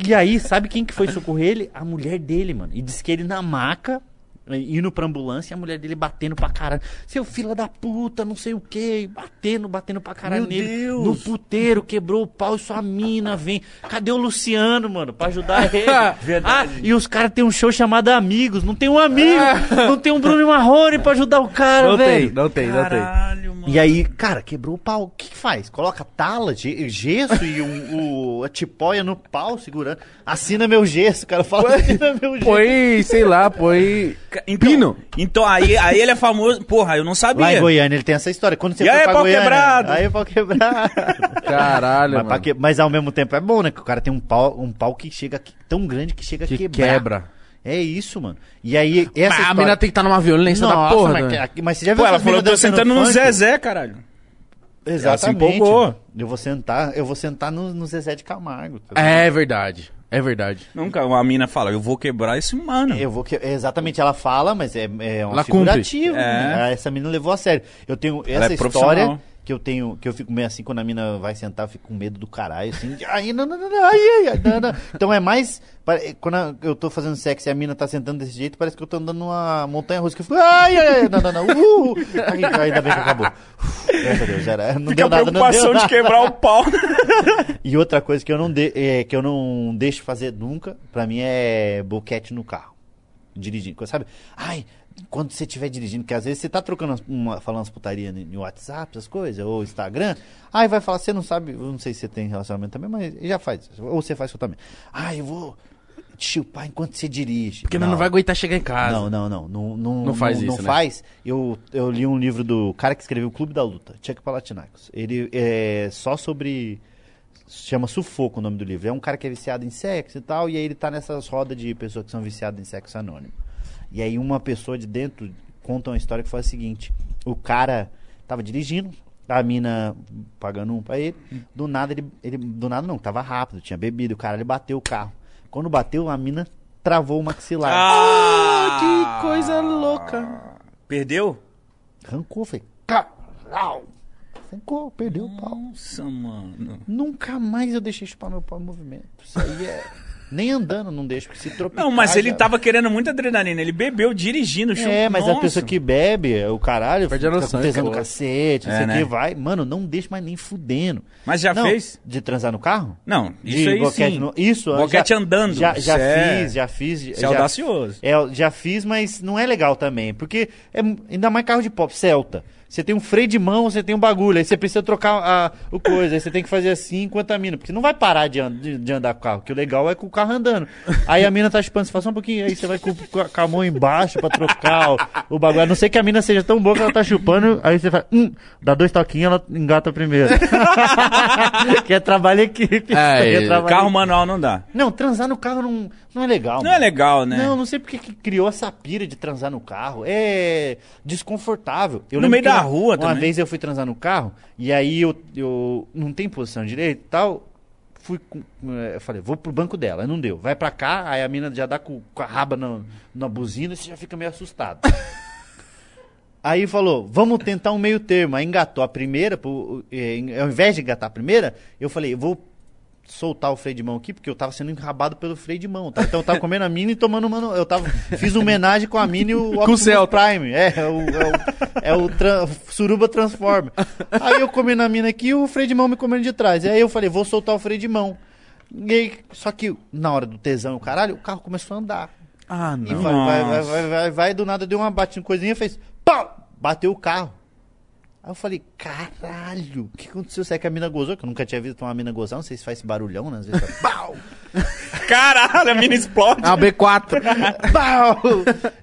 E aí, sabe quem que foi socorrer ele? A mulher dele, mano. E disse que ele na maca, indo pra ambulância, e a mulher dele batendo pra caralho. Seu filho da puta, não sei o que, batendo, batendo pra caralho Meu nele. Deus! No puteiro, quebrou o pau e sua mina vem. Cadê o Luciano, mano, pra ajudar ele? Verdade. Ah, e os caras têm um show chamado Amigos. Não tem um amigo, não tem um Bruno Marrone pra ajudar o cara, Não tem, velho. não tem, não tem. Caralho, mano. E aí, cara, quebrou o pau. O que, que faz? Coloca tala, ge- gesso e um, o, a tipóia no pau segurando. Assina meu gesso, cara. Fala, assina meu gesso. Põe, sei lá, põe. Então, Pino. Então, aí, aí ele é famoso. Porra, eu não sabia. Lá em Goiânia ele tem essa história. Quando você E aí, pra pau Goiânia, quebrado? Aí, pau quebrado. Caralho, mas, mano. que- mas ao mesmo tempo é bom, né? Que o cara tem um pau, um pau que chega aqui- tão grande que chega a Que quebrar. quebra. É isso, mano. E aí, essa Mas a história... mina tem que estar numa violência da Nossa, porra. mas, né? mas você já viu Pô, ela falou, eu tô sentando no funk? Zezé, caralho. Exatamente. Ela se empolgou. Eu vou sentar, eu vou sentar no, no Zezé de Camargo. tá É verdade. É verdade. Nunca uma mina fala, eu vou quebrar esse mano. Eu vou que exatamente ela fala, mas é, é uma Ela cumpre. figurativa. É. né? Essa mina levou a sério. Eu tenho Ela essa é história. Que eu tenho, que eu fico meio assim quando a mina vai sentar, eu fico com medo do caralho, assim. Ai, não, não, não, ai, ai, não, não. Então é mais quando eu tô fazendo sexo e a mina tá sentando desse jeito, parece que eu tô andando numa montanha russa que eu fico, ai, ai, não, não, não. Uh, ai, ainda bem que acabou. Graças a Deus, era, não Fica deu nada, não preocupação deu de nada. quebrar o pau. E outra coisa que eu não, de, é, que eu não deixo fazer nunca, pra mim é boquete no carro. dirigindo, sabe? Ai, quando você estiver dirigindo, que às vezes você tá trocando uma, falando umas putaria no, WhatsApp, essas coisas, ou Instagram, aí vai falar, você não sabe, eu não sei se você tem relacionamento também, mas já faz, ou você faz isso também. Ai, eu vou te chupar enquanto você dirige. Porque não. não vai aguentar chegar em casa. Não, não, não. Não, não, Não faz não, isso, né? faz. Eu, eu li um livro do cara que escreveu o Clube da Luta, Chuck Palatinakos. Ele é só sobre. Chama Sufoco o nome do livro. É um cara que é viciado em sexo e tal, e aí ele tá nessas rodas de pessoas que são viciadas em sexo anônimo. E aí uma pessoa de dentro conta uma história que foi a seguinte: o cara tava dirigindo, a mina pagando um pra ele, do nada ele, ele. Do nada não, tava rápido, tinha bebido, o cara ele bateu o carro. Quando bateu, a mina travou o maxilar. Ah, que coisa louca. Perdeu? Arrancou, foi. Caralho! Arrancou, perdeu o pau. Nossa, mano. Nunca mais eu deixei chupar meu pau em movimento. Isso aí é. Nem andando não deixo, porque se tropeçar. Não, mas ele já- tava querendo muita adrenalina. Ele bebeu dirigindo. chu- É, mas a Nossa. pessoa que bebe, o caralho, Perde a fica noção, o cara. cacete, não É, sei o né? que, vai. Mano, não deixa mais nem fudendo. Mas já Não, fez? De transar no carro? Não, De isso aí boquete sim. no- Isso, Boquete já, andando. Já, já é- fiz, já fiz. Isso é já, audacioso. É, já fiz, mas não é legal também. Porque é ainda mais carro de pop, Celta. Você tem um freio de mão, você tem um bagulho, aí você precisa trocar a, o coisa, aí você tem que fazer assim enquanto a mina. Porque não vai parar de, de, de andar com o carro, que o legal é com o carro andando. Aí a mina tá chupando, você fala só um pouquinho, aí você vai com, com a- mão embaixo pra trocar o, o bagulho. A não ser que a mina seja tão boa que ela tá chupando, aí você fala, hum, dá dois toquinhos, ela engata primeiro. que é trabalho equipe. aí É, trabalho Carro em- manual não dá. Não, transar no carro não, não é legal. Não é mano. legal, né? Não, não sei porque que criou essa pira de transar no carro. É desconfortável. Eu No meio da uma- rua Uma também. vez eu fui transar no carro e aí eu, eu não tem posição direita e tal. Fui eh, eu falei, vou pro banco dela. Não deu. Vai pra cá, aí a mina já dá com, com a raba na, na buzina e você já fica meio assustado. Aí falou, vamos tentar um meio termo. Aí engatou a primeira, pro- eh, ao invés de engatar a primeira, eu falei, vou soltar o freio de mão aqui, porque eu tava sendo enrabado pelo freio de mão. tá? Então eu tava comendo a mina e tomando uma. no- Eu tava, fiz uma homenagem com a mina e o Optimus Celta. Prime. É, é o, é o, é o tran- Suruba Transformer. Aí eu comendo a mina aqui e o freio de mão me comendo de trás. Aí eu falei, vou soltar o freio de mão. E aí, só que na hora do tesão e o caralho, o carro começou a andar. Ah, E não. vai, vai, vai, Nossa. vai, vai, vai, do nada deu uma batida, coisinha, fez pau! Bateu o carro. Aí eu falei, caralho, o que aconteceu? Será que a mina gozou? Que eu nunca tinha visto uma mina gozar, não sei se faz esse barulhão, né? Às vezes faz pau! Caralho, a mina explode. É uma B4. pau!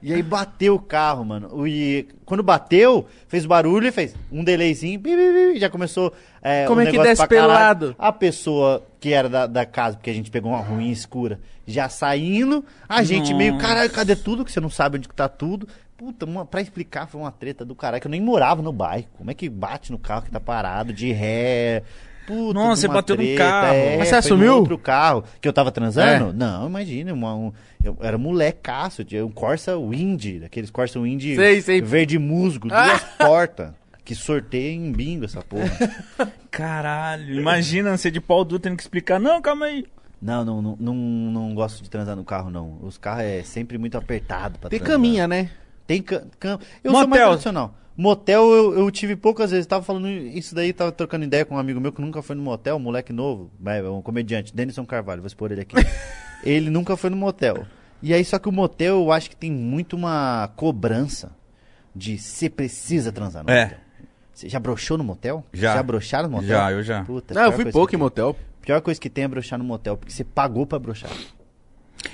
E aí bateu o carro, mano. E quando bateu, fez barulho e fez um delayzinho, bi, bi, bi, já começou. É, Como o é que desce pelado? A pessoa que era da, da casa, porque a gente pegou uma ruim escura, já saindo, a gente meio, Nossa. caralho, cadê tudo? Que você não sabe onde que tá tudo. Puta, uma, pra explicar foi uma treta do caralho, que eu nem morava no bairro. Como é que bate no carro que tá parado, de ré? Puta, Nossa, você bateu no treta, carro. é, Mas você assumiu? outro carro que eu tava transando? É. Não, imagina, uma, um, eu era molecaço, tinha um Corsa Wind, aqueles Corsa Wind Sei, sei. verde musgo, duas portas. Que sorteia em bingo essa porra. Caralho, imagina você de pau duro tendo que explicar. Não, calma aí. Não, não, não, não, não gosto de transar no carro, não. Os carros é sempre muito apertado pra Tem transar. caminha, né? Tem cam... cam- Eu sou mais Motel. tradicional. Motel eu, eu tive poucas vezes. Tava falando isso daí, tava trocando ideia com um amigo meu que nunca foi no motel, um moleque novo, é, um comediante, Denison Carvalho, vou expor ele aqui. ele nunca foi no motel. E aí, só que o motel eu acho que tem muito uma cobrança de você precisa transar no É. motel. Você já broxou no motel? Já. Já broxaram no motel? Já, eu já. Puta, Não, eu fui pouco que em motel. Pior coisa que tem é broxar no motel, porque você pagou pra broxar.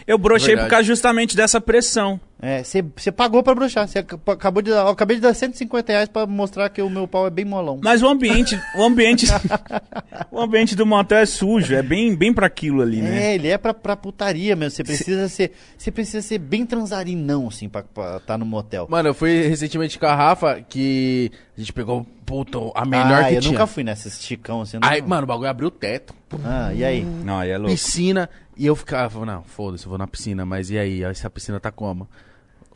Eu brochei por causa justamente dessa pressão. É, você pagou pra broxar. Você ac- acabou de dar, eu acabei de dar 150 reais pra mostrar que o meu pau é bem molão. Mas o ambiente, o ambiente, o ambiente do motel é sujo, é bem, bem para aquilo ali, né? É, ele é pra, pra putaria mesmo. Você precisa ser. Você precisa ser bem transarinão, assim, pra estar no motel. Mano, eu fui recentemente com a Rafa que a gente pegou, puta, a melhor ah, que eu tinha. nunca fui nesses chicão assim. não- Aí, mano, o bagulho abriu o teto. Ah, e aí? Não, aí é louco. Piscina. E eu ficava, não, foda-se, eu vou na piscina. Mas e aí? Essa piscina tá como?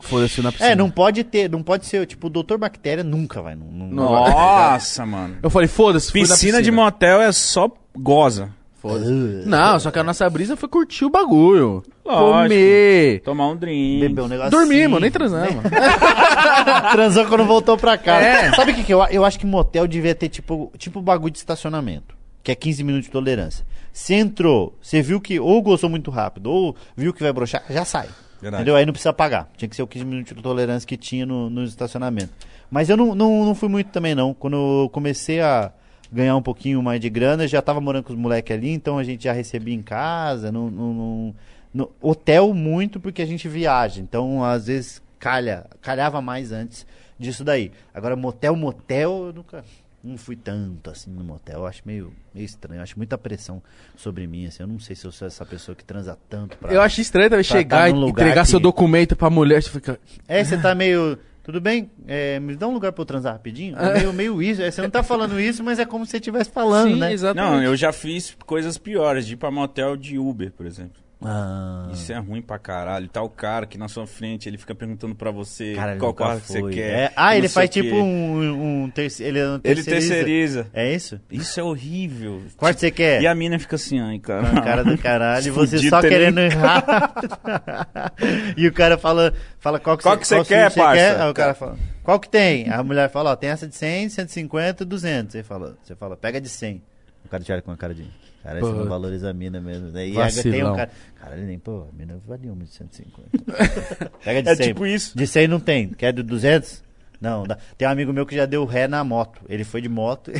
Foda-se eu na piscina. É, não pode ter, não pode ser, tipo, o Doutor Bactéria nunca vai. Não, não- Nossa, mano. Eu falei, foda-se, fui na Piscina de motel é só goza. Foda-se. Não, só que a nossa brisa foi curtir o bagulho. Lógico. Comer. Tomar um drink. Beber um negócio Dormimos, assim. nem transamos. Transou quando voltou pra casa. É. Sabe o que, que eu, eu acho que motel devia ter tipo, tipo bagulho de estacionamento, que é 15 minutos de tolerância. Você entrou, você viu que ou gostou muito rápido, ou viu que vai broxar, já sai. Verdade. Entendeu? Aí não precisa pagar. Tinha que ser o 15 minutos de tolerância que tinha no, no estacionamento. Mas eu não, não, não fui muito também, não. Quando eu comecei a ganhar um pouquinho mais de grana, eu já tava morando com os moleques ali, então a gente já recebia em casa. Não, não, não- no- hotel muito porque a gente viaja. Então, às vezes, calha, calhava mais antes disso daí. Agora, motel, motel, eu nunca. Não fui tanto assim no motel, eu acho meio, meio estranho, eu acho muita pressão sobre mim, assim, eu não sei se eu sou essa pessoa que transa tanto pra... Eu acho estranho também Pra chegar tá e entregar que- seu documento pra mulher. Você fica. É, você tá meio. Tudo bem? É, me dá um lugar pra eu transar rapidinho? É meio, meio isso. É, você não tá falando isso, mas é como se você estivesse falando, Sim, né? exatamente. Não, eu já fiz coisas piores, de ir pra motel de Uber, por exemplo. Ah, Isso é ruim pra caralho. Tá o cara aqui na sua frente, ele fica perguntando pra você cara, qual carro que você quer. É, ah, ele faz tipo um, um terci- ele, um Ele terceiriza. terceiriza. É isso? Isso é horrível. Quarto você quer? E a mina fica assim, ai, cara. Cara do caralho, e você só querendo errar. e o cara fala, fala qual que, Qual que você filme quer, parça? Aí o cara fala, qual que tem? A mulher fala, ó, tem essa de 100, 150, 200. Você fala, você fala, pega de 100. O cara te olha com a cara de, cara, você Pô. não valoriza a mina mesmo. Daí Vacilão. tem um cara, cara, nem, pô, a mina valia uma de 150. pega de É 100. tipo isso. De 100 não tem, quer de 200? Não, dá. tem um amigo meu que já deu ré na moto. Ele foi de moto,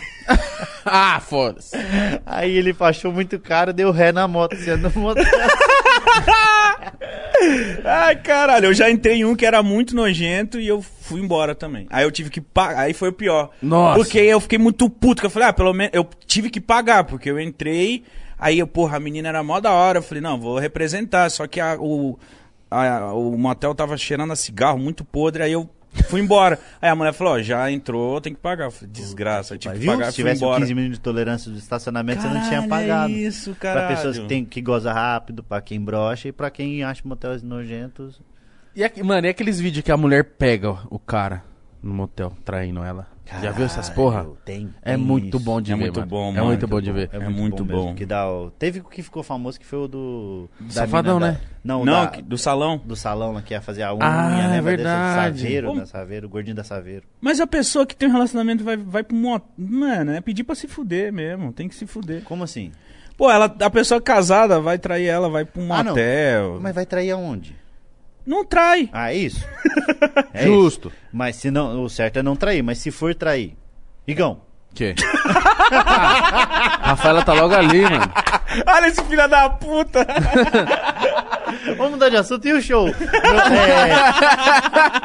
Ah, foda-se. aí ele achou muito caro, deu ré na moto, sendo moto. Ai, caralho, eu já entrei em um que era muito nojento e eu fui embora também. Aí eu tive que pagar, aí foi o pior. Nossa. Porque eu fiquei muito puto, que eu falei, ah, pelo menos eu tive que pagar, porque eu entrei, aí eu, porra, a menina era mó da hora, eu falei, não, vou representar, só que a- o, a- o motel tava cheirando a cigarro muito podre, aí eu fui embora. Aí a mulher falou, ó, já entrou, tem que pagar. Falei, desgraça, eu tive que Viu? pagar, Se fui tivesse embora. 15 minutos de tolerância do estacionamento, você não tinha Caralho, pagado. É isso, Pra cara. pessoas que, tem, que goza rápido, pra quem brocha e pra quem acha motéis nojentos. E, aqui- mano, e aqueles vídeos que a mulher pega o cara no motel, traindo ela? Já viu essas porra? Caralho, Tem, É tem muito isso. bom de É ver, muito mano. bom, É mano. muito bom de ver. É muito mesmo, bom. Que dá o... Teve o que ficou famoso que foi o do. da Safadão, mina né? da- Não, Não, da- que- do salão. do salão lá que ia fazer a unha, Ah, é lembra desse? verdade. Saveiro, Como- da Saveiro, o gordinho da Saveiro. Mas a pessoa que tem um relacionamento vai, vai pro moto. Mano, é pedir pra se fuder mesmo. Tem que se fuder. Como assim? Pô, ela, a pessoa casada vai trair ela, vai pro Ah, não. motel. Mas vai trair aonde? Não trai. Ah, é isso? É Justo. isso. Mas se não, o certo é não trair, mas se for trair. Igão, Que? Rafaela tá logo ali, mano. Olha esse filho da puta. Vamos mudar de assunto. E o show? É,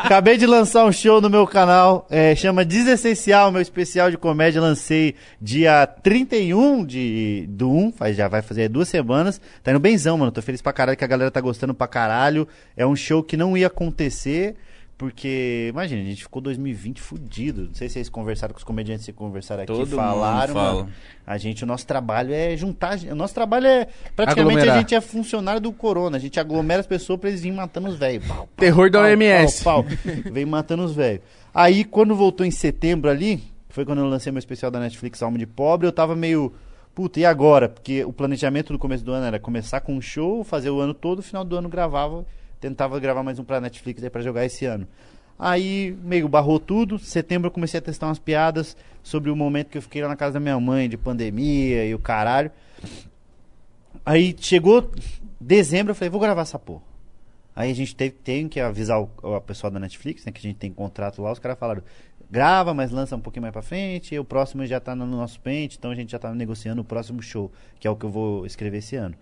acabei de lançar um show no meu canal. é, chama Desessencial, meu especial de comédia. Lancei dia 31 de, do 1. Faz, já vai fazer duas semanas. Tá indo benzão, mano. Tô feliz pra caralho que a galera tá gostando pra caralho. É um show que não ia acontecer. Porque, imagina, a gente ficou 2020 fudido. Não sei se vocês conversaram com os comediantes que conversaram aqui, Todo mundo falaram. fala. mano. A gente, o nosso trabalho é juntar. O nosso trabalho é. Praticamente Aglomerar. a gente é funcionário do Corona. A gente aglomera as pessoas pra eles virem matando os velhos. Terror da OMS. Pau, pau. Vem matando os velhos. Aí, quando voltou em setembro ali, foi quando eu lancei meu especial da Netflix, Alma de Pobre, eu tava meio. Puta, e agora? Porque o planejamento do começo do ano era começar com um show, fazer o ano todo, no final do ano gravava, tentava gravar mais um pra Netflix aí pra jogar esse ano. Aí meio barrou tudo. Setembro eu comecei a testar umas piadas sobre o momento que eu fiquei lá na casa da minha mãe, de pandemia e o caralho. Aí chegou dezembro, eu falei, vou gravar essa porra. Aí a gente teve, tem que avisar o, a pessoal da Netflix, né? Que a gente tem contrato lá, os caras falaram, grava, mas lança um pouquinho mais pra frente, e o próximo já tá no nosso pente, então a gente já tá negociando o próximo show, que é o que eu vou escrever esse ano.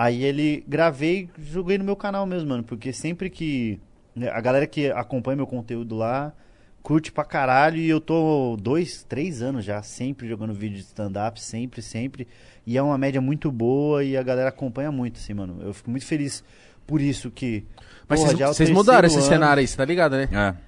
Aí ele gravei, joguei no meu canal mesmo, mano, porque sempre que. né, A galera que acompanha meu conteúdo lá curte pra caralho e eu tô dois, três anos já, sempre jogando vídeo de stand-up, sempre, sempre. E é uma média muito boa e a galera acompanha muito, assim, mano. Eu fico muito feliz por isso que. Mas vocês- é o vocês mudaram esse ano. cenário aí, você tá ligado, né? É.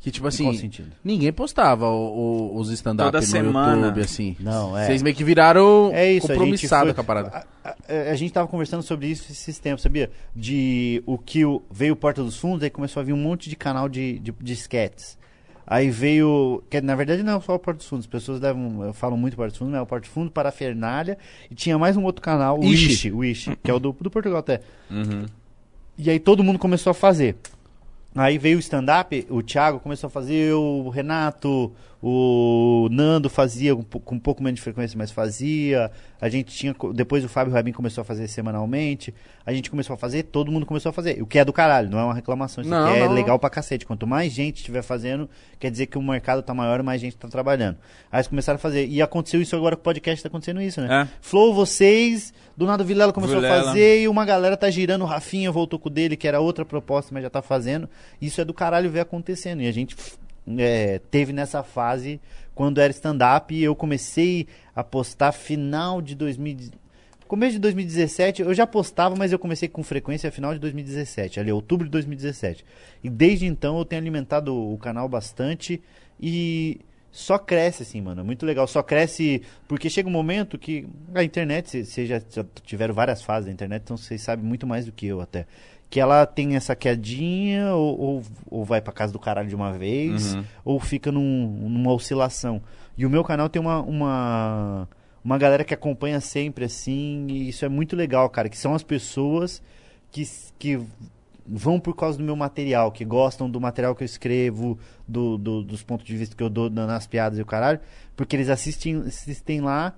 Que tipo assim, sentido? ninguém postava o- o- os stand-up no semana. YouTube, assim. Não, é. Vocês meio que viraram É isso, a gente compromissado foi- com a parada. A, a- a gente tava conversando sobre isso esses tempos, sabia? De o que o- veio o Porta dos Fundos, aí começou a vir um monte de canal de, de, de sketches. Aí veio. Que na verdade não é só o Porta dos Fundos, as pessoas levam, eu falo muito Porta dos Fundos, mas é o Porta dos Fundos, Parafernália, e tinha mais um outro canal, o Ishi. Ishi, que é o do, do Portugal até. Uhum. E aí todo mundo começou a fazer. Aí veio o stand-up, o Thiago começou a fazer, o Renato, o Nando fazia com um pouco menos de frequência, mas fazia. A gente tinha. Depois o Fábio Rabin começou a fazer semanalmente. A a gente começou a fazer, todo mundo começou a fazer. O que é do caralho, não é uma reclamação. Isso Não, aqui é não. legal pra cacete. Quanto mais gente estiver fazendo, quer dizer que o mercado tá maior mais gente tá trabalhando. Aí eles começaram a fazer. E aconteceu isso agora com o podcast, tá acontecendo isso, né? É. Flow, vocês, do nada o Vilela começou a Vilela. fazer e uma galera tá girando, o Rafinha voltou com o dele, que era outra proposta, mas já tá fazendo. Isso é do caralho ver acontecendo. E a gente é, teve nessa fase quando era stand-up e eu comecei a postar final de 2000. Começo de 2017, eu já postava, mas eu comecei com frequência final de 2017, ali, outubro de 2017. E desde então eu tenho alimentado o canal bastante e só cresce assim, mano. Muito legal. Só cresce porque chega um momento que a internet, vocês já tiveram várias fases da internet, então vocês sabem muito mais do que eu até. Que ela tem essa quedinha ou, ou, ou vai pra casa do caralho de uma vez, Uhum. ou fica num- numa oscilação. E o meu canal tem uma, uma, uma galera que acompanha sempre assim, e isso é muito legal, cara. Que são as pessoas que, que vão por causa do meu material, que gostam do material que eu escrevo, do, do- dos pontos de vista que eu dou na- nas piadas e o caralho, porque eles assistem, assistem lá.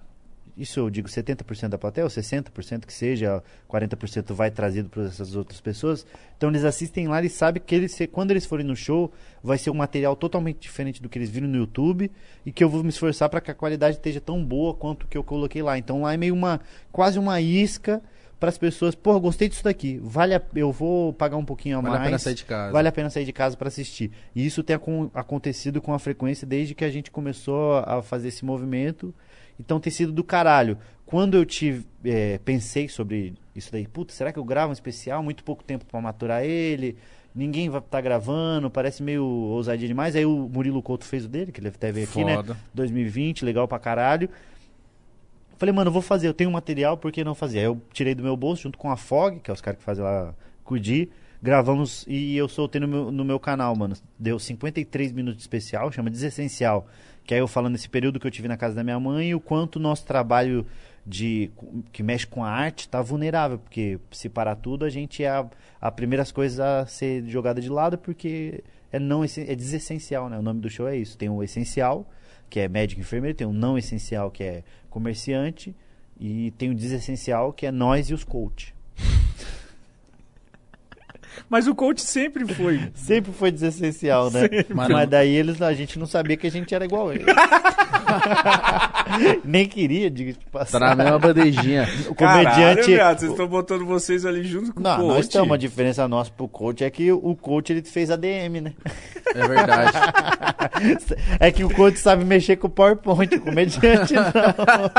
Isso eu digo 70% da plateia, ou 60% que seja, 40% vai trazido para essas outras pessoas. Então eles assistem lá e sabem que eles, quando eles forem no show, vai ser um material totalmente diferente do que eles viram no YouTube e que eu vou me esforçar para que a qualidade esteja tão boa quanto o que eu coloquei lá. Então lá é meio uma quase uma isca para as pessoas, pô, gostei disso daqui. Vale a, eu vou pagar um pouquinho a Vale a mais. pena sair de casa. Vale a pena sair de casa para assistir. E isso tem acon- acontecido com a frequência desde que a gente começou a fazer esse movimento. Então tem sido do caralho. Quando eu tive, eh, pensei sobre isso daí, puta, será que eu gravo um especial? Muito pouco tempo para maturar ele. Ninguém vai estar gravando, parece meio ousadia demais. Aí o Murilo Couto fez o dele, que ele até veio aqui, né? Foda. 2020, legal pra caralho. Falei, mano, eu vou fazer, eu tenho material, por que não fazer? Aí eu tirei do meu bolso, junto com a Fog, que é os caras que fazem lá Cudi, gravamos e eu soltei no meu, no meu canal, mano. Deu 53 minutos de especial, chama Desessencial. Que aí eu falando desse período que eu tive na casa da minha mãe e o quanto o nosso trabalho de que mexe com a arte tá vulnerável, porque se parar tudo, a gente é a, a primeiras coisas a ser jogada de lado, porque é não é desessencial, né? O nome do show é isso. Tem o essencial, que é médico e enfermeiro, tem o não essencial, que é comerciante, e tem o desessencial, que é nós e os coach. Mas o coach sempre foi. Sempre foi desessencial, né? Mas, Mano. daí eles, a gente não sabia que a gente era igual a eles. Nem queria, diga de Tá passagem. na mesma bandejinha. O Caralho, comediante. viado, vocês estão botando vocês ali junto com Não, o coach. nós estamos. A diferença nossa pro coach é que o coach ele fez ADM, né? É verdade. É que o coach sabe mexer com o PowerPoint, o comediante não. Caralho,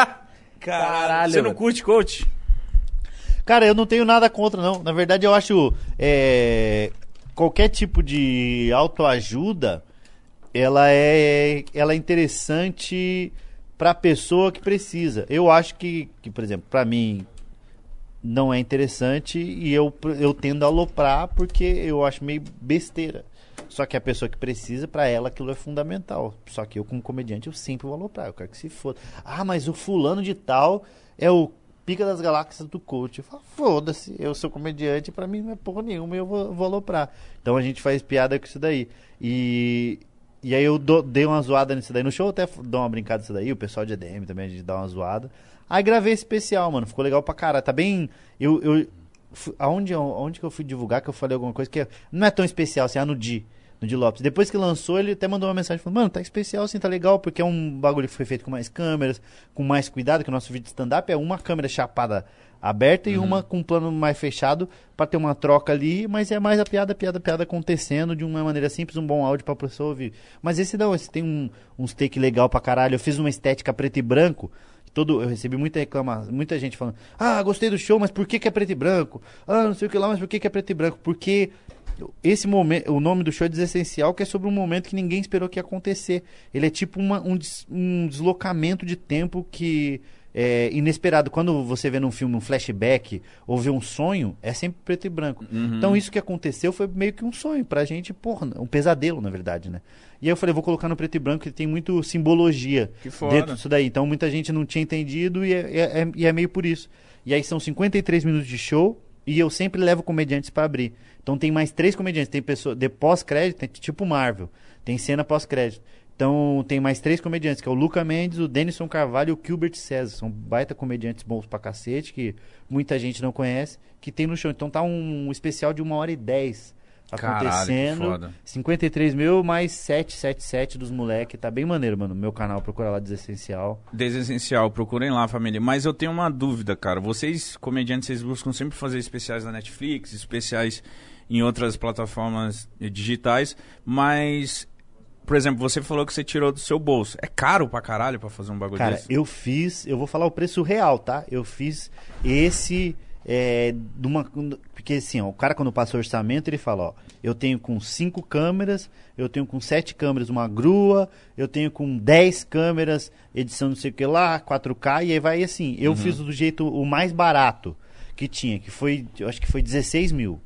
Caralho, você não curte coach? Cara, eu não tenho nada contra, não. Na verdade, eu acho é, qualquer tipo de autoajuda, ela é, ela é interessante pra pessoa que precisa. Eu acho que, que por exemplo, pra mim não é interessante e eu, eu tendo a aloprar porque eu acho meio besteira. Só que a pessoa que precisa, pra ela, aquilo é fundamental. Só que eu, como comediante, eu sempre vou aloprar. Eu quero que se foda. Ah, mas o fulano de tal é o pica das galáxias do coach. Eu falo, foda-se, eu sou comediante, pra mim não é porra nenhuma, eu vou, vou aloprar. Então a gente faz piada com isso daí. E, e aí eu dou- dei uma zoada nisso daí. No show eu até dou uma brincada nisso daí, o pessoal de EDM também, a gente dá uma zoada. Aí gravei esse especial, mano, ficou legal pra caralho. Tá bem... Eu, eu, aonde, aonde que eu fui divulgar que eu falei alguma coisa que é- não é tão especial, assim, ah, no Di. No Di Lopes. Depois que lançou, ele até mandou uma mensagem falando, mano, tá especial assim, tá legal, porque é um bagulho que foi feito com mais câmeras, com mais cuidado, que o nosso vídeo de stand-up é uma câmera chapada aberta e uma com um plano mais fechado pra ter uma troca ali, mas é mais a piada, piada, piada acontecendo de uma maneira simples, um bom áudio pra pessoa ouvir. Mas esse não, esse tem um, uns take legal pra caralho. Eu fiz uma estética preto e branco, todo eu recebi muita reclamação, muita gente falando: "Ah, gostei do show, mas por que que é preto e branco? Ah, não sei o que lá, mas por que que é preto e branco?" Porque esse momento, o nome do show é Desessencial, que é sobre um momento que ninguém esperou que ia acontecer. Ele é tipo uma- um, des- um deslocamento de tempo que é inesperado. Quando você vê num filme um flashback ou vê um sonho, é sempre preto e branco. Então isso que aconteceu foi meio que um sonho pra gente, porra, um pesadelo, na verdade, né? E aí eu falei, vou colocar no preto e branco, que tem muito simbologia dentro disso daí. Então muita gente não tinha entendido e é, é- é- e é meio por isso. E aí são 53 minutos de show e eu sempre levo comediantes pra abrir. Então tem mais três comediantes. Tem pessoa de pós-crédito, tem tipo Marvel. Tem cena pós-crédito. Então tem mais três comediantes, que é o Luca Mendes, o Denison Carvalho e o Gilbert César. São baita comediantes bons pra cacete, que muita gente não conhece, que tem no show. Então tá um especial de uma hora e dez Caralho, acontecendo. foda. 53 mil mais 777 dos moleque. Tá bem maneiro, mano. Meu canal, procura lá Desessencial. Desessencial, procurem lá, família. Mas eu tenho uma dúvida, cara. Vocês, comediantes, vocês buscam sempre fazer especiais na Netflix, especiais em outras plataformas digitais, mas. Por exemplo, você falou que você tirou do seu bolso. É caro pra caralho pra fazer um bagulho Cara, desse? eu fiz, eu vou falar o preço real, tá? Eu fiz esse é, de uma, porque assim, ó, o cara quando passa o orçamento, ele fala, ó, eu tenho com cinco câmeras, eu tenho com sete câmeras uma grua, eu tenho com 10 câmeras, edição não sei o que lá, 4K, e aí vai assim. Eu fiz do jeito o mais barato que tinha, que foi, eu acho que foi 16 mil.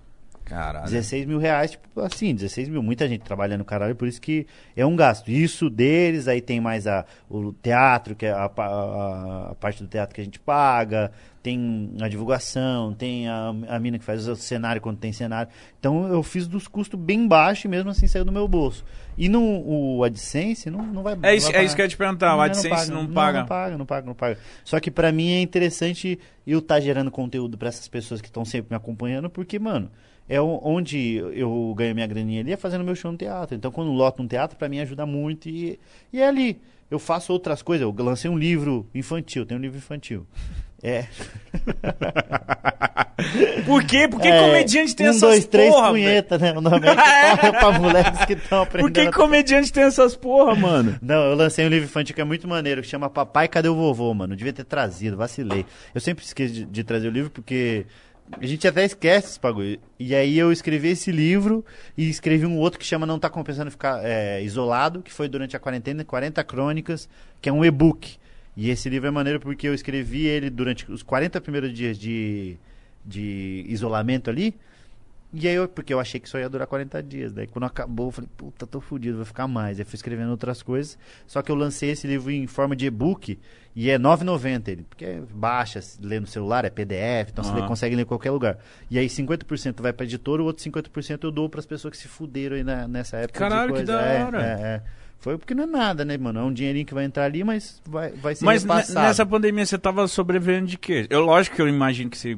Caralho. 16 mil reais, tipo assim, 16 mil, muita gente trabalhando caralho, por isso que é um gasto. Isso deles, aí tem mais a, o teatro, que é a, pa- a, a parte do teatro que a gente paga, tem a divulgação, tem a, a mina que faz o cenário quando tem cenário. Então eu fiz dos custos bem baixos e mesmo assim saiu do meu bolso. E no o AdSense não, não vai É isso, não vai é isso que eu ia te perguntar. O AdSense não, paga. Não, paga, não paga, não paga. Só que pra mim é interessante eu estar gerando conteúdo pra essas pessoas que estão sempre me acompanhando, porque, mano, é onde eu ganho minha graninha ali é fazendo meu show no teatro. Então, quando loto um teatro, pra mim ajuda muito. E, e é ali. Eu faço outras coisas. Eu lancei um livro infantil, tem um livro infantil. É. Por quê? Por que é, comediante tem um, essas dois, três porra, punheta, né? O nome é que pra moleques que estão Por aprendendo. que comediante tem essas porra, mano? Não, eu lancei um livro infantil que é muito maneiro, que chama Papai, Cadê o Vovô, mano? Eu devia ter trazido, vacilei. Eu sempre esqueço de, de trazer o livro porque a gente até esquece esse bagulho. E aí eu escrevi esse livro e escrevi um outro que chama Não Tá Compensando Ficar é, Isolado, que foi durante a quarentena, 40 crônicas, que é um e-book. E esse livro é maneiro porque eu escrevi ele durante os 40 primeiros dias de, de isolamento ali. E aí, eu, porque eu achei que só ia durar 40 dias. Daí, quando acabou, eu falei, puta, tô fudido, vou ficar mais. Aí, fui escrevendo outras coisas. Só que eu lancei esse livro em forma de e-book e é R$ 9,90 ele. Porque é baixa, lê no celular, é PDF, então você Aham. lê- consegue ler em qualquer lugar. E aí, 50% vai pra editora, o outro 50% eu dou pras pessoas que se fuderam aí na- nessa época. de Caralho, que da É, hora. é, é. Foi porque não é nada, né, mano? É um dinheirinho que vai entrar ali, mas vai, vai ser Mas repassado. nessa pandemia você tava sobrevivendo de quê? Eu, lógico que eu imagino que você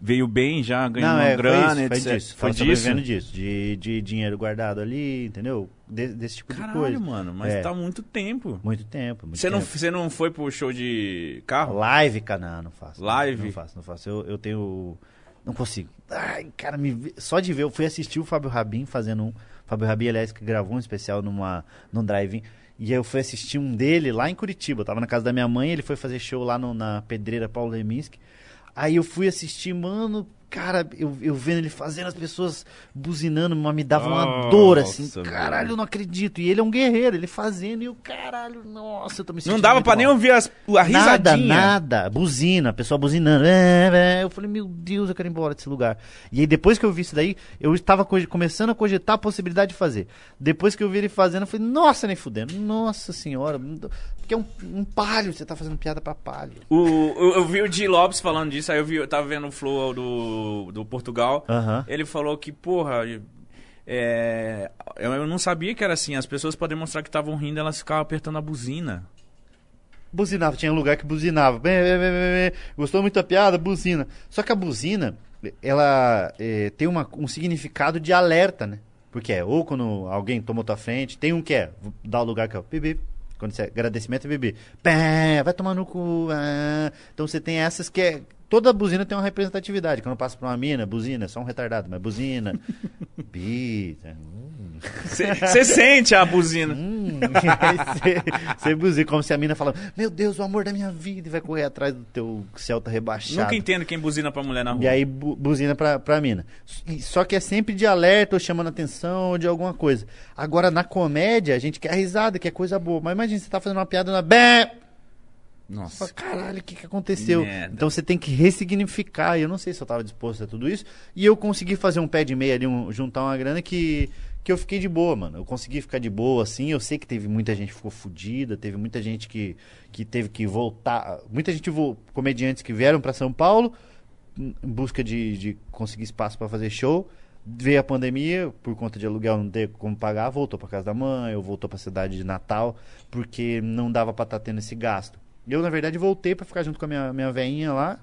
veio bem já, ganhou Não, uma é, grana, foi isso, etc. foi disso. Foi Tava disso? sobrevivendo disso. De, de dinheiro guardado ali, entendeu? De- desse tipo de Caralho, coisa. mano, mas É. tá muito tempo. Muito tempo. Muito Você não, você não foi pro show de carro? Live, cara, não, não faço. Live? Não faço, não faço. Eu, eu tenho. Não consigo. Ai, cara, me... só de ver. Eu fui assistir o Fábio Rabin fazendo um. Fábio Rabin, aliás, que gravou um especial numa, num drive-in. E aí eu fui assistir um dele lá em Curitiba. Eu tava na casa da minha mãe, ele foi fazer show lá no- na Pedreira Paulo Leminski. Aí eu fui assistir, mano, cara, eu, eu vendo ele fazendo as pessoas buzinando, mas me dava uma dor, assim. Caralho, eu não acredito. E ele é um guerreiro, ele fazendo, e eu, caralho, nossa, eu tô me sentindo Não dava mal. nem ouvir as, a Nada, risadinha. nada. Buzina, a pessoa buzinando. É, é. Eu falei, meu Deus, eu quero ir embora desse lugar. E aí, depois que eu vi isso daí, eu estava co- começando a cogitar a possibilidade de fazer. Depois que eu vi ele fazendo, eu falei, nossa, nem fudendo. Nossa senhora. Porque é um, um palho, você tá fazendo piada pra palho. O, eu, eu vi o Di Lopes falando disso, aí eu, vi, eu tava vendo o Flow do, do Portugal. Ele falou que, porra, é, eu eu não sabia que era assim. As pessoas pra demonstrar que estavam rindo, elas ficavam apertando a buzina. Buzinava, tinha um lugar que buzinava. Bem, bem, bem, bem, bem. Gostou muito da piada? Buzina. Só que a buzina, ela eh, tem uma- um significado de alerta, né? Porque é ou quando alguém tomou tua frente, tem um que é, dar o lugar que é o bebê. Quando você agradecimento bebê. Pé, vai tomar no cu. ah. Então você tem essas que é. Toda buzina tem uma representatividade. Quando passa pra uma mina, buzina, é só um retardado, mas buzina. Pita. hum. Você sente a buzina. Hum, aí você, você buzina, como se a mina fala, meu Deus, o amor da minha vida, e vai correr atrás do teu Celta rebaixado. Nunca entendo quem buzina pra mulher na rua. E aí bu- buzina pra, pra mina. E- Só que é sempre de alerta ou chamando atenção ou de alguma coisa. Agora, na comédia, a gente quer risada, quer coisa boa. Mas imagina, você tá fazendo uma piada na... Bé! Nossa. fala, caralho, o que, que aconteceu? Merda. Então você tem que ressignificar. Eu não sei se eu tava disposto a tudo isso. E eu consegui fazer um pé de meia ali, um- juntar uma grana que, que eu fiquei de boa, mano. Eu consegui ficar de boa, assim. Eu sei que teve muita gente que ficou fodida, teve muita gente que, que teve que voltar. Muita gente, comediantes que vieram pra São Paulo em busca de, de conseguir espaço pra fazer show. Veio a pandemia, por conta de aluguel não ter como pagar, voltou pra casa da mãe, ou voltou pra cidade de Natal, porque não dava pra estar tendo esse gasto. Eu, na verdade, voltei pra ficar junto com a minha, minha veinha lá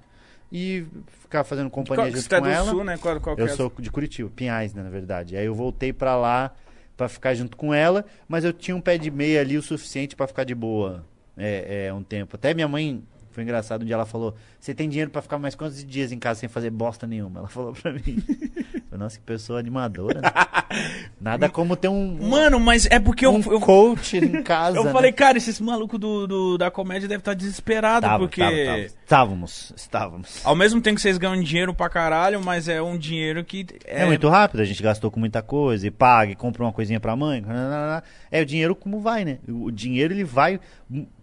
e ficar fazendo companhia Qual, junto é com do ela. sul, né? Qual, qual Eu é? sou de Curitiba, Pinhais, né, na verdade. Aí eu voltei pra lá pra ficar junto com ela, mas eu tinha um pé de meia ali o suficiente pra ficar de boa é, é, um tempo. Até minha mãe, foi engraçado, um dia ela falou: Você tem dinheiro pra ficar mais quantos dias em casa sem fazer bosta nenhuma? Ela falou pra mim. Nossa, que pessoa animadora. né? Nada como ter um, Mano, mas é porque eu, um eu, coach em casa. eu né? falei, cara, esses malucos do, do- da comédia devem estar desesperados, Tava, porque... tava, tava. Estávamos, estávamos. Ao mesmo tempo que vocês ganham dinheiro pra caralho, mas é um dinheiro que... É, muito rápido, a gente gastou com muita coisa, e paga, e compra uma coisinha pra mãe. É o dinheiro como vai, né? O dinheiro ele vai.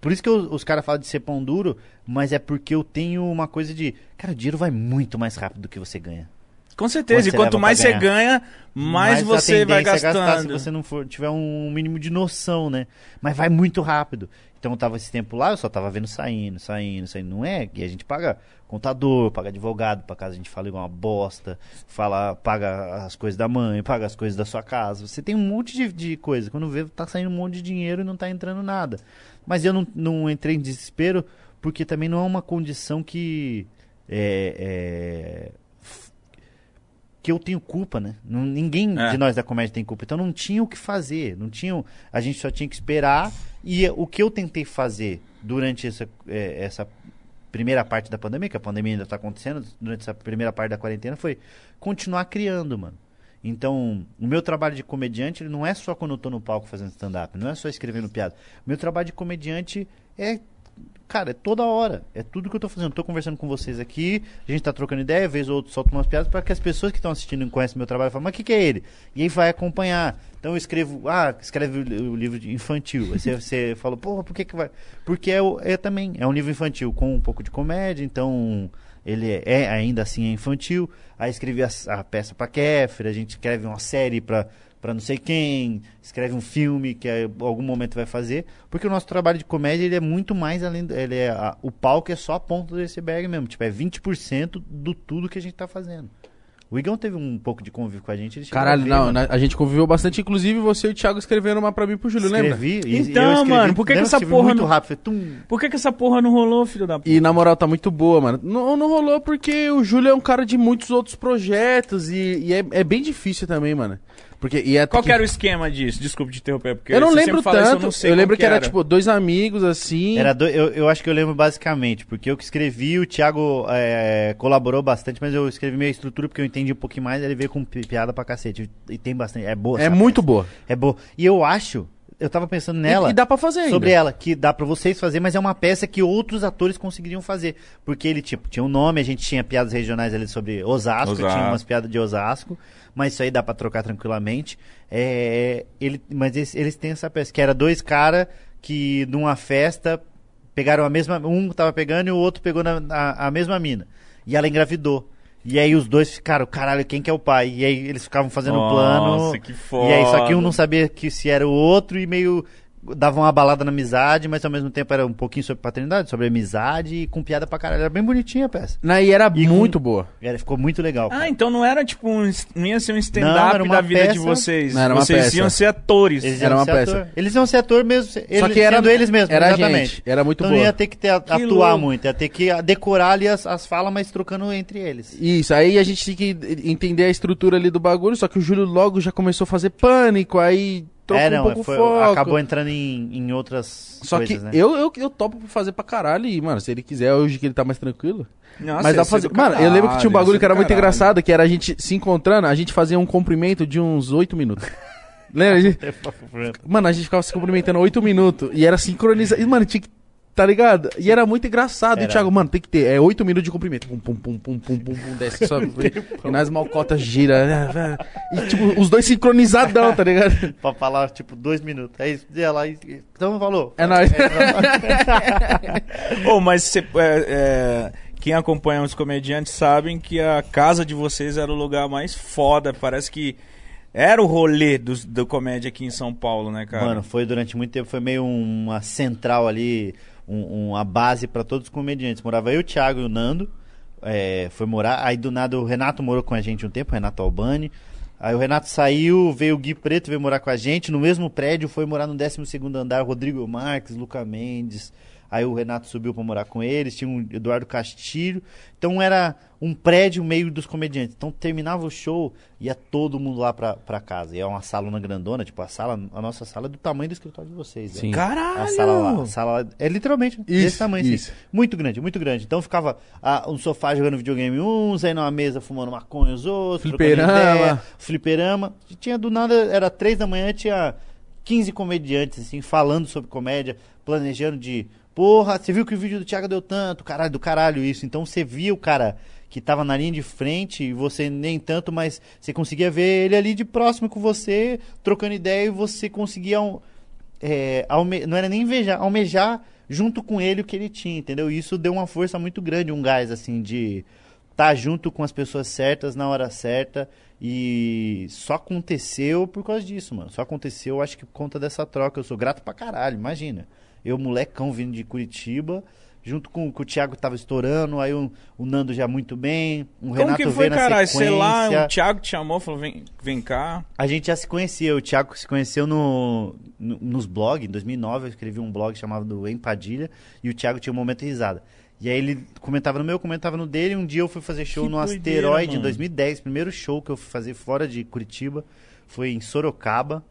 Por isso que eu- os caras falam de ser pão duro, mas é porque eu tenho uma coisa de. Cara, o dinheiro vai muito mais rápido do que você ganha. Com certeza, e quanto mais você ganha, mais você vai é gastar gastando. se você não for, tiver um mínimo de noção, né? Mas vai muito rápido. Então eu tava esse tempo lá, eu só tava vendo saindo, saindo, saindo. Não é que a gente paga contador, paga advogado, pra casa a gente fala igual uma bosta, fala, paga as coisas da mãe, paga as coisas da sua casa. Você tem um monte de, de coisa. Quando vê, tá saindo um monte de dinheiro e não tá entrando nada. Mas eu não, não entrei em desespero, porque também não é uma condição que. É, é, que eu tenho culpa, né? Não- ninguém É. de nós da comédia tem culpa. Então não tinha o que fazer. Não tinha, a gente só tinha que esperar. E o que eu tentei fazer durante essa, eh, essa primeira parte da pandemia, que a pandemia ainda está acontecendo, durante essa primeira parte da quarentena, foi continuar criando, mano. Então, o meu trabalho de comediante ele não é só quando eu tô no palco fazendo stand-up, não é só escrevendo piada. O meu trabalho de comediante é Cara, é toda hora. É tudo que eu tô fazendo. Eu tô conversando com vocês aqui, a gente tá trocando ideia, vez ou outra solto umas piadas para que as pessoas que estão assistindo e conhecem meu trabalho falem, mas o que, que é ele? E aí vai acompanhar. Então eu escrevo, ah, escreve o, li- o livro infantil. Aí você, você falou, porra, por que, que vai? Porque é, é também, é um livro infantil com um pouco de comédia, então ele é, é ainda assim é infantil. Aí escrevi a, a peça pra Kéfera, a gente escreve uma série pra, pra não sei quem, escreve um filme que em algum momento vai fazer, porque o nosso trabalho de comédia ele é muito mais além, do- ele é a- o palco é só a ponta do iceberg mesmo, tipo, é 20% do tudo que a gente tá fazendo. O Igão teve um pouco de convívio com a gente, Caralho, a ver, não, mano. na- a gente conviveu bastante, inclusive você e o Thiago escreveram uma pra mim pro Júlio, lembra? Escrevi, e Então, eu escrevi, mano, por que que lembra essa porra muito não- rápido, tum, Por que, que essa porra não rolou, filho da puta? E na moral, tá muito boa, mano. Não, não rolou porque o Júlio é um cara de muitos outros projetos e, e é, é bem difícil também, mano. Porque, e é Qual que- era o esquema disso? Desculpa te interromper, porque Eu não você lembro sempre fala isso, tanto. eu eu não sei lembro como que era, tipo, dois amigos, assim. Era do- eu, eu acho que eu lembro basicamente, porque eu que escrevi, o Thiago é, colaborou bastante, mas eu escrevi meio estrutura porque eu entendi um pouquinho mais, ele veio com pi- piada pra cacete. E tem bastante. É boa. É muito peça. boa. É boa. E eu acho, eu tava pensando E- nela. E, dá pra fazer ainda. Sobre ela, que dá pra vocês fazer, mas é uma peça que outros atores conseguiriam fazer. Porque ele, tipo, tinha um nome, a gente tinha piadas regionais ali sobre Osasco, Osasco. tinha umas piadas de Osasco, mas isso aí dá pra trocar tranquilamente. É, ele, mas eles, eles têm essa peça, que era dois caras que numa festa pegaram a mesma. Um tava pegando e o outro pegou na, a, a mesma mina. E ela engravidou. E aí os dois ficaram, caralho, quem que é o pai? E aí eles ficavam fazendo o plano. Nossa, que foda. E aí, só que um não sabia que se era o outro e meio dava uma balada na amizade, mas ao mesmo tempo era um pouquinho sobre paternidade, sobre amizade e com piada pra caralho. Era bem bonitinha a peça. Na, e era E com- muito boa. Era, ficou muito legal. Ah, cara. então não era tipo um. Não ia ser um stand-up da vida de peça- vocês. Não, era uma vocês peça. iam ser atores. Eles era uma ser peça. ator. Eles iam ser ator mesmo, eles, Só que era- sendo eles mesmos, era exatamente. gente, era muito então boa. não ia ter que ter, atuar louco. muito, ia ter que decorar ali as, as falas, mas trocando entre eles. Isso, aí a gente tinha que entender a estrutura ali do bagulho, só que o Júlio logo já começou a fazer pânico, aí trocou é, um não, pouco o foi- foco. acabou entrando em, em outras Só coisas, que né? eu, eu, eu topo pra fazer pra caralho e, mano, se ele quiser hoje que ele tá mais tranquilo. Nossa, mas dá pra fazer. Mano, eu lembro que caralho, tinha um bagulho que era muito caralho. engraçado, que era a gente se encontrando, a gente fazia um cumprimento de uns 8 minutos. Lembra? A gente- Mano, a gente ficava se cumprimentando 8 minutos e era sincronizado. E, mano, tinha que. Tá ligado? E era muito engraçado. E o Era. Thiago, mano, tem que ter. É 8 minutos de cumprimento. Pum, pum, pum, pum, pum, pum, pum, desce, sobe. e nas malcotas gira. E, tipo, os dois sincronizadão, tá ligado? pra falar, tipo, dois minutos. Ia lá e. Então falou. É nóis. Ô, mas cê- é, é, quem acompanha os comediantes sabem que a casa de vocês era o lugar mais foda. Parece que era o rolê do, do comédia aqui em São Paulo, né, cara? Mano, foi durante muito tempo, foi meio uma central ali, um- uma base pra todos os comediantes. Morava eu, o Thiago e o Nando. é, foi morar. Aí do nada o Renato morou com a gente um tempo, o Renato Albani. Aí o Renato saiu, veio o Gui Preto, veio morar com a gente. No mesmo prédio, foi morar no 12 andar Rodrigo Marques, Luca Mendes. Aí o Renato subiu pra morar com eles, tinha um Eduardo Castilho. Então era um prédio meio dos comediantes. Então terminava o show, ia todo mundo lá pra, pra casa. E é uma salona grandona, tipo, a sala, a nossa sala é do tamanho do escritório de vocês. né? Sim. Caralho! A sala lá, a sala é literalmente desse Isso, tamanho, assim. isso. Muito grande, muito grande. Então ficava ah, um sofá jogando videogame uns, aí numa mesa fumando maconha os outros, Fliperama. ideia, fliperama. E Tinha do nada, era três da manhã, tinha 15 comediantes, assim, falando sobre comédia, planejando de. Porra, você viu que o vídeo do Thiago deu tanto, caralho, do caralho isso. Então você via o cara que tava na linha de frente e você nem tanto, mas você conseguia ver ele ali de próximo com você, trocando ideia e você conseguia é, alme- não era nem invejar, almejar junto com ele o que ele tinha, entendeu? E isso deu uma força muito grande, um gás, assim, de estar junto com as pessoas certas na hora certa. E só aconteceu por causa disso, mano. Só aconteceu, acho que por conta dessa troca. Eu sou grato pra caralho, imagina. Eu, molecão, vindo de Curitiba, junto com, com o Thiago que tava estourando, aí o, o Nando já muito bem, o Como Renato que foi, veio caralho? Sei lá, o Thiago te chamou, falou, vem, vem cá. A gente já se conhecia, o Thiago se conheceu no, no- nos blogs, em 2009 eu escrevi um blog chamado Empadilha e o Thiago tinha um momento de risada. E aí ele comentava no meu, comentava no dele, um dia eu fui fazer show Que no doideira, Asteroide em mano. 2010, primeiro show que eu fui fazer fora de Curitiba, foi em Sorocaba,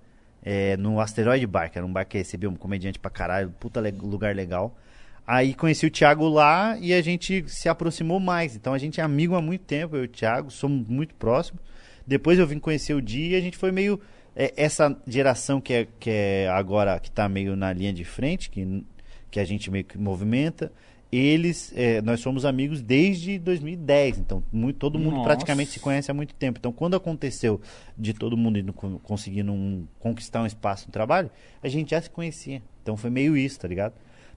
é, no Asteroide Bar, que era um bar que recebia um comediante pra caralho, puta le- lugar legal. Aí conheci o Thiago lá e a gente se aproximou mais. Então a gente é amigo há muito tempo, eu e o Thiago, somos muito próximos. Depois eu vim conhecer o Di e a gente foi meio. é, essa geração que é, que é agora, que tá meio na linha de frente, que, que a gente meio que movimenta, eles. é, nós somos amigos desde 2010. Então muito, todo mundo Nossa. praticamente se conhece há muito tempo. Então quando aconteceu de todo mundo indo, co- conseguindo um- conquistar um espaço no trabalho, a gente já se conhecia. Então foi meio isso, tá ligado?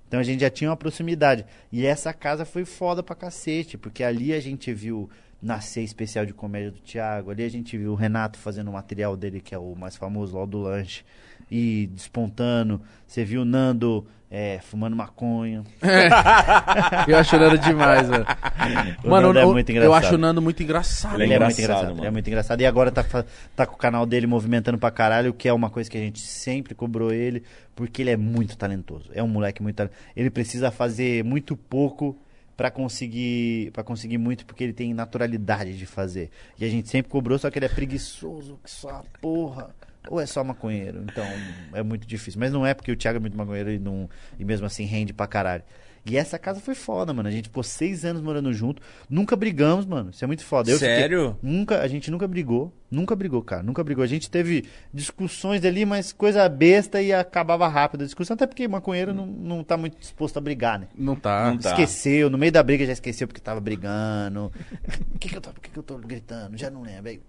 Então a gente já tinha uma proximidade. E essa casa foi foda pra cacete, porque ali a gente viu nascer especial de comédia do Thiago, ali a gente viu o Renato fazendo o material dele, que é o mais famoso lá do lanche, e despontando. Você viu o Nando é, fumando maconha. Eu acho o Nando demais, mano. O Mano, Nando é eu- muito eu engraçado. acho o Nando muito engraçado. Ele é Ele é muito engraçado, engraçado, mano. ele é muito engraçado. E agora tá, tá com o canal dele movimentando pra caralho, que é uma coisa que a gente sempre cobrou ele, porque ele é muito talentoso. É um moleque muito talentoso. Ele precisa fazer muito pouco pra conseguir para conseguir muito, porque ele tem naturalidade de fazer. E a gente sempre cobrou, só que ele é preguiçoso, que só a porra. Ou é só maconheiro, então é muito difícil. Mas não é porque o Thiago é muito maconheiro e, não, e mesmo assim rende pra caralho. E essa casa foi foda, mano. A gente ficou seis anos morando junto. Nunca brigamos, mano. Isso é muito foda. Eu fiquei- Sério? Nunca, a gente nunca brigou. Nunca brigou, cara. Nunca brigou. A gente teve discussões ali, mas coisa besta e acabava rápido a discussão. Até porque maconheiro não, não tá muito disposto a brigar, né? Não tá. Não tá. Esqueceu, no meio da briga já esqueceu porque tava brigando. Por que, que, eu, tô, que, que eu tô gritando? Já não lembro. Aí,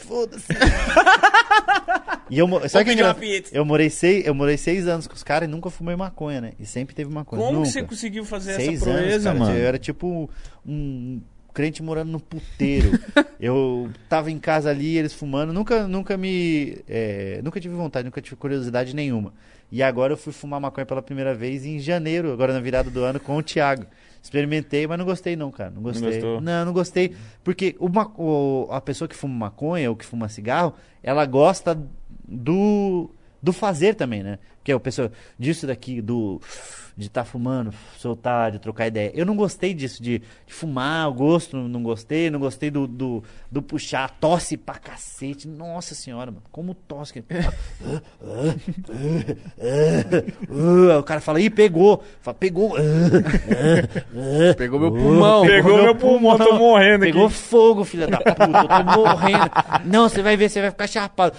Foda-se. e eu, sabe que pizza. eu morei seis, eu morei seis anos com os caras e nunca fumei maconha, né? E sempre teve maconha. Como nunca. que você conseguiu fazer Seis essa anos, proeza, cara. mano? Eu era tipo um crente morando no puteiro. eu tava em casa ali, eles fumando. Nunca, nunca me. é, nunca tive vontade, nunca tive curiosidade nenhuma. E agora eu fui fumar maconha pela primeira vez em janeiro, agora na virada do ano, com o Thiago. Experimentei, mas não gostei não, cara. Não gostei. gostou? Não, não gostei. Porque o ma- o- a pessoa que fuma maconha ou que fuma cigarro, ela gosta do, do fazer também, né? Que é a pessoa disso daqui, do de estar fumando, soltar, de trocar ideia. Eu não gostei disso, de, de fumar, o gosto, não gostei, não gostei do, do, do puxar, tosse pra cacete. Nossa senhora, mano, como tosse. o cara fala, ih, pegou. Fala, pegou. Pegou meu pulmão. Pegou meu pulmão, tô morrendo aqui. Pegou fogo, filha da puta, eu tô morrendo. Não, você vai ver, você vai ficar chapado.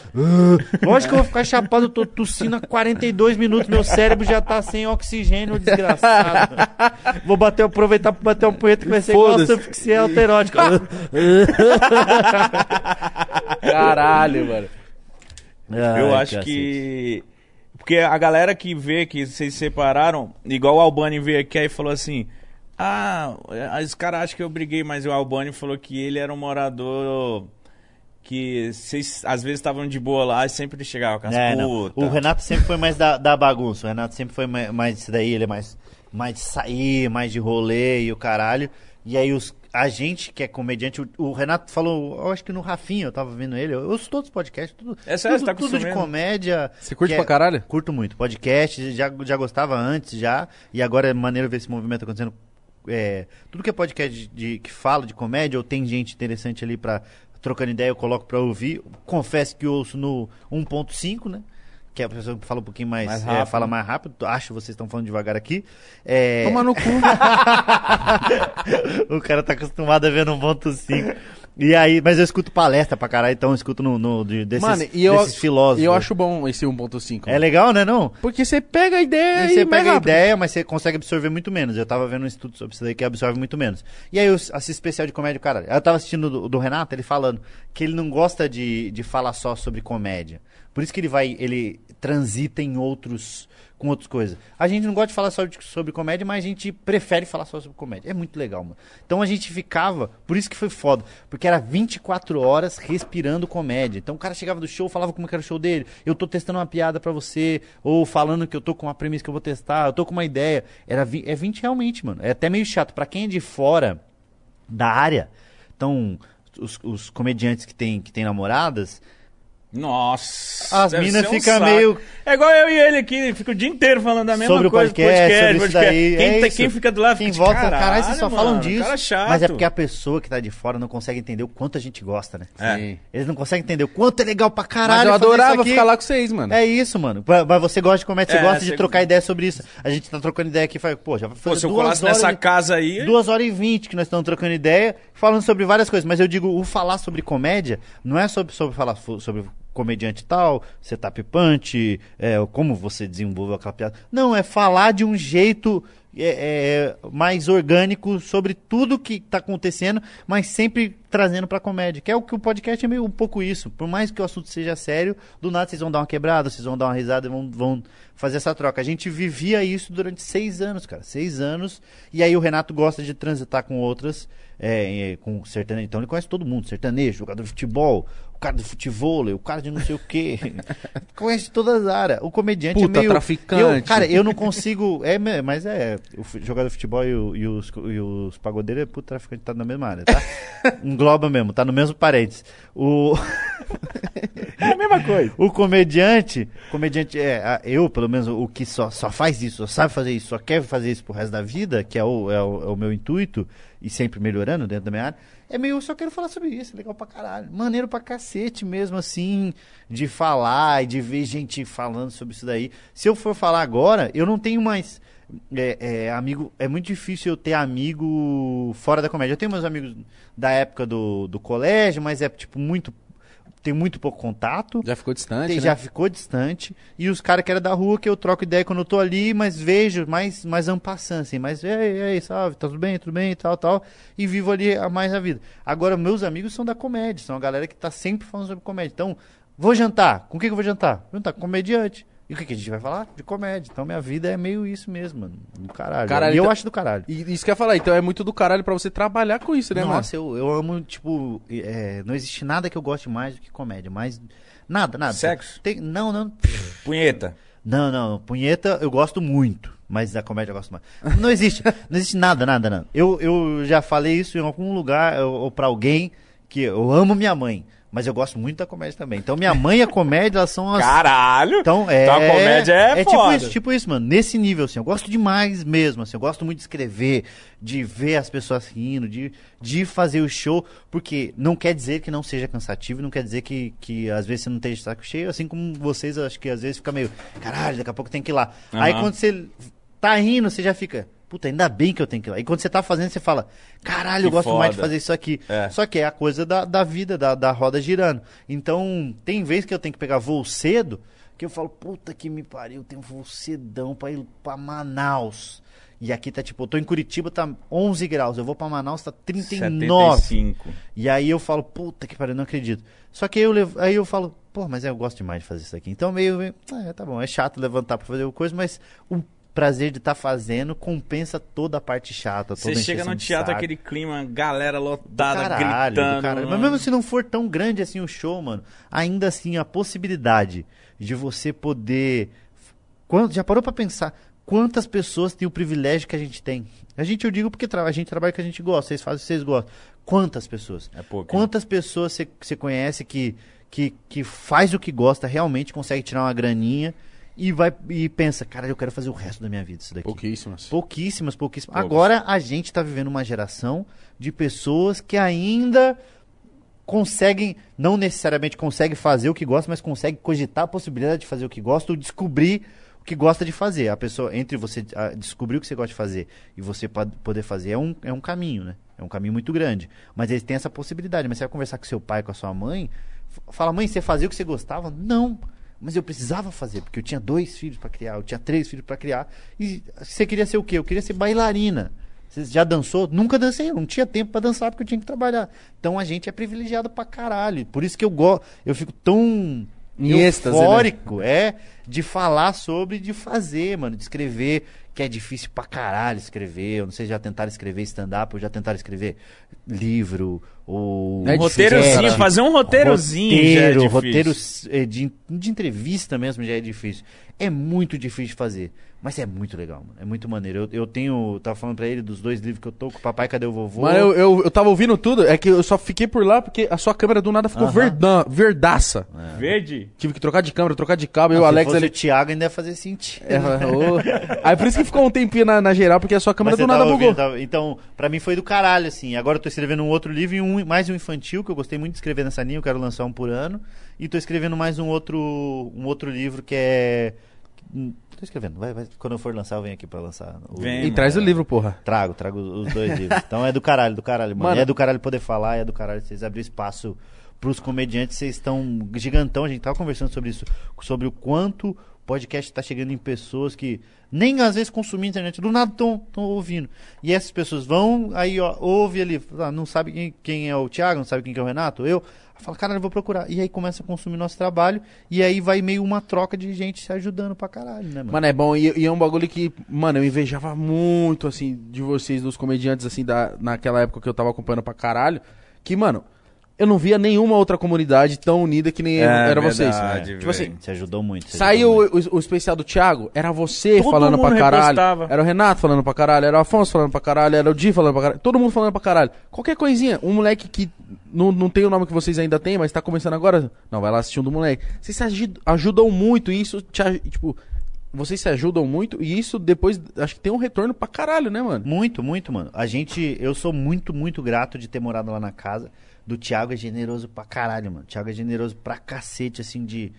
Lógico que eu vou ficar chapado, eu tô tossindo há 42 minutos, meu cérebro já tá sem oxigênio, desgraçado. Vou bater, aproveitar pra bater um punheta que vai ser igual a Foda-se. asfixia alterótica. Caralho, mano. Eu Ai, acho cacete. que. Porque a galera que vê que vocês se separaram, igual o Albani veio aqui aí falou assim. Ah, os caras acham que eu briguei, mas o Albani falou que ele era um morador que vocês às vezes estavam de boa lá e sempre chegava com as É, não. putas. O Renato sempre foi mais da, da bagunça. O Renato sempre foi mais, mais disso daí, ele é mais, mais de sair, mais de rolê e o caralho. E aí os, a gente que é comediante, o, o Renato falou, eu acho que no Rafinha, eu tava vendo ele, eu ouço todos os podcasts, tudo, É sério, tudo, você tá tudo de comédia. Você curte que pra caralho? Curto muito. Podcast, já, já gostava antes, já. E agora é maneiro ver esse movimento acontecendo. É, tudo que é podcast de, de- que fala de comédia, ou tem gente interessante ali pra trocando ideia, eu coloco pra ouvir. Confesso que eu ouço no 1.5, né? Que a pessoa fala um pouquinho mais, Mais é, rápido. fala mais rápido. Acho que vocês estão falando devagar aqui. É, Toma no cu. o cara tá acostumado a ver no ponto 5. E aí, mas eu escuto palestra pra caralho, então eu escuto no, no de- desses, Mano, e eu, desses filósofos. e eu acho bom esse 1.5. É legal, né, não? Porque você pega a ideia E e, você pega a ideia, mas você consegue absorver muito menos. Eu tava vendo um estudo sobre isso daí que absorve muito menos. E aí eu assisto especial de comédia, cara. Eu tava assistindo do, do Renato, ele falando que ele não gosta de, de falar só sobre comédia. Por isso que ele vai, ele transita em outros, com outras coisas. A gente não gosta de falar só de- sobre comédia, mas a gente prefere falar só sobre comédia. É muito legal, mano. Então a gente ficava, por isso que foi foda, porque era 24 horas respirando comédia. Então o cara chegava do show, falava como que era o show dele, eu tô testando uma piada pra você, ou falando que eu tô com uma premissa que eu vou testar, eu tô com uma ideia. Era vi- é 20 realmente, mano. É até meio chato pra quem é de fora da área. Então, os, os comediantes que tem que tem namoradas, Nossa. As deve mina ser um fica saco. meio- É igual eu e ele aqui, fica o dia inteiro falando a mesma sobre o coisa. podcast, sobre isso daí. Quem, é tá- isso. quem fica do lado Quem fica de, volta, caralho, caralho, vocês só falam mano, disso. Cara chato. Mas é porque a pessoa que tá de fora não consegue entender o quanto a gente gosta, né? É. Sim. Eles não conseguem entender o quanto é legal pra caralho. Mas eu fazer isso adorava aqui. ficar lá com vocês, mano. É isso, mano. Mas você gosta de comédia, você É, gosta de você- trocar ideia sobre isso. A gente tá trocando ideia aqui, fala, pô, já vai Pô, se eu duas colasse horas nessa de- casa aí. Duas horas e vinte que nós estamos trocando ideia, falando sobre várias coisas. Mas eu digo, o falar sobre comédia não é sobre, sobre falar sobre comediante tal, setup punch, é, como você desenvolveu aquela piada. Não, é falar de um jeito é, é, mais orgânico sobre tudo que tá acontecendo, mas sempre trazendo pra comédia. Que é o que o podcast é meio um pouco isso. Por mais que o assunto seja sério, do nada vocês vão dar uma quebrada, vocês vão dar uma risada e vão, vão fazer essa troca. A gente vivia isso durante seis anos, cara. Seis anos. E aí o Renato gosta de transitar com outras, é, com sertanejo. Então ele conhece todo mundo, sertanejo, jogador de futebol, cara do futebol, o cara de não sei o quê. conhece todas as áreas. O comediante Puta, é meio... traficante. Eu, cara, eu não consigo... É, mas é... O jogador de futebol e, o- e os, e os pagodeiros, é puto traficante, tá na mesma área, tá? Engloba mesmo, tá no mesmo parênteses. O... É a mesma coisa. O comediante, comediante é, eu, pelo menos, o que só, só faz isso, só sabe fazer isso, só quer fazer isso pro resto da vida, que é o, é o, é o meu intuito, e sempre melhorando dentro da minha área, é meio, eu só quero falar sobre isso, é legal pra caralho. Maneiro pra cacete mesmo, assim, de falar e de ver gente falando sobre isso daí. Se eu for falar agora, eu não tenho mais. É, é, amigo, é muito difícil eu ter amigo fora da comédia. Eu tenho meus amigos da época do, do colégio, mas é tipo muito. Tem muito pouco contato. Já ficou distante, Tem- né? já ficou distante. E os caras que eram da rua, que eu troco ideia quando eu tô ali, mas vejo mais, mais ampassando, assim. Mas, ei, ei, salve, tá tudo bem, tudo bem, tal, tal. E vivo ali a mais a vida. Agora, meus amigos são da comédia, são a galera que tá sempre falando sobre comédia. Então, vou jantar. Com quem que eu vou jantar? Vou jantar com comediante. E o que, que a gente vai falar? De comédia. Então, minha vida é meio isso mesmo, mano. Do caralho. Caralho, e eu então- acho do caralho. E isso que eu ia falar, então é muito do caralho pra você trabalhar com isso, né, mano? Nossa, eu, eu amo, tipo, é, não existe nada que eu goste mais do que comédia. Mais. Nada, nada. Sexo? Tem- não, não. Punheta. Não, não. Punheta eu gosto muito, mas da comédia eu gosto mais. Não existe. não existe nada, nada, nada. Eu, eu já falei isso em algum lugar ou, ou pra alguém que eu amo minha mãe, mas eu gosto muito da comédia também. Então minha mãe e a comédia, elas são as. Caralho! Então, é, Então a comédia é tipo foda. isso, tipo isso, mano. Nesse nível, assim, eu gosto demais mesmo, assim. Eu gosto muito de escrever, de ver as pessoas rindo, de, de fazer o show, porque não quer dizer que não seja cansativo, não quer dizer que, que às vezes você não esteja de saco cheio, assim como vocês, acho que às vezes fica meio, caralho, daqui a pouco tem que ir lá. Aí Aham. quando você tá rindo, você já fica, puta, ainda bem que eu tenho que ir lá. E quando você tá fazendo, você fala, caralho, eu Que gosto mais de foda. fazer isso aqui. É. Só que é a coisa da, da vida, da, da roda girando. Então, tem vezes que eu tenho que pegar voo cedo, que eu falo, puta que me pariu, tem um voo cedão pra ir pra Manaus. E aqui tá tipo, eu tô em Curitiba, tá 11 graus, eu vou pra Manaus, tá 39. 75. E aí eu falo, puta que pariu, não acredito. Só que aí eu, levo- aí eu falo, pô, mas eu gosto demais de fazer isso aqui. Então meio, meio ah, tá bom, é chato levantar pra fazer o coisa, mas o prazer de estar fazendo compensa toda a parte chata. Você chega no teatro, aquele clima, galera Do lotada, caralho, do gritando. caralho. Mas mesmo se não for tão grande assim o show, mano, ainda assim a possibilidade de você poder. Quando, já parou pra pensar quantas pessoas têm o privilégio que a gente tem? A gente, eu digo porque a gente trabalha que a gente gosta, vocês fazem o que vocês gostam. Quantas pessoas? É pouco. Quantas pessoas você- você conhece que, que, que faz o que gosta, realmente consegue tirar uma graninha e vai e pensa, cara, eu quero fazer o resto da minha vida isso daqui. Pouquíssimas. Pouquíssimas, pouquíssimas. Poucas. Agora a gente está vivendo uma geração de pessoas que ainda conseguem, não necessariamente conseguem fazer o que gosta, mas conseguem cogitar a possibilidade de fazer o que gosta ou descobrir o que gosta de fazer. A pessoa, entre você ah, descobrir o que você gosta de fazer e você poder fazer, é um, é um caminho, né? É um caminho muito grande. Mas eles têm essa possibilidade. Mas você vai conversar com seu pai, com a sua mãe, fala, mãe, você fazia o que você gostava? Não. Mas eu precisava fazer, porque eu tinha dois filhos para criar, eu tinha três filhos para criar. E você queria ser o quê? Eu queria ser bailarina. Você já dançou? Nunca dancei, eu não tinha tempo pra dançar porque eu tinha que trabalhar. Então a gente é privilegiado pra caralho. Por isso que eu gosto, eu fico tão Em né? eufórico, é, de falar sobre, de fazer, mano, de escrever, que é difícil pra caralho escrever. Eu não sei se já tentaram escrever stand-up ou já tentaram escrever livro ou É Um roteirozinho, cara. fazer um roteirozinho já é roteiro, difícil. roteiro de, de entrevista mesmo já é difícil. É muito difícil de fazer. Mas é muito legal, mano. É muito maneiro. Eu, eu tenho. Tava falando pra ele dos dois livros que eu tô com o Papai Cadê o Vovô? Mano, eu, eu, eu tava ouvindo tudo, é que eu só fiquei por lá porque a sua câmera do nada ficou Aham. verdan, verdaça. Verde? Tive que trocar de câmera, trocar de cabo, e Não, o se Alex fosse ali. o Thiago ainda ia fazer sentido. É. Aí por isso que ficou um tempinho na, na geral, porque a sua câmera Mas do nada tava bugou. ouvindo, tava- Então, pra mim foi do caralho, assim. Agora eu tô escrevendo um outro livro e um, mais um infantil, que eu gostei muito de escrever nessa linha, eu quero lançar um por ano. E tô escrevendo mais um outro, um outro livro que é. Tô escrevendo, vai, vai, quando eu for lançar, eu venho aqui pra lançar. O- Vem, E traz o livro, porra. Trago, trago os dois livros. Então é do caralho, do caralho, mano. Mano. É do caralho poder falar, é do caralho vocês abrir espaço pros comediantes, vocês estão gigantão, a gente tava conversando sobre isso, sobre o quanto podcast tá chegando em pessoas que nem às vezes consumem internet, do nada estão ouvindo. E essas pessoas vão, aí ó, ouve ali, ah, não sabe quem, quem é o Thiago, não sabe quem que é o Renato, eu. Fala, eu vou procurar. E aí começa a consumir nosso trabalho, e aí vai meio uma troca de gente se ajudando pra caralho, né, mano? Mano, é bom. E, e é um bagulho que, mano, eu invejava muito, assim, de vocês, dos comediantes, assim, da, naquela época que eu tava acompanhando pra caralho. Que, mano, eu não via nenhuma outra comunidade tão unida que nem É, era vocês. verdade, Tipo assim. Você ajudou muito. você Saiu ajudou muito. o, o- o especial do Thiago, era você Todo falando pra caralho. repostava. Era o Renato falando pra caralho, era o Afonso falando pra caralho, era o Di falando pra caralho. Todo mundo falando pra caralho. Qualquer coisinha, um moleque que não, não tem o nome que vocês ainda têm, mas tá começando agora. Não, vai lá assistir um do moleque. Vocês ajudam muito e isso te, tipo, vocês se ajudam muito e isso depois acho que tem um retorno pra caralho, né, mano? Muito, muito, mano. A gente, eu sou muito, muito grato de ter morado lá na casa. Do Thiago é generoso pra caralho, mano. O Thiago é generoso pra cacete, assim, de.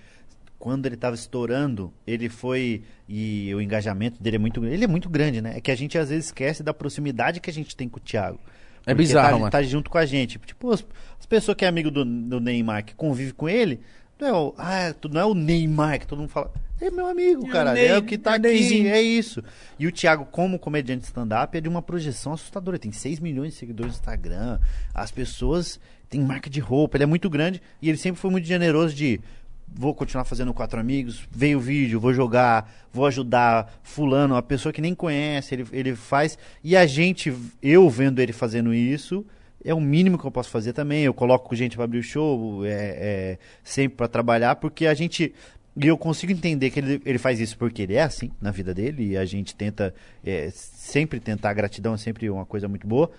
Quando ele tava estourando, ele foi. E o engajamento dele é muito grande. Ele é muito grande, né? É que a gente às vezes esquece da proximidade que a gente tem com o Thiago. É Porque bizarro, tá, mano. tá junto com a gente. Tipo, as, as pessoas que é amigo do, do Neymar, que convive com ele, não é o, ah, tu- não é o Neymar que todo mundo fala. É meu amigo, É cara. Ney, é o que tá é aqui. Neyzinho. É isso. E o Thiago, como comediante stand-up, é de uma projeção assustadora. Ele tem 6 milhões de seguidores no Instagram. As pessoas têm marca de roupa. Ele é muito grande. E ele sempre foi muito generoso de. Vou continuar fazendo quatro amigos, veio o vídeo, vou jogar, vou ajudar fulano, uma pessoa que nem conhece, ele, ele faz. E a gente, eu vendo ele fazendo isso, é o mínimo que eu posso fazer também. Eu coloco gente para abrir o show, é, é, sempre para trabalhar, porque a gente. E eu consigo entender que ele, ele faz isso porque ele é assim na vida dele, e a gente tenta é, sempre tentar. A gratidão é sempre uma coisa muito boa.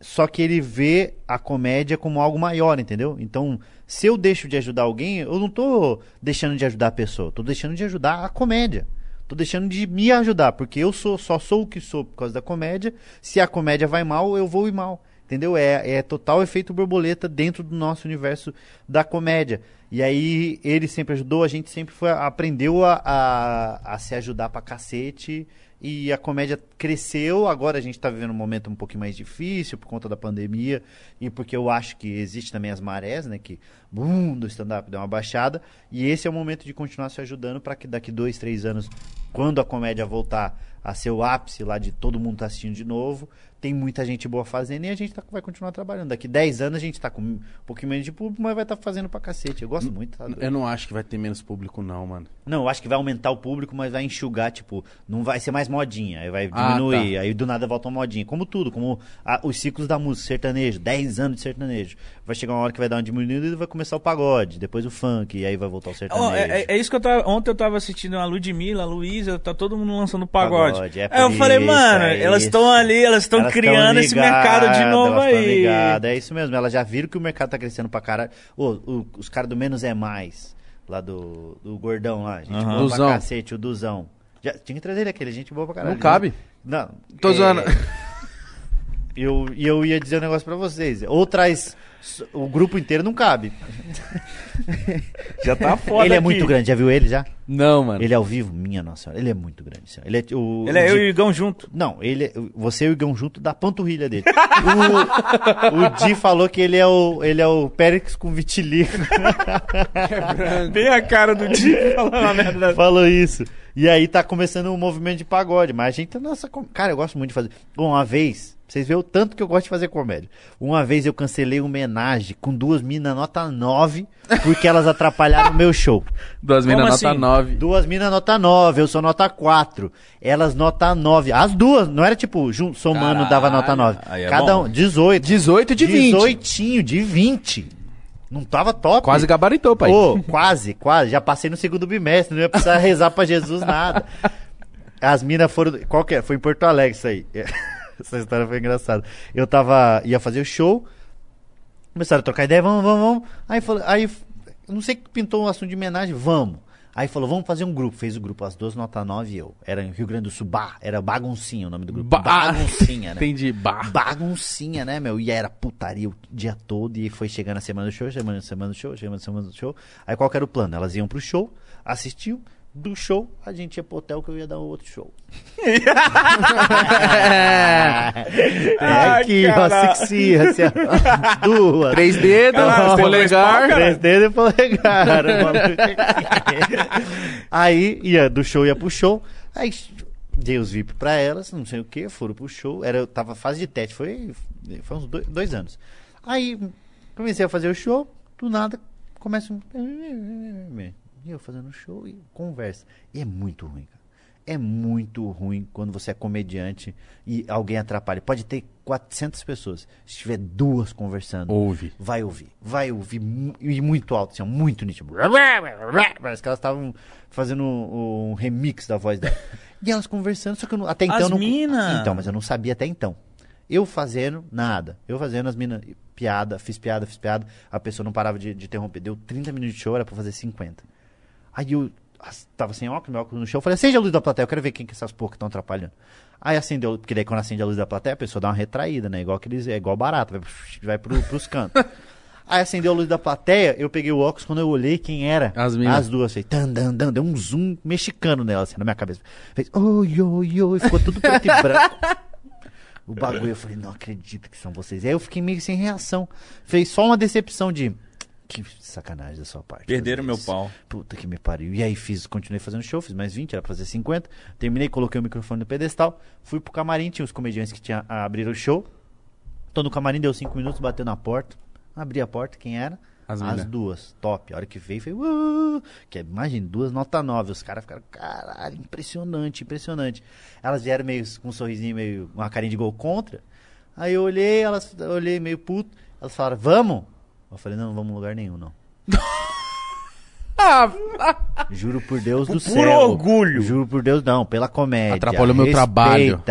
Só que ele vê a comédia como algo maior, entendeu? Então, se eu deixo de ajudar alguém, eu não tô deixando de ajudar a pessoa, tô deixando de ajudar a comédia. Tô deixando de me ajudar, porque eu sou só sou o que sou por causa da comédia. Se a comédia vai mal, eu vou ir mal. Entendeu? É, é total efeito borboleta dentro do nosso universo da comédia. E aí ele sempre ajudou, a gente sempre foi, aprendeu a, a, a se ajudar pra cacete. E a comédia cresceu, agora a gente tá vivendo um momento um pouquinho mais difícil por conta da pandemia e porque eu acho que existe também as marés, né? Que boom, do stand-up deu uma baixada. E esse é o momento de continuar se ajudando para que daqui dois, três anos, quando a comédia voltar a ser o ápice lá de todo mundo tá assistindo de novo, tem muita gente boa fazendo e a gente tá- vai continuar trabalhando. Daqui 10 anos a gente tá com um pouquinho menos de público, mas vai estar fazendo pra cacete. Eu gosto muito, tá? Eu não acho que vai ter menos público, não, mano. Não, eu acho que vai aumentar o público, mas vai enxugar, tipo, não vai ser mais modinha, aí vai Ah, diminuir, aí do nada volta uma modinha. Como tudo, como a- os ciclos da música, sertanejo, 10 anos de sertanejo. Vai chegar uma hora que vai dar uma diminuída e vai começar o pagode, depois o funk, e aí vai voltar o sertanejo. Ó, é, é- é isso que eu tava. Ontem eu tava assistindo a Ludmilla, a Luísa, tá todo mundo lançando pagode. Pagode, é aí eu por falei, isso, mano, é elas isso. estão ali, elas estão Elas criando esse mercado de novo aí. É isso mesmo, elas já viram que o mercado tá crescendo pra caralho. Ô, o- os caras do Menos é Mais, lá do, do Gordão lá, gente Aham. boa Duzão. pra cacete, o Duzão. Já, tinha que trazer ele aquele, gente boa pra caralho. Não cabe. Não. Tô é, zoando. Eu, e eu ia dizer um negócio pra vocês. Ou traz. O grupo inteiro não cabe. Já tá foda. ele é aqui. muito grande, já viu ele já? Não, mano. Ele é ao vivo? Minha nossa senhora, ele é muito grande. senhora. Ele é o. Ele é o eu Di- e o Igão junto. Não, ele é- você e o Igão junto da panturrilha dele. o, o Di falou que ele é o, ele é o Périx com vitiligo. Bem a cara do Di falando a merda. falou isso. E aí tá começando um movimento de pagode. Mas a gente tá nessa. com- Cara, eu gosto muito de fazer. Bom, uma vez. Vocês veem o tanto que eu gosto de fazer comédia. Uma vez eu cancelei uma homenagem com duas minas nota 9 porque elas atrapalharam o meu show. Duas minas assim? nota 9. Duas minas nota 9, eu sou nota 4. Elas nota 9. As duas, não era tipo, jun- somando Caralho, dava nota 9. aí é Cada bom. um, 18. 18 de 20. 18 de 20. Não tava top. Quase gabaritou, pai. Ô, quase, quase. Já passei no segundo bimestre, não ia precisar rezar pra Jesus nada. As minas foram. Qual que é? Foi em Porto Alegre isso aí. Essa história foi engraçada. Eu tava. ia fazer o show. Começaram a trocar ideia, vamos, vamos, vamos. Aí falou, aí. eu Não sei que pintou um assunto de homenagem, vamos. Aí falou, vamos fazer um grupo. Fez o grupo, as duas, nota 9 e eu. Era em Rio Grande do Sul, Bar, era Baguncinha o nome do grupo. Ba- Baguncinha, né? Entendi. Bah. baguncinha, né, meu? E era putaria o dia todo. E foi chegando a semana do show, semana, semana do show, semana, semana do show. Aí qual que era o plano? Elas iam pro show, assistiam. Do show, a gente ia pro hotel que eu ia dar um outro show. é Ai, aqui, ó, asfixia, assim, ó. Duas. Três dedos, polegar. Três dedos e polegar. aí, ia, do show ia pro show. Aí, dei os VIP pra elas, não sei o que, foram pro show. Era, eu tava fase de teste, foi, foi uns dois, dois anos. Aí, comecei a fazer o show, do nada, começa um... E eu fazendo show e conversa. E é muito ruim, cara. É muito ruim quando você é comediante e alguém atrapalha. Pode ter 400 pessoas. Se tiver duas conversando, Ouve. vai ouvir. Vai ouvir e muito alto, assim, muito nítido. Parece que elas estavam fazendo um, um remix da voz dela. E elas conversando, só que eu não- até então As não. mina? Então, mas eu não sabia até então. Eu fazendo nada. Eu fazendo as minas. Piada, fiz piada, fiz piada. A pessoa não parava de, de interromper. Deu 30 minutos de show, era pra fazer 50. Aí eu tava sem óculos, meu óculos no chão. Eu falei, acende a luz da plateia, eu quero ver quem que essas porcas estão atrapalhando. Aí acendeu, porque daí quando acende a luz da plateia, a pessoa dá uma retraída, né? Igual aqueles, é igual barato, vai, vai pro, pros cantos. Aí acendeu a luz da plateia, eu peguei o óculos, quando eu olhei quem era, As as duas, fez tan, dan, dan, deu um zoom mexicano nela, assim, na minha cabeça. Fez, oi, oi, oi, ficou tudo preto e branco. O bagulho, eu falei, não acredito que são vocês. Aí eu fiquei meio sem reação. Fez só uma decepção de, que sacanagem da sua parte. Perderam meu pau. Puta que me pariu. E aí fiz, continuei fazendo show, fiz mais 20, era pra fazer 50. Terminei, coloquei o microfone no pedestal, fui pro camarim, tinha os comediantes que tinha, ah, abriram o show. Tô no camarim, deu 5 minutos, bateu na porta. Abri a porta, quem era? As As, duas, top. A hora que veio, foi. Uh, que é, imagina, duas nota 9. Os caras ficaram, caralho, impressionante, impressionante. Elas vieram meio com um sorrisinho, meio. uma carinha de gol contra. Aí eu olhei, elas eu olhei meio puto. Elas falaram, vamos? Eu falei, não, não vamos em lugar nenhum, não. Juro por Deus do Por céu. orgulho. Juro por Deus, não, pela comédia. Atrapalhou meu trabalho.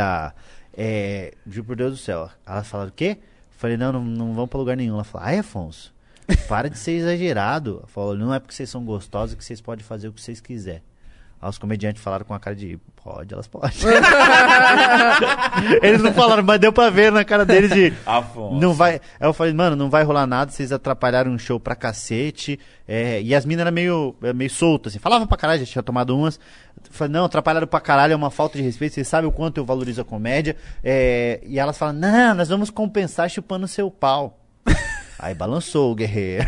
É, juro por Deus do céu. Elas falaram o quê? Eu falei, não, não, não vamos pra lugar nenhum. Ela falou, ai, Afonso, para de ser exagerado. Ela falou, não é porque vocês são gostosos que vocês podem fazer o que vocês quiserem. Aí os comediantes falaram com a cara de, pode, elas podem. Eles não falaram, mas deu pra ver na cara deles de, Afonso. não vai. Aí eu falei, mano, não vai rolar nada, vocês atrapalharam um show pra cacete. É, e as minas eram meio, é, meio soltas, assim. Falava pra caralho, já tinha tomado umas. Eu Falei, não, atrapalharam pra caralho, é uma falta de respeito. Vocês sabem o quanto eu valorizo a comédia. É, e elas falam, não, nós vamos compensar chupando seu pau. Aí balançou o guerreiro.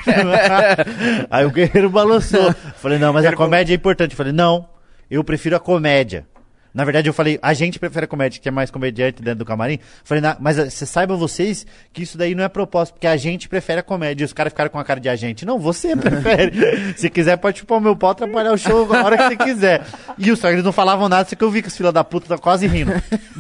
Aí o guerreiro balançou. Falei, não, mas a comédia é importante. Falei, não, eu prefiro a comédia. Na verdade, eu falei, a gente prefere comédia, que é mais comediante dentro do camarim. Falei, "Na- mas eh, você saiba vocês que isso daí não é propósito, porque a gente prefere a comédia. E os caras ficaram com a cara de a gente. Não, você prefere. se quiser, pode chupar o meu pau, atrapalhar o show a hora que você quiser. E os caras não falavam nada, só que eu vi que os filha da puta tá quase rindo.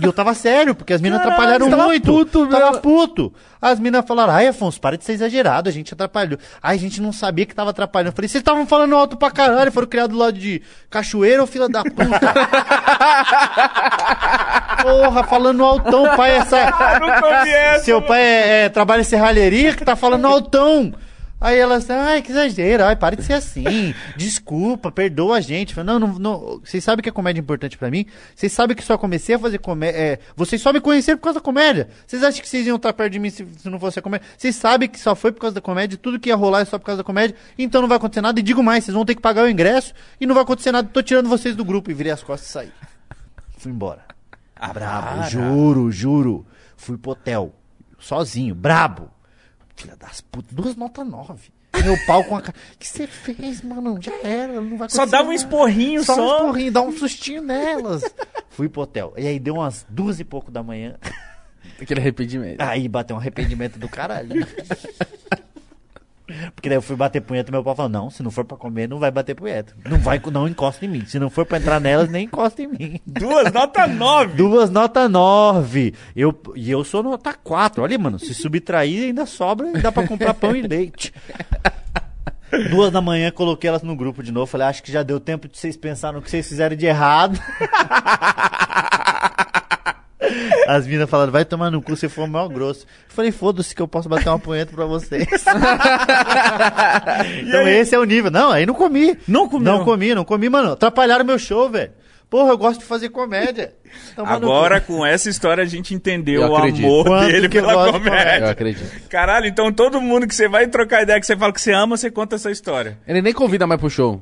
E eu tava sério, porque as minas atrapalharam você tava muito. puto, tava meu. puto. As minas falaram, ai, Afonso, para de ser exagerado, a gente atrapalhou. Ai, a gente não sabia que tava atrapalhando. Eu falei, vocês estavam falando alto pra caralho, foram criados do lado de cachoeira ou fila da puta? Porra, falando altão, pai, essa... Nunca vi essa, Seu pai é, é, trabalha em serralheria que tá falando altão. Aí elas, ai, que exagero, ai, para de ser assim. Desculpa, perdoa a gente. Não, não, não. Vocês sabem que a comédia é importante pra mim? Vocês sabem que só comecei a fazer comédia. É, vocês só me conheceram por causa da comédia. Vocês acham que vocês iam estar perto de mim se, se não fosse a comédia? Vocês sabem que só foi por causa da comédia, tudo que ia rolar é só por causa da comédia, então não vai acontecer nada. E digo mais, vocês vão ter que pagar o ingresso e não vai acontecer nada. Tô tirando vocês do grupo e virei as costas e saí. Fui embora. Ah, Brabo, para. juro, juro. Fui pro hotel, sozinho, brabo. Filha das putas, duas notas nove. Meu pau com a cara. O que você fez, mano? Já era, não vai Só dava um esporrinho Só, só. um esporrinho, dá um sustinho nelas. Fui pro hotel. E aí deu umas duas e pouco da manhã. Aquele arrependimento. Aí bateu um arrependimento do caralho. Porque daí eu fui bater punheta e meu pai falou: Não, se não for pra comer, não vai bater punheta. Não vai, não encosta em mim. Se não for pra entrar nelas, nem encosta em mim. Duas, nota nove. Duas nota 9. Eu, e eu sou nota 4. Olha, mano, se subtrair ainda sobra e dá pra comprar pão e leite. Duas da manhã, coloquei elas no grupo de novo. Falei, acho que já deu tempo de vocês pensarem no que vocês fizeram de errado. As minas falaram, vai tomar no cu, você for o maior grosso. Eu falei, foda-se que eu posso bater uma punheta pra vocês. então esse é o nível. Não, aí não comi. Não comeu? Não comi, não comi, mano. Atrapalharam meu show, velho. Porra, eu gosto de fazer comédia. Agora, com essa história, a gente entendeu Eu o amor Quanto dele pela comédia. Eu acredito. Caralho, então todo mundo que você vai trocar ideia, que você fala que você ama, você conta essa história. Ele nem convida mais pro show.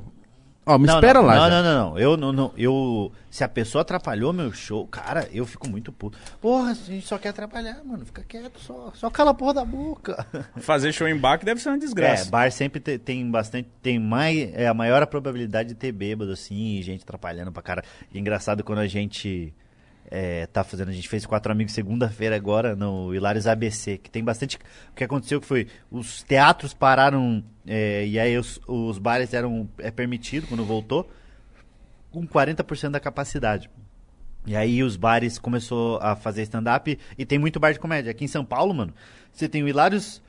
Ó, me Não, espera não, lá. Não, já. não, não, não. Eu não, não. Eu. Se a pessoa atrapalhou meu show, cara, eu fico muito puto. Porra, a gente só quer atrapalhar, mano. Fica quieto, só. Só cala a porra da boca. Fazer show em bar que deve ser uma É, desgraça. bar sempre te- tem bastante. Tem mais. É a maior a probabilidade de ter bêbado, assim, gente atrapalhando pra cara. E é engraçado quando a gente. É, tá fazendo, a gente fez quatro amigos segunda-feira agora no Hilários ABC, que tem bastante. O que aconteceu que foi, os teatros pararam, é, e aí os, os bares eram é, permitido quando voltou, com 40% da capacidade. E aí os bares começou a fazer stand-up e tem muito bar de comédia. Aqui em São Paulo, mano, você tem o Hilários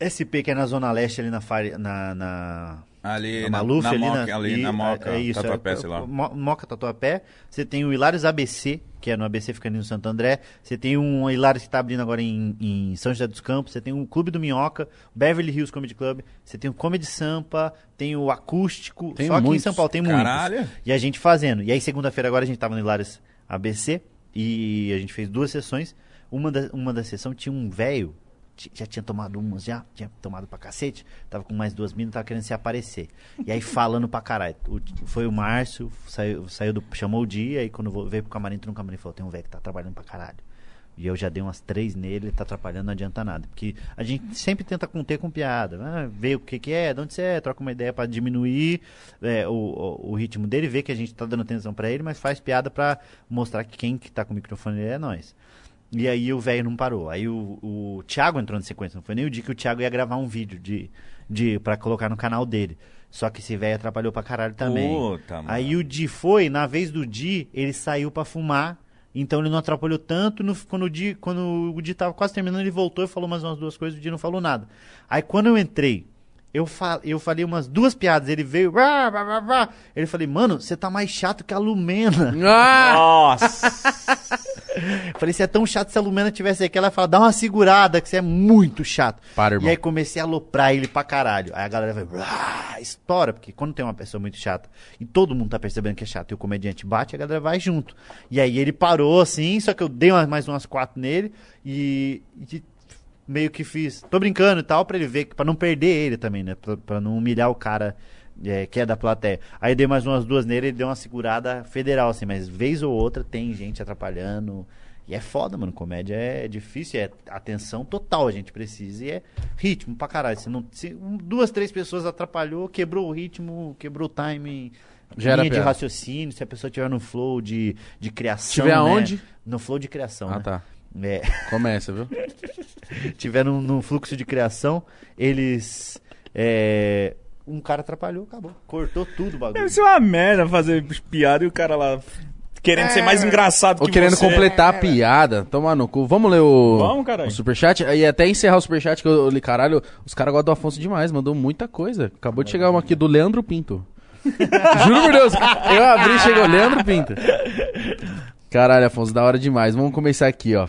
SP, que é na Zona Leste, ali na, na, na, Ali na na, Maluf, na ali, Moca, na, ali e- na Moca, é, é isso, Tatuapé, é, sei lá. Mo- Moca Tatuapé. Você tem o Hilários ABC, que é no ABC ficando no Santo André. Você tem um Hilários que tá abrindo agora em, em São José dos Campos. Você tem o Clube do Minhoca, Beverly Hills Comedy Club. Você tem o Comedy Sampa, tem o Acústico. Tem Só aqui em muitos. São Paulo tem Caralho. muitos. E a gente fazendo. E aí segunda-feira agora a gente tava no Hilários ABC e a gente fez duas sessões. Uma da, uma da sessão tinha um velho, já tinha tomado umas já, tinha tomado pra cacete, tava com mais duas minas, tava querendo se aparecer. E aí falando pra caralho. O- foi o Márcio, saiu, saiu do, chamou o dia, aí quando veio pro camarim, entrou no camarim e falou, tem um velho que tá trabalhando pra caralho. E eu já dei umas três nele, ele tá atrapalhando, não adianta nada. Porque a gente sempre tenta conter com piada. Ah, ver o que, que é, de onde você é, troca uma ideia pra diminuir é, o, o, o ritmo dele, ver que a gente tá dando atenção pra ele, mas faz piada pra mostrar que quem que tá com o microfone é nós. E aí o velho não parou. Aí o, o Thiago entrou na sequência. Não foi nem o dia que o Thiago ia gravar um vídeo de, de, pra colocar no canal dele. Só que esse velho atrapalhou pra caralho também. Puta, mano. Aí o Di foi, na vez do Di, ele saiu pra fumar. Então ele não atrapalhou tanto. No, quando, o Di, quando o Di tava quase terminando, ele voltou e falou mais umas duas coisas. O Di não falou nada. Aí quando eu entrei, eu, fa eu falei umas duas piadas. Ele veio. "Rá, rá, rá, rá." Ele falei, mano, você tá mais chato que a Lumena. Ah! Nossa! Falei, se é tão chato se a Lumena tivesse aqui, ela ia falar, dá uma segurada, que você é muito chato. Para, irmão. E aí comecei a aloprar ele pra caralho. Aí a galera vai, estoura, porque quando tem uma pessoa muito chata e todo mundo tá percebendo que é chato e o comediante bate, a galera vai junto. E aí ele parou assim, só que eu dei umas- mais umas quatro nele e, e meio que fiz, tô brincando e tal, pra ele ver, pra não perder ele também, né? Pra, pra não humilhar o cara é, que é da plateia. Aí dei mais umas duas nele e deu uma segurada federal, assim, mas vez ou outra tem gente atrapalhando. E é foda, mano. Comédia é difícil, é atenção total a gente precisa. E é ritmo pra caralho. Se, não, se um- duas, três pessoas atrapalhou, quebrou o ritmo, quebrou o timing. Já era linha de raciocínio, se a pessoa tiver no flow de, de criação. Tiver né? aonde? No flow de criação. Ah, né? tá. É, Começa, viu? tiver num, num fluxo de criação, eles. é, um cara atrapalhou, acabou. Cortou tudo o bagulho. Deve ser uma merda fazer piada e o cara lá querendo ser mais engraçado Ou que querendo você. completar a piada. Toma no cu. Vamos ler o, Vamos, caralho. o superchat? E até encerrar o superchat que eu, eu li, caralho, os caras gostam do Afonso demais, mandou muita coisa. Acabou de chegar uma aqui do Leandro Pinto. Juro por Deus, eu abri e chegou Leandro Pinto. Caralho, Afonso, da hora demais. Vamos começar aqui, ó.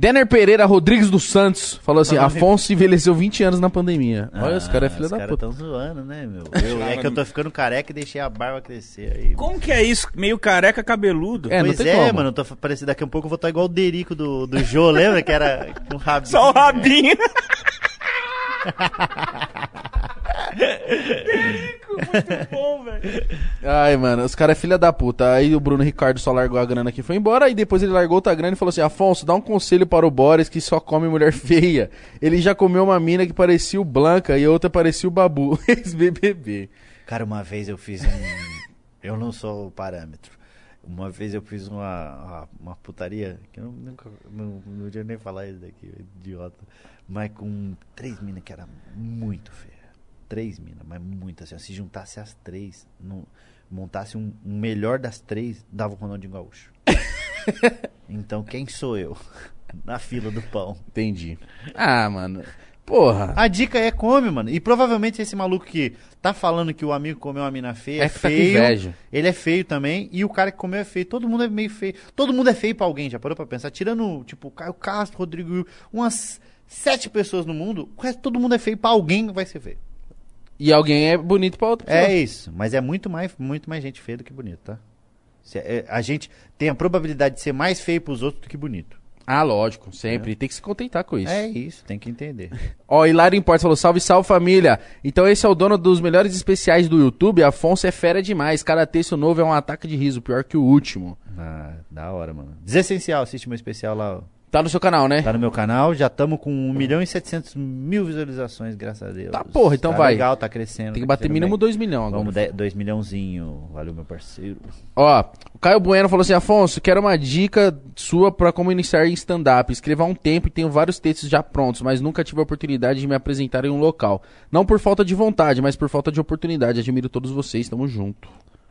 Denner Pereira Rodrigues dos Santos falou assim: Afonso envelheceu 20 anos na pandemia. Olha, esse cara é filho Ah, os da caras puta. tão zoando, né, meu? Eu- é que eu tô ficando careca e deixei a barba crescer aí. Como que é isso? Meio careca cabeludo. É, não pois tem é, como. mano, tô parecendo daqui a pouco eu vou estar igual o Derico do, do Jô, lembra que era um rabinho? Só o rabinho. Muito bom, velho. Ai, mano, os caras é filha da puta. Aí o Bruno Ricardo só largou a grana aqui e foi embora. Aí depois ele largou outra grana e falou assim: Afonso, dá um conselho para o Boris que só come mulher feia. Ele já comeu uma mina que parecia o Blanca e a outra parecia o Babu. Ex-BBB. Cara, uma vez eu fiz um. eu não sou o parâmetro. Uma vez eu fiz uma, uma, uma putaria, que eu nunca. Não, não podia nem falar isso daqui, idiota. Mas com três minas que era muito feia. Três minas, mas muito assim. Se juntasse as três, não, montasse um, um melhor das três, dava o Ronaldinho Gaúcho. então quem sou eu? Na fila do pão. Entendi. Ah, mano. Porra. A dica é come, mano. E provavelmente esse maluco que tá falando que o amigo comeu uma mina feia é, É tá feio. inveja. ele é feio também. E o cara que comeu é feio. Todo mundo é meio feio. Todo mundo é feio pra alguém, já parou pra pensar? Tirando, tipo, o Caio Castro, Rodrigo, umas sete pessoas no mundo, o resto todo mundo é feio pra alguém vai ser feio. E alguém é bonito pra outra pessoa. É isso. Mas é muito mais, muito mais gente feia do que bonito, tá? Se- é- a gente tem a probabilidade de ser mais feio pros outros do que bonito. Ah, lógico, sempre. Tem que se contentar com isso. É isso, tem que entender. Ó, Hilário Importes falou: salve, salve família. Então esse é o dono dos melhores especiais do YouTube. Afonso é fera demais. Cada texto novo é um ataque de riso, pior que o último. Ah, da hora, mano. Desessencial, assiste meu especial lá. ó. Tá no seu canal, né? Tá no meu canal, já estamos com 1 milhão e 700 mil visualizações, graças a Deus. Tá, porra, então tá vai. legal, tá crescendo. Tem que tá bater mínimo bem. 2 milhões agora. Vamos, 2 milhãozinho. Valeu, meu parceiro. Ó, o Caio Bueno falou assim: Afonso, quero uma dica sua pra como iniciar em stand-up. Escrevo há um tempo e tenho vários textos já prontos, mas nunca tive a oportunidade de me apresentar em um local. Não por falta de vontade, mas por falta de oportunidade. Admiro todos vocês, tamo junto.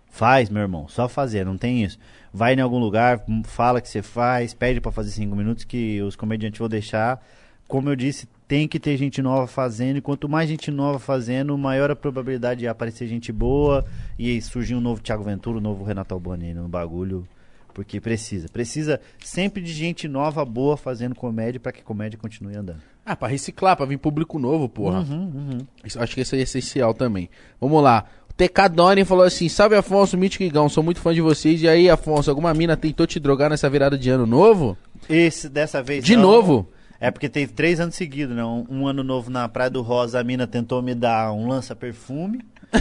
Faz, meu irmão, só fazer, não tem isso. Vai em algum lugar, fala que você faz, pede pra fazer 5 minutos que os comediantes vão deixar. Como eu disse, tem que ter gente nova fazendo, e quanto mais gente nova fazendo, maior a probabilidade de aparecer gente boa e surgir um novo Thiago Ventura, um novo Renato Albani no bagulho. Porque precisa. Precisa sempre de gente nova, boa, fazendo comédia pra que a comédia continue andando. Ah, pra reciclar, pra vir público novo, porra. Uhum, uhum. Isso- acho que isso aí é essencial também. Vamos lá. TK Doni falou assim: Salve Afonso, Mítico Igão, sou muito fã de vocês. E aí, Afonso, alguma mina tentou te drogar nessa virada de ano novo? Esse, dessa vez De não. novo? É porque teve três anos seguidos, né? Um, um ano novo na Praia do Rosa, a mina tentou me dar um lança-perfume.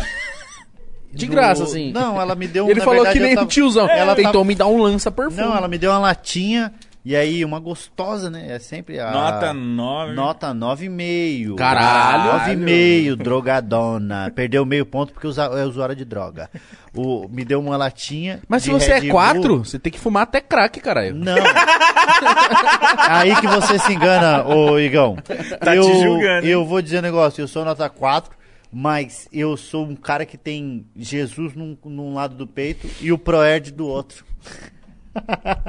De graça, assim. Não, ela me deu um Ele falou verdade, que nem tava- tiozão. Ela tentou tava- me dar um lança-perfume. Não, ela me deu uma latinha. E aí, uma gostosa, né? É sempre a. Nota 9. Nota 9,5. Caralho. 9,5, drogadona. Perdeu meio ponto porque usa, é usuária de droga. O, me deu uma latinha. Mas se você Red é Bull. quatro, você tem que fumar até crack, caralho. Não. Aí que você se engana, ô Igão. Tá eu, te julgando? Eu vou dizer um negócio, eu sou nota 4, mas eu sou um cara que tem Jesus num, num lado do peito e o Proerd do outro.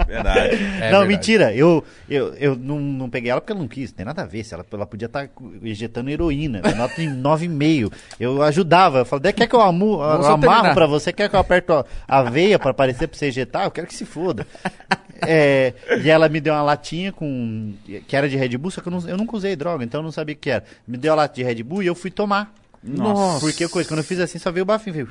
Verdade. É não, verdade. mentira. Eu, eu, eu não, não peguei ela porque ela não quis. Não tem nada a ver. Se ela, ela podia estar injetando heroína. Eu Nota em 9,5. Eu ajudava. Eu falei, quer que eu, Vamos eu amarro pra você? Quer que eu aperto a, a veia pra aparecer pra você injetar? Eu quero que se foda. É, e ela me deu uma latinha com. que era de Red Bull, só que eu, não, eu nunca usei droga, então eu não sabia o que era. Me deu a lata de Red Bull e eu fui tomar. Nossa. Porque coisa, quando eu fiz assim, só veio o bafinho. Veio...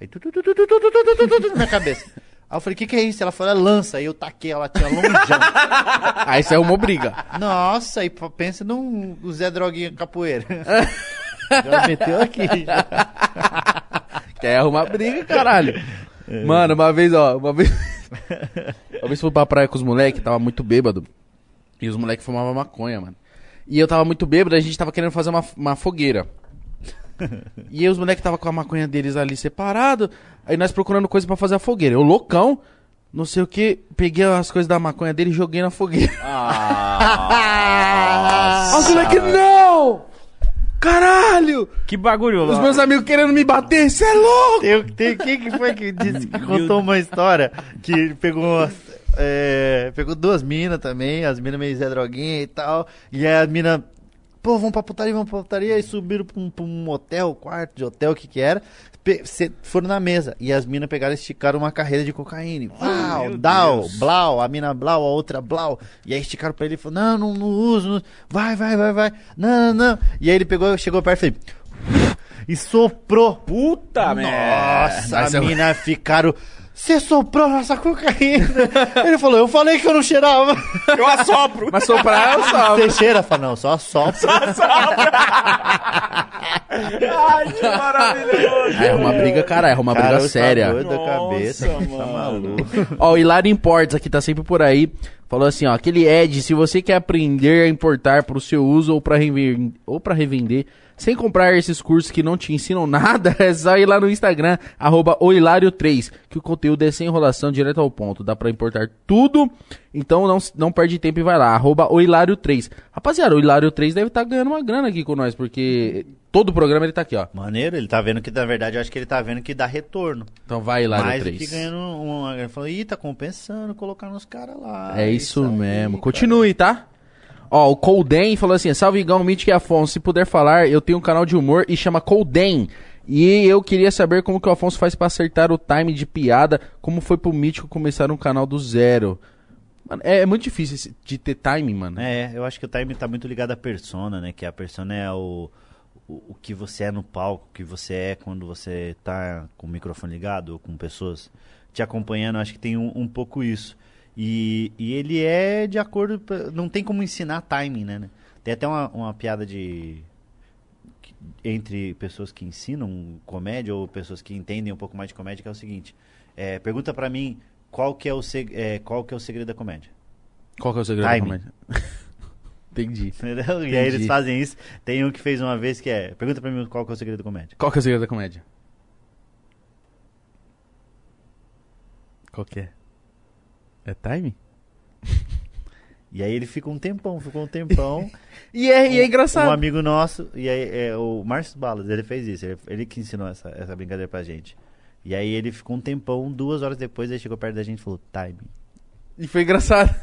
Aí, tu, tu, tu, tu, tu, tu, tu, tu, tu, tu, tu, na minha cabeça. Aí eu falei, o que, que é isso? Ela falou, é lança. Aí eu taquei a latinha longeão. Aí isso é uma briga. Nossa, p- pensa num Zé Droguinha Capoeira. Já meteu aqui. Quer arrumar briga, caralho. Mano, uma vez, ó, uma vez. uma vez fui pra praia com os moleques, tava muito bêbado. E os moleques fumavam maconha, mano. E eu tava muito bêbado, a gente tava querendo fazer uma, uma fogueira. e aí os moleques tava com a maconha deles ali separado. Aí nós procurando coisa pra fazer a fogueira. Eu loucão, não sei o que, peguei as coisas da maconha dele e joguei na fogueira. Ah, Os moleques, não! Caralho! que bagulho Os meus amigos querendo me bater, cê é louco! Tem, tem, quem que foi que disse que contou uma história que pegou umas- é, pegou duas minas também, as minas meio Zé Droguinha e tal, e aí as minas, pô, vamos pra putaria, vamos pra putaria, e subiram pra um, pra um hotel, quarto de hotel, o que que era, pe- foram na mesa, e as minas pegaram e esticaram uma carreira de cocaína, Dau, Deus. Blau, a mina Blau, a outra Blau, e aí esticaram pra ele e falou, não, não, não uso, não- vai, vai, vai, vai, não, não, não, e aí ele pegou, chegou perto e fez, e soprou. Puta merda. nossa, Mas a eu- mina ficaram. Você soprou nossa cocaína. Ele falou, eu falei que eu não cheirava. Eu assopro. Mas soprar eu salvo. Você cheira? Fala, não, só sopra. Ai, que maravilhoso. É uma briga, cara, é uma Cara, briga eu séria. Tá doido da Nossa, cabeça. Tá mano. maluco. Ó, o Hilário Imports aqui tá sempre por aí. Falou assim, ó, aquele Ed, se você quer aprender a importar pro seu uso ou pra revender, ou pra revender, sem comprar esses cursos que não te ensinam nada, é só ir lá no Instagram, arroba ohilário3, que o conteúdo é sem enrolação, direto ao ponto. Dá pra importar tudo, então não, não perde tempo e vai lá, arroba ohilário3. Rapaziada, o Hilário3 deve estar ganhando uma grana aqui com nós, porque todo o programa ele tá aqui, ó. Maneiro, ele tá vendo que, na verdade, eu acho que ele tá vendo que dá retorno. Então vai, Mais do Hilário3. que ganhando uma. Falou, ih, tá compensando colocar nos caras lá. É isso aí, mesmo. cara. Continue, tá? Ó, o Colden falou assim: Salve Igão, Mítico e Afonso. Se puder falar, eu tenho um canal de humor e chama Colden. E eu queria saber como que o Afonso faz pra acertar o time de piada. Como foi pro Mítico começar um canal do zero. Mano, é, é muito difícil esse- de ter time, mano. É, eu acho que o time tá muito ligado à persona, né? Que a persona é o, o, o que você é no palco, o que você é quando você tá com o microfone ligado ou com pessoas te acompanhando. Acho que tem um, um pouco isso. E, e ele é de acordo. pra- Não tem como ensinar timing, né? né? Tem até uma, uma piada de. que- Entre pessoas que ensinam comédia ou pessoas que entendem um pouco mais de comédia, que é o seguinte: é, pergunta pra mim qual que, é o seg- é, qual que é o segredo da comédia. Qual que é o segredo da comédia? Entendi. Entendeu? E aí Entendi. eles fazem isso. Tem um que fez uma vez que é. Pergunta pra mim qual que é o segredo da comédia. Qual que é o segredo da comédia? Qual que é? É time? E aí ele fica um tempão, ficou um tempão. E é, e é Um engraçado. amigo nosso, e aí é, o Márcio Balas, ele fez isso. Ele, ele que ensinou essa, essa brincadeira pra gente. E aí ele ficou um tempão, duas horas depois, ele chegou perto da gente e falou, time. E foi engraçado.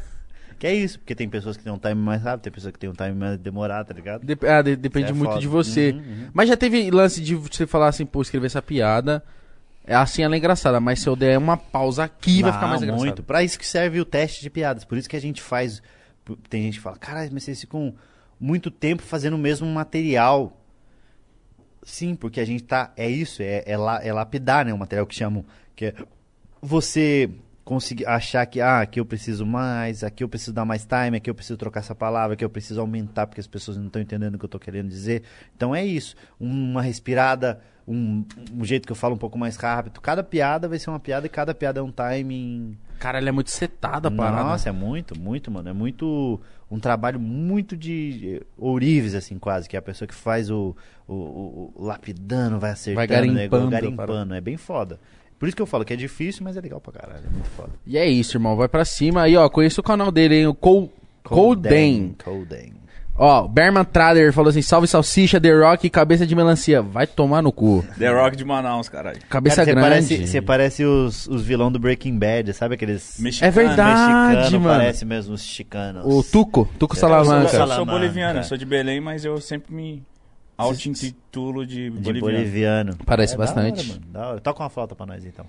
Que é isso, porque tem pessoas que têm um time mais rápido, tem pessoas que têm um time mais demorado, tá ligado? Dep- ah, de- depende É muito foda. de você. Uhum, uhum. Mas já teve lance de você falar assim, pô, escrever essa piada. É assim, ela é engraçada, mas se eu der uma pausa aqui, vai ficar mais Não, engraçado. muito. Pra isso que serve o teste de piadas. Por isso que a gente faz. Tem gente que fala, caralho, mas vocês ficam muito tempo fazendo o mesmo material. Sim, porque a gente tá. É isso, é, é, la- é lapidar, né? O material que chamam. Que é você conseguir achar que, ah, aqui eu preciso mais, aqui eu preciso dar mais time, aqui eu preciso trocar essa palavra, aqui eu preciso aumentar porque as pessoas não estão entendendo o que eu tô querendo dizer. Então é isso. Uma respirada, um, um jeito que eu falo um pouco mais rápido. Cada piada vai ser uma piada e cada piada é um timing. Cara, ela é muito setada a parada. Nossa, é muito, muito, mano. É muito. Um trabalho muito de ourives, assim, quase. Que é a pessoa que faz o, o, o- o lapidando, vai acertando, garimpando o negócio, a garimpando. É bem foda. Por isso que eu falo que é difícil, mas é legal pra caralho. É muito foda. E é isso, irmão. Vai pra cima. Aí, ó, conheço o canal dele, hein? O Col... Colden. Colden. Ó, Berman Trader falou assim: salve salsicha, The Rock e cabeça de melancia. Vai tomar no cu. The Rock de Manaus, caralho. Cabeça Cara, grande. parece, você parece os, os vilão do Breaking Bad, sabe aqueles Mexicano. É verdade, mexicano, mano. parece mesmo os chicanos. O Tuco, Tuco É, Eu sou, eu Salamanca. sou Salamanca. boliviano, eu sou de Belém, mas eu sempre me auto-intitulo de de boliviano. boliviano. Parece É da bastante. hora, mano, da hora. Toca uma flauta pra nós, então.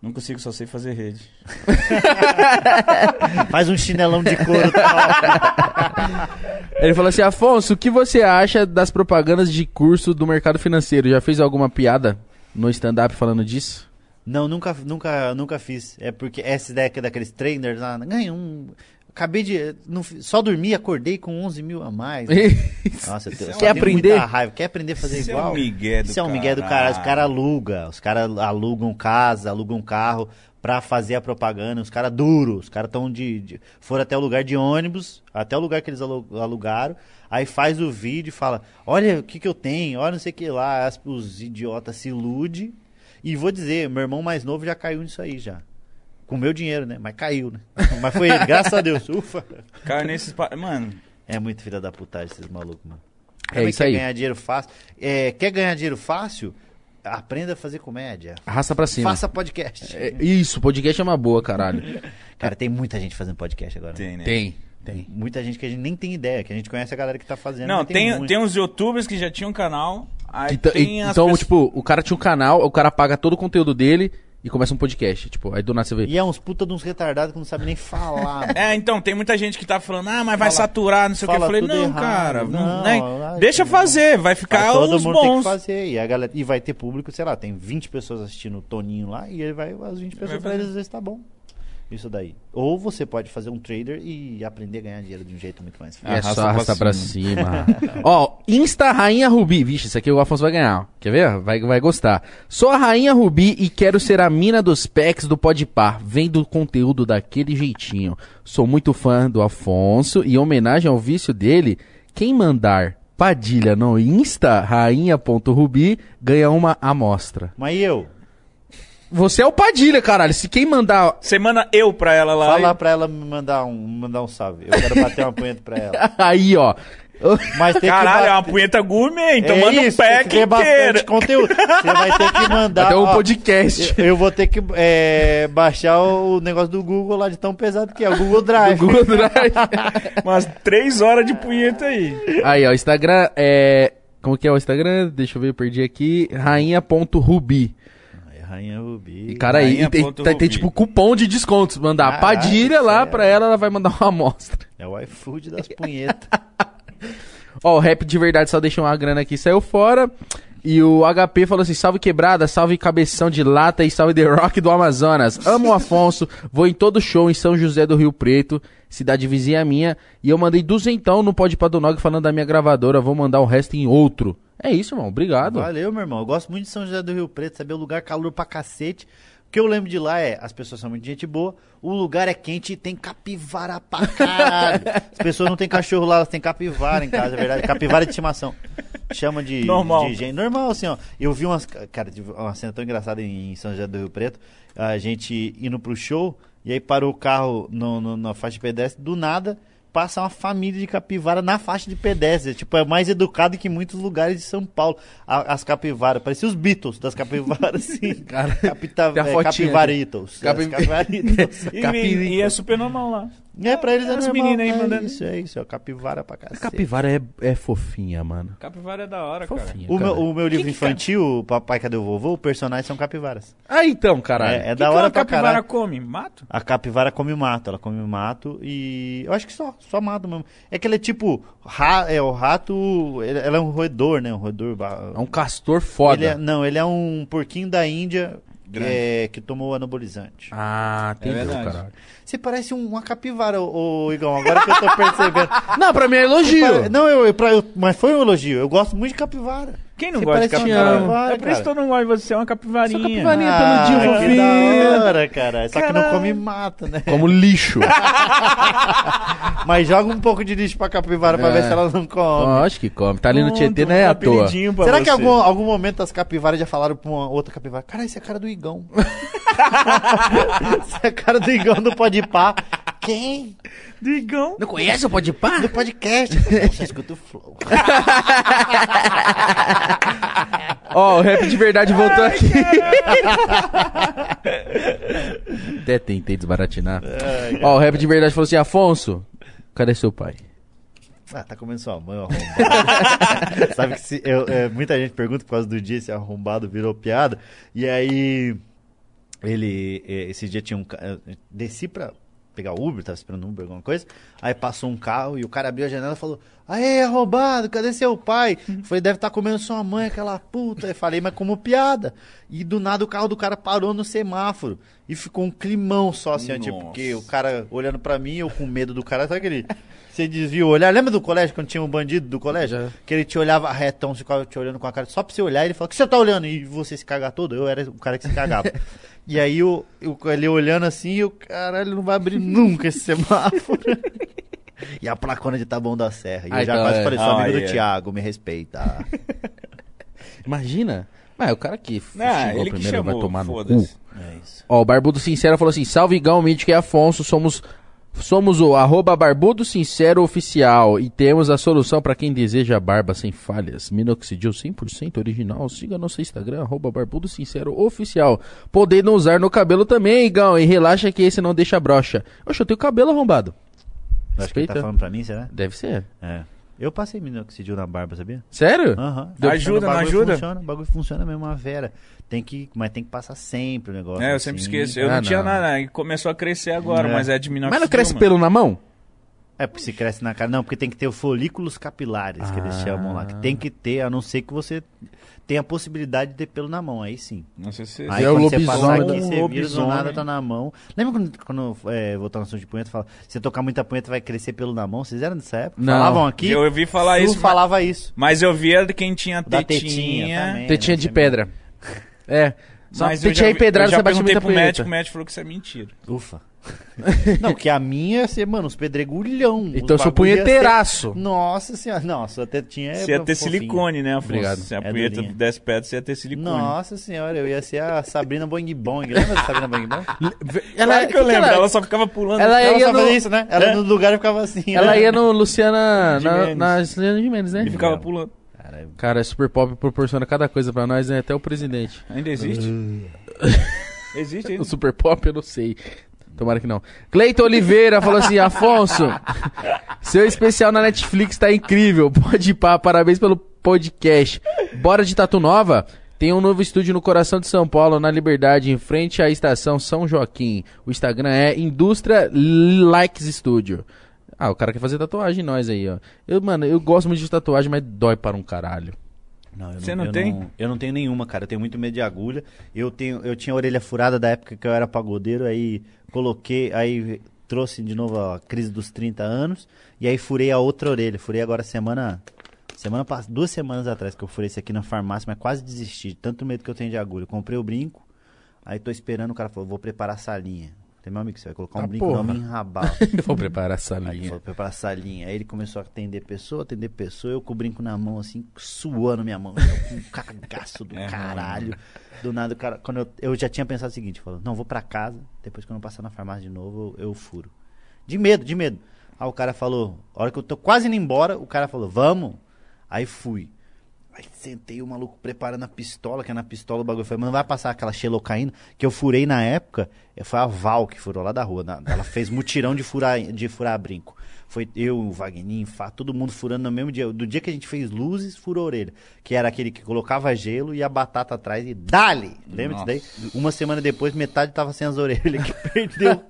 Não consigo, só sei fazer rede. Faz um chinelão de couro. tá? Ele falou assim: Afonso, o que você acha das propagandas de curso do mercado financeiro? Já fez alguma piada no stand-up falando disso? Não, nunca, nunca, nunca fiz. É porque essa ideia é daqueles trainers lá, ganha um. Acabei de. Não, só dormi, acordei com 11 mil a mais. Nossa, eu, te- eu Quer tenho aprender? muita raiva. Quer aprender a fazer Isso é igual? um migué do Isso é um migué do caralho. Os caras alugam. Os caras alugam casa, alugam carro pra fazer a propaganda. Os caras duros, os caras tão de, de- Foram até o lugar de ônibus, até o lugar que eles alu- alugaram. Aí faz o vídeo e fala: Olha o que, que eu tenho, olha não sei o que lá. As- os idiotas se iludem. E vou dizer, meu irmão mais novo já caiu nisso aí já. Com meu dinheiro, né? Mas caiu, né? Mas foi ele, graças a Deus. Ufa. Caiu nesses. pa- Mano, É muito filha da putagem esses malucos, mano. É Também isso quer aí. ganhar dinheiro fácil. É, quer ganhar dinheiro fácil? Aprenda a fazer comédia. Arrasta pra cima. Faça podcast. É, isso, podcast é uma boa, caralho. Cara, tem muita gente fazendo podcast agora. tem, né? Tem, tem. Muita gente que a gente nem tem ideia, que a gente conhece a galera que tá fazendo. Não, tem, muito. tem uns youtubers que já tinham um canal. Aí Então, tem as então, pessoas- tipo, o cara tinha um canal, o cara paga todo o conteúdo dele e começa um podcast. Tipo, aí do nada você vê. E é uns puta de uns retardados que não sabem nem falar. É, então, tem muita gente que tá falando, ah, mas vai Fala- saturar, não sei o que. Eu fala falei, tudo não, errado. cara, não, Não, né? ai, deixa que- fazer, vai Mas ficar todo os mundo tem que bons. fazer. E, a galera, e vai ter público, sei lá, tem 20 pessoas assistindo o Toninho lá, e ele vai, as 20 pessoas pra eles às vezes tá bom. Isso daí. Ou você pode fazer um trader e aprender a ganhar dinheiro de um jeito muito mais fácil. É Arrasta só pra arrastar pra cima. Ó, Insta Rainha Rubi. Vixe, isso aqui o Afonso vai ganhar. Quer ver? Vai, vai gostar. Sou a Rainha Rubi e quero ser a mina dos packs do Podpar, vendo o conteúdo daquele jeitinho. Sou muito fã do Afonso e em homenagem ao vício dele, quem mandar Padilha no Insta, rainha.rubi, ganha uma amostra. Mas e eu? Você é o Padilha, caralho. Se quem mandar... Você manda eu pra ela lá. Fala e- pra ela me mandar um, mandar um salve. Eu quero bater uma punheta pra ela. Aí, ó. Mas tem Caralho, que é uma punheta gourmet, então é manda um isso, tem pack que ter bastante conteúdo. Você vai ter que mandar. Até um ó, podcast. Eu, eu vou ter que é, baixar o negócio do Google lá de tão pesado que é, o Google Drive. Google Drive. Umas três horas de punheta aí. Aí, ó, Instagram é. Como que é o Instagram? Deixa eu ver, eu perdi aqui. Rainha.rubi. Ai, Rainha Rubi. E, cara, aí tem, tem, tem, tipo cupom de descontos. Mandar a Caralho, Padilha lá sério? pra ela, ela vai mandar uma amostra. É o iFood das punhetas. Ó, o rap de verdade só deixou uma grana aqui, saiu fora. E o HP falou assim: salve quebrada, salve cabeção de lata e salve The Rock do Amazonas. Amo o Afonso, vou em todo show em São José do Rio Preto, cidade vizinha minha. E eu mandei duzentão no Pode do Nog falando da minha gravadora, vou mandar o resto em outro. É isso, irmão, obrigado. Valeu, meu irmão. Eu gosto muito de São José do Rio Preto, saber o lugar calor pra cacete. O que eu lembro de lá é, as pessoas são muito gente boa, o lugar é quente e tem capivara pra caralho. As pessoas não têm cachorro lá, elas têm capivara em casa, é verdade. Capivara de estimação. Chama de, Normal. de gente. Normal, assim, ó. Eu vi umas. Cara, uma cena tão engraçada em São José do Rio Preto. A gente indo pro show, e aí parou o carro no, no- na faixa de pedestre, do nada. Passa uma família de capivara na faixa de pedestre. Tipo, é mais educado que muitos lugares de São Paulo. A- as capivaras. Parecia os Beatles das capivaras, assim. Cara, Capita, é, capivaritos. Capi- As capivaritos. E, e é super normal lá. É, pra eles é As normal. meninas aí é mandando. Isso, é isso. É capivara pra cacete. Capivara é, é fofinha, mano. Capivara é da hora, cara. Fofinha. O cara. meu, o meu livro infantil, o Papai Cadê o Vovô, os personagens são capivaras. Ah, então, caralho. É, é O que da que hora uma pra capivara caralho. come? Mato? A capivara come mato, ela come mato e. Eu acho que só, só mato mesmo. É que ela é tipo. Ra, é, o rato. Ela é um roedor, né? Um roedor. É um castor foda. Ele é- não, ele é um porquinho da Índia. É, que tomou anabolizante. Ah, entendeu, verdade. caralho. Você parece um- uma capivara, ô, ô, Igão, agora que eu tô percebendo. Não, pra mim é elogio. Pare- Não, eu, eu, pra- eu- mas foi um elogio. Eu gosto muito de capivara. Quem não Você gosta de capivara? capivara, é por isso que cara. todo mundo gosta de você, é uma capivarinha. Sou capivarinha. Ah, peludinho, que fofinho. da hora, cara. Só que não come mato, né? Como lixo. Mas joga um pouco de lixo pra capivara pra É. ver se ela não come. Acho que come. Tá ali no Tietê, não é um à toa. pra Será que em você. algum, algum momento as capivaras já falaram pra uma outra capivara? Cara, esse é a cara do Igão. esse é a cara do Igão do Pode Pá. Quem? Digão. Não conhece o Pode Pá? Do podcast. Você escuta o Flow. Ó, o rap de verdade voltou aqui. Até tentei desbaratinar. Ó, o rap de verdade falou assim: Afonso, cadê seu pai? Ah, tá comendo sua mãe, arrombado. Sabe que se, eu- é, muita gente pergunta por causa do dia se arrombado virou piada. E aí, ele, esse dia tinha um. Desci pra pegar Uber, tava esperando Uber, alguma coisa. Aí passou um carro e o cara abriu a janela e falou: Aê, arrombado, cadê seu pai? Eu Falei, deve estar comendo sua mãe, aquela puta. Eu falei, mas como piada. E do nada o carro do cara parou no semáforo. E ficou um climão só assim, ó, tipo, Nossa. porque o cara olhando pra mim, eu com medo do cara, sabe aquele. Você desvia o olhar. Lembra do colégio, quando tinha um bandido do colégio? Já. Que ele te olhava retão, ficava te olhando com a cara só pra você olhar. Ele falou, o que você tá olhando? E você se cagar todo? Eu era o cara que se cagava. E aí o, o- ele olhando assim, e o caralho não vai abrir nunca esse semáforo. e a placona de Taboão da Serra. E Ah, eu já então quase é. falei, sou Ah, amigo é. do Thiago, me respeita. Imagina. Mas é o cara que Ah, ele que primeiro vai chamou, tomar no cu. É isso. Ó, o Barbudo Sincero falou assim: Salve Gão, Mítico e Afonso, somos, somos o arroba Barbudo Sincero Oficial e temos a solução para quem deseja barba sem falhas. Minoxidil 100% original. Siga nosso Instagram, arroba Barbudo Sincero Oficial. Podendo usar no cabelo também, Gão, e relaxa que esse não deixa brocha. Oxe, eu tenho cabelo arrombado. Acho que ele tá falando pra mim, será? Deve ser. É. Eu passei minoxidil na barba, sabia? Sério? Aham. Ajuda, O não bagulho ajuda? Funciona, o bagulho funciona mesmo, uma vera. Tem que, mas tem que passar sempre o negócio. É, eu sempre assim. esqueço. Eu Ah, não tinha não. nada, e começou a crescer agora, É. mas é de minoxidil, Mas não cresce mano. pelo na mão? É, porque se cresce na cara. Não, porque tem que ter os folículos capilares, que eles Ah. chamam lá. Que tem que ter, a não ser que você tenha a possibilidade de ter pelo na mão, aí sim. Não sei se... Aí é o quando você lobisomem passar da- aqui, você vira, do nada tá na mão. Lembra quando, quando é, voltar no som de punheta, fala, se tocar muita punheta vai crescer pelo na mão? Vocês eram dessa época? Não. Falavam aqui? Eu ouvi falar isso, mas- falava isso. mas eu via de quem tinha Da tetinha. tetinha também. Tetinha de pedra. É. Só Mas eu tetinha já, empedrada, eu já você bate muita punheta. médico, o médico falou que isso é mentira. Ufa. não, porque a minha ia ser, mano, uns pedregulhão. Então eu Os ser- punheteiraço. Nossa senhora. Não, sua tetinha é Você ia ter fofinha. silicone, né, Afonso? Obrigado. Se a É punheta durinha. desse pedra, você ia ter silicone. Nossa senhora, eu ia ser a Sabrina Boing Bong. Lembra da Sabrina Boing Bong? Ela, Claro que eu lembro, ela, ela só ficava pulando. Ela Ela ia só no- isso, né? Ela É. no lugar ficava assim. ela né? ia no Luciana. Na, Gimenez. na Luciana Gimenez, né? E ficava pulando. Cara, é super pop proporciona cada coisa pra nós, né? Até o presidente. Ainda existe? existe O ainda. super pop eu não sei. Tomara que não. Cleiton Oliveira falou assim: Afonso, seu especial na Netflix tá incrível. Pode ir pá, parabéns pelo podcast. Bora de Tatu Nova? Tem um novo estúdio no coração de São Paulo, na Liberdade, em frente à estação São Joaquim. O Instagram é Indústria Likes Studio. Ah, o cara quer fazer tatuagem em nós aí, ó. Eu, mano, eu gosto muito de tatuagem, mas dói para um caralho. Não, eu Você não eu tem? eu não tenho nenhuma, cara. Eu tenho muito medo de agulha. Eu tenho, eu tinha a orelha furada da época que eu era pagodeiro, aí coloquei, aí trouxe de novo a crise dos 30 anos e aí furei a outra orelha. Furei agora semana semana duas semanas atrás que eu furei isso aqui na farmácia, mas quase desisti, de tanto medo que eu tenho de agulha. Comprei o brinco. Aí tô esperando, o cara falou: "Vou preparar a salinha". Tem meu amigo, você vai colocar um Ah, brinco porra. não me enrabar. Eu vou preparar essa Aí ele linha. falou pra preparar a salinha. Aí ele começou a atender pessoa, atender pessoa, eu com o brinco na mão, assim, suando minha mão. Eu com um cagaço do É, caralho. Do nada, o cara, quando eu, eu já tinha pensado o seguinte, falou, não, vou pra casa, depois que eu não passar na farmácia de novo, eu, eu furo. De medo, de medo. Aí o cara falou, a hora que eu tô quase indo embora, o cara falou, vamos. Aí fui. Aí sentei o maluco preparando a pistola, que é na pistola o bagulho. Falei, mas não vai passar aquela xelocaína que eu furei na época. Foi a Val que furou lá da rua. ela fez mutirão de furar, de furar brinco. Foi eu, o Vagninho, Fá, todo mundo furando no mesmo dia. Do dia que a gente fez luzes, furou a orelha. Que era aquele que colocava gelo e a batata atrás e dali! Lembra disso daí? Uma semana depois, metade tava sem as orelhas, que perdeu,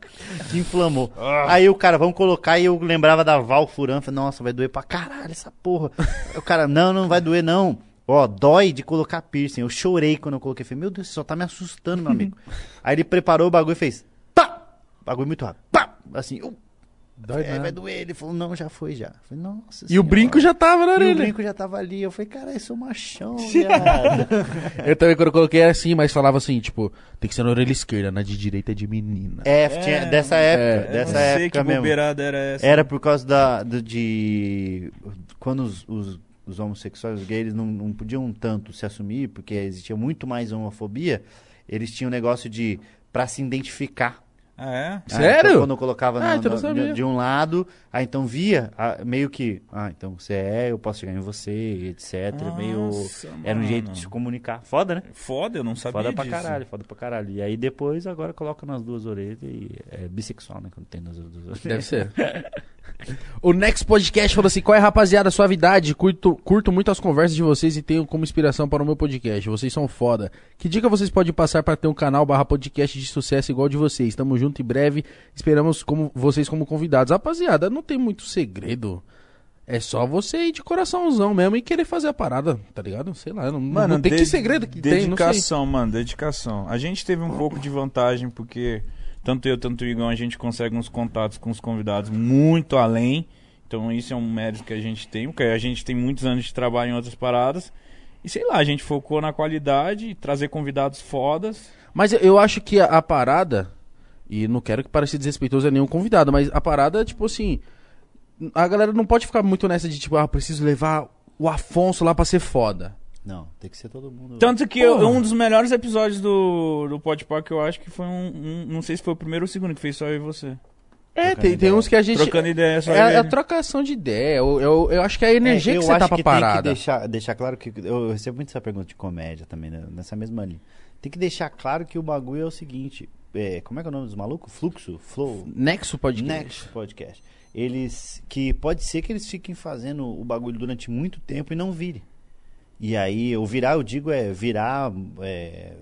que inflamou. Aí o cara, vamos colocar, e eu lembrava da Val furando. Falei, nossa, vai doer pra caralho essa porra. Aí o cara, não, não vai doer não. Ó, dói de colocar piercing. Eu chorei quando eu coloquei. Falei, meu Deus, você só tá me assustando, meu amigo. Aí ele preparou o bagulho e fez, pá! Bagulho muito rápido, pá! Assim, eu, Dói é, nada. vai doer. Ele falou, não, já foi já. Eu falei, nossa E o brinco já tava na E o orelha. brinco já tava ali. Eu falei, cara, eu sou machão, viado. Eu também, quando eu coloquei, era assim, mas falava assim, tipo, tem que ser na orelha esquerda, na de direita é de menina. É, tinha- dessa época, É, dessa não sei época que mesmo. bobeirada era essa. Era por causa da, do- de. Quando os, os, os homossexuais, os gays, não, não podiam tanto se assumir, porque existia muito mais homofobia, eles tinham um negócio de. pra se identificar. Ah, é? Ah, Sério? então, quando eu colocava Ah, no- então no- de, um lado, aí então via ah, meio que. Ah, então você é, eu posso chegar em você, etc. meio. Nossa, Era um jeito mano. de se comunicar. Foda, né? Foda, eu não sabia Foda pra disso. caralho, foda pra caralho. E aí depois agora coloca nas duas orelhas e é bissexual, né? Quando tem nas duas orelhas. Deve ser. o Next Podcast falou assim: qual é, rapaziada, suavidade? Curto, curto muito as conversas de vocês e tenho como inspiração para o meu podcast. Vocês são foda. Que dica vocês podem passar para ter um canal barra podcast de sucesso igual de vocês? Tamo junto em breve. Esperamos como, vocês como convidados. Rapaziada, não tem muito segredo. É só você ir de coraçãozão mesmo e querer fazer a parada, tá ligado? Sei lá, não, Mano, não tem que de- segredo que tem, não sei. Dedicação, mano, dedicação. A gente teve um pouco de vantagem porque tanto eu, tanto o Igão, a gente consegue uns contatos com os convidados muito além. Então isso é um mérito que a gente tem, porque a gente tem muitos anos de trabalho em outras paradas. E sei lá, a gente focou na qualidade, trazer convidados fodas. Mas eu- acho que a, a parada, e não quero que pareça desrespeitoso a nenhum convidado, mas a parada, tipo assim, a galera não pode ficar muito nessa de tipo, ah, preciso levar o Afonso lá pra ser foda. Não, tem que ser todo mundo. Tanto que eu- um dos melhores episódios do, do Podpah que eu acho que foi um, um- Não sei se foi o primeiro ou o segundo, que fez só eu e você. É, tem, tem uns que a gente. Trocando ideia só É, é a trocação de ideia. Eu, eu, eu acho que é a energia É, que eu você tá pra que tem que parada. deixar, deixar claro que eu recebo muito essa pergunta de comédia também, né, nessa mesma linha. Tem que deixar claro que o bagulho é o seguinte, é, como é que é o nome dos malucos? Fluxo, Flow, Nexo Podcast. Next Podcast. Eles que pode ser que eles fiquem fazendo o bagulho durante muito tempo e não virem. E aí, o virar, eu digo, é virar é,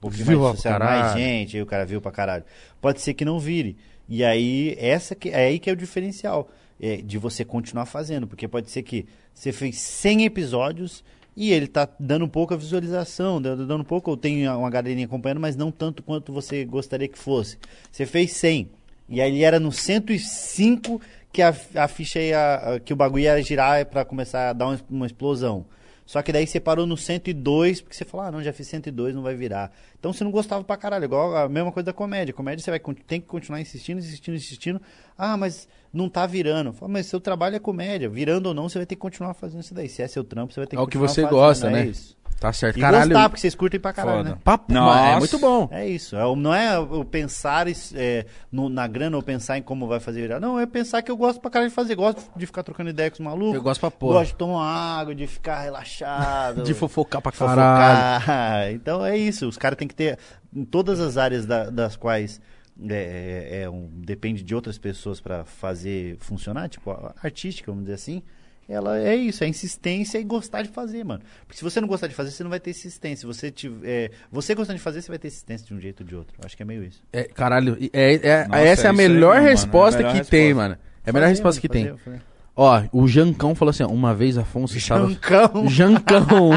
um Viu mais, pra mais gente, aí o cara viu pra caralho. Pode ser que não vire. E aí, essa que, é aí que é o diferencial é, de você continuar fazendo. Porque pode ser que você fez 100 episódios e ele tá dando pouca visualização, dando, dando pouco, ou tem uma galerinha acompanhando, mas não tanto quanto você gostaria que fosse. Você fez 100. E aí ele era no 105 que a, a ficha ia, que o bagulho ia girar para começar a dar uma, uma explosão. Só que daí você parou no 102, porque você falou, ah, não, já fiz 102, não vai virar. Então você não gostava pra caralho, igual a mesma coisa da comédia. Comédia você vai tem que continuar insistindo, insistindo, insistindo. Ah, mas não tá virando. Fala, mas seu trabalho é comédia. Virando ou não, você vai ter que continuar fazendo isso daí. Se é seu trampo, você vai ter que É o que continuar você fazendo, gosta, é né? Isso. Tá certo. E Caralho. gostar, porque vocês curtem pra caralho, Foda. né? Papo, Nossa. é muito bom. É isso. É, não é o pensar é, no- na grana ou pensar em como vai fazer virar. Não, é pensar que eu gosto pra caralho de fazer. Gosto de ficar trocando ideia com os malucos. Eu gosto pra porra. Gosto de tomar água, de ficar relaxado. De fofocar pra caralho. fofocar. Então é isso. Os caras têm que ter. Em todas as áreas da- das quais. é, é, é um- depende de outras pessoas pra fazer funcionar, tipo a artística, vamos dizer assim. Ela é isso, é insistência e gostar de fazer, mano. Porque se você não gostar de fazer, você não vai ter insistência. Se você tiver, você gostando de fazer, você vai ter insistência de um jeito ou de outro. Acho que é meio isso. É, caralho, é, é- Nossa, essa é a aí melhor mesmo, mano, resposta é a melhor que tem, resposta. mano. É a melhor Fazer, resposta que mano, tem. fazer, fazer. Ó, o Jancão falou assim, ó, uma vez Afonso estava... Jancão. Jancão.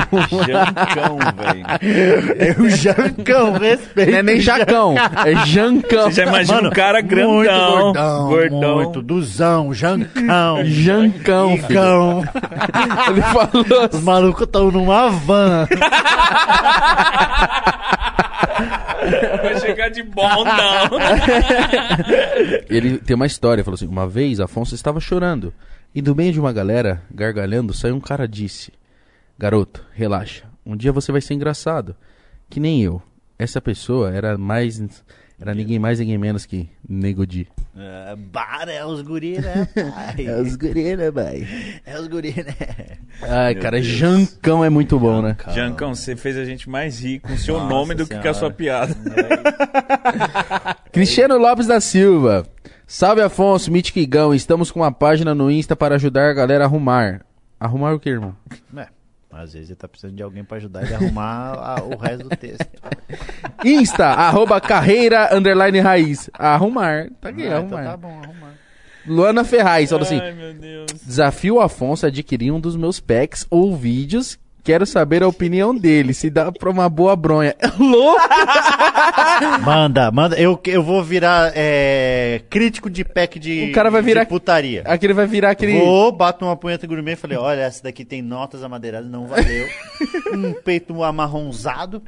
Jancão, velho. É o Jancão, respeito. Não é nem Jacão, é Jancão. Você já imagina Mano, um cara grandão, Muito gordão, gordão. muito duzão, Jancão. Jancão. Igão. Ele falou Os malucos estão numa van. Vai chegar de bondão. Ele tem uma história, falou assim: uma vez Afonso estava chorando e do meio de uma galera, gargalhando, saiu um cara disse: Garoto, relaxa, um dia você vai ser engraçado, que nem eu. Essa pessoa era mais. Era ninguém mais, ninguém menos que Nego Di. É, Bara, é os guri, né? pai? guri, né, pai? É os guri, né? Ai, Meu cara, Deus. Jancão é muito bom, né? Jancão, você fez a gente mais rir com o seu Nossa nome do que com a sua Senhora. piada. Cristiano Lopes da Silva. Salve Afonso, Mítico Igão. Estamos com uma página no Insta para ajudar a galera a arrumar. Arrumar o que, irmão? É, às vezes ele tá precisando de alguém pra ajudar ele a arrumar a- o resto do texto. Insta, arroba carreira, underline raiz. Arrumar. Tá aqui, Ah, arrumar. então tá bom, arrumar. Luana Ferraz, falou assim: Ai, meu Deus. Desafio o Afonso a adquirir um dos meus packs ou vídeos. Quero saber a opinião dele, se dá pra uma boa bronha. É louco! Manda, manda. Eu, eu vou virar é, crítico de pack de, O cara vai virar- de putaria. Aquele vai virar aquele. Vou, bato uma punheta gourmet e falei, olha, essa daqui tem notas amadeiradas, não valeu. um peito amarronzado.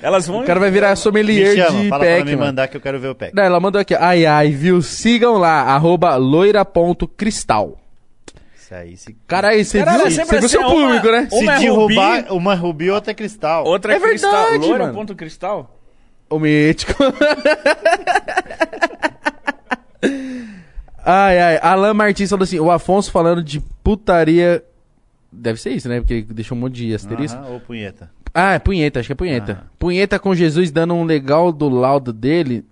Elas vão. O cara vai virar Me sommelier chama, de fala pra pack, me mano. mandar que eu quero ver o pack. Não, ela mandou aqui, ai ai, viu? Sigam lá, arroba loira.cristal. Isso aí, se, Caralho, você Caralho, viu, é você viu assim, seu uma- público, né? Uma é se derrubar, rubi- uma rubi, outra é cristal. Outra é, É cristal. verdade, Loira mano. ponto cristal? O mítico. ai, ai. Alan Martins falou assim: o Afonso falando de putaria. Deve ser isso, né? Porque deixou um monte de asterisco. Aham, ou punheta. Ah, é punheta, acho que é punheta. Ah. Punheta com Jesus dando um legal do laudo dele.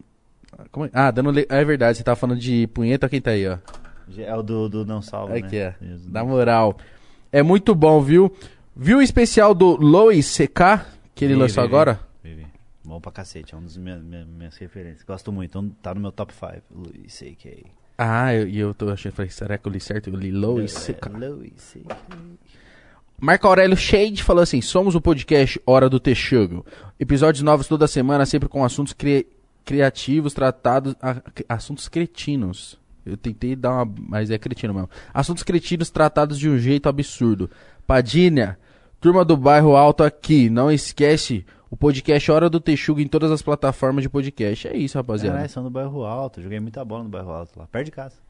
Como é? Ah, dando. Le... Ah, é verdade, você tava falando de punheta, quem tá aí, ó? É o do, do não salvo, né? Aqui, é. Isso. Na moral. É muito bom, viu? Viu o especial do Lois CK que ele Vi, lançou vi, agora? Vi. Bom pra cacete, é um dos minhas, minhas, minhas referências. Gosto muito, um- tá no meu top 5. Luis C.K. Ah, eu- e eu, tô achando, falei, será que eu li certo? Eu li Lois CK. É, Luis C.K. Marco Aurélio Shade falou assim: somos o podcast Hora do Texugo. Episódios novos toda semana, sempre com assuntos cri- criativos, tratados. a- assuntos cretinos. Eu tentei dar uma. Mas é cretino mesmo. Assuntos cretinos tratados de um jeito absurdo. Padilha, Turma do Bairro Alto aqui. Não esquece o podcast Hora do Texugo em todas as plataformas de podcast. É isso, rapaziada. Caralho, são do bairro alto. Joguei muita bola no bairro alto lá. Perto de casa.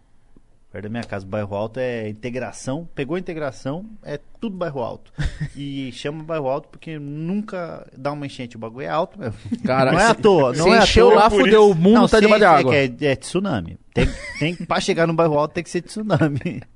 Perto da minha casa. Bairro alto é integração. Pegou a integração, é tudo bairro alto. e chama bairro alto porque nunca dá uma enchente. O bagulho é alto mesmo. Cara, não é se- à toa. se Não é à encheu toa lá, fudeu isso. o mundo, Não, tá debaixo de água. É, é, é tsunami. Tem, tem, pra chegar no bairro alto tem que ser tsunami.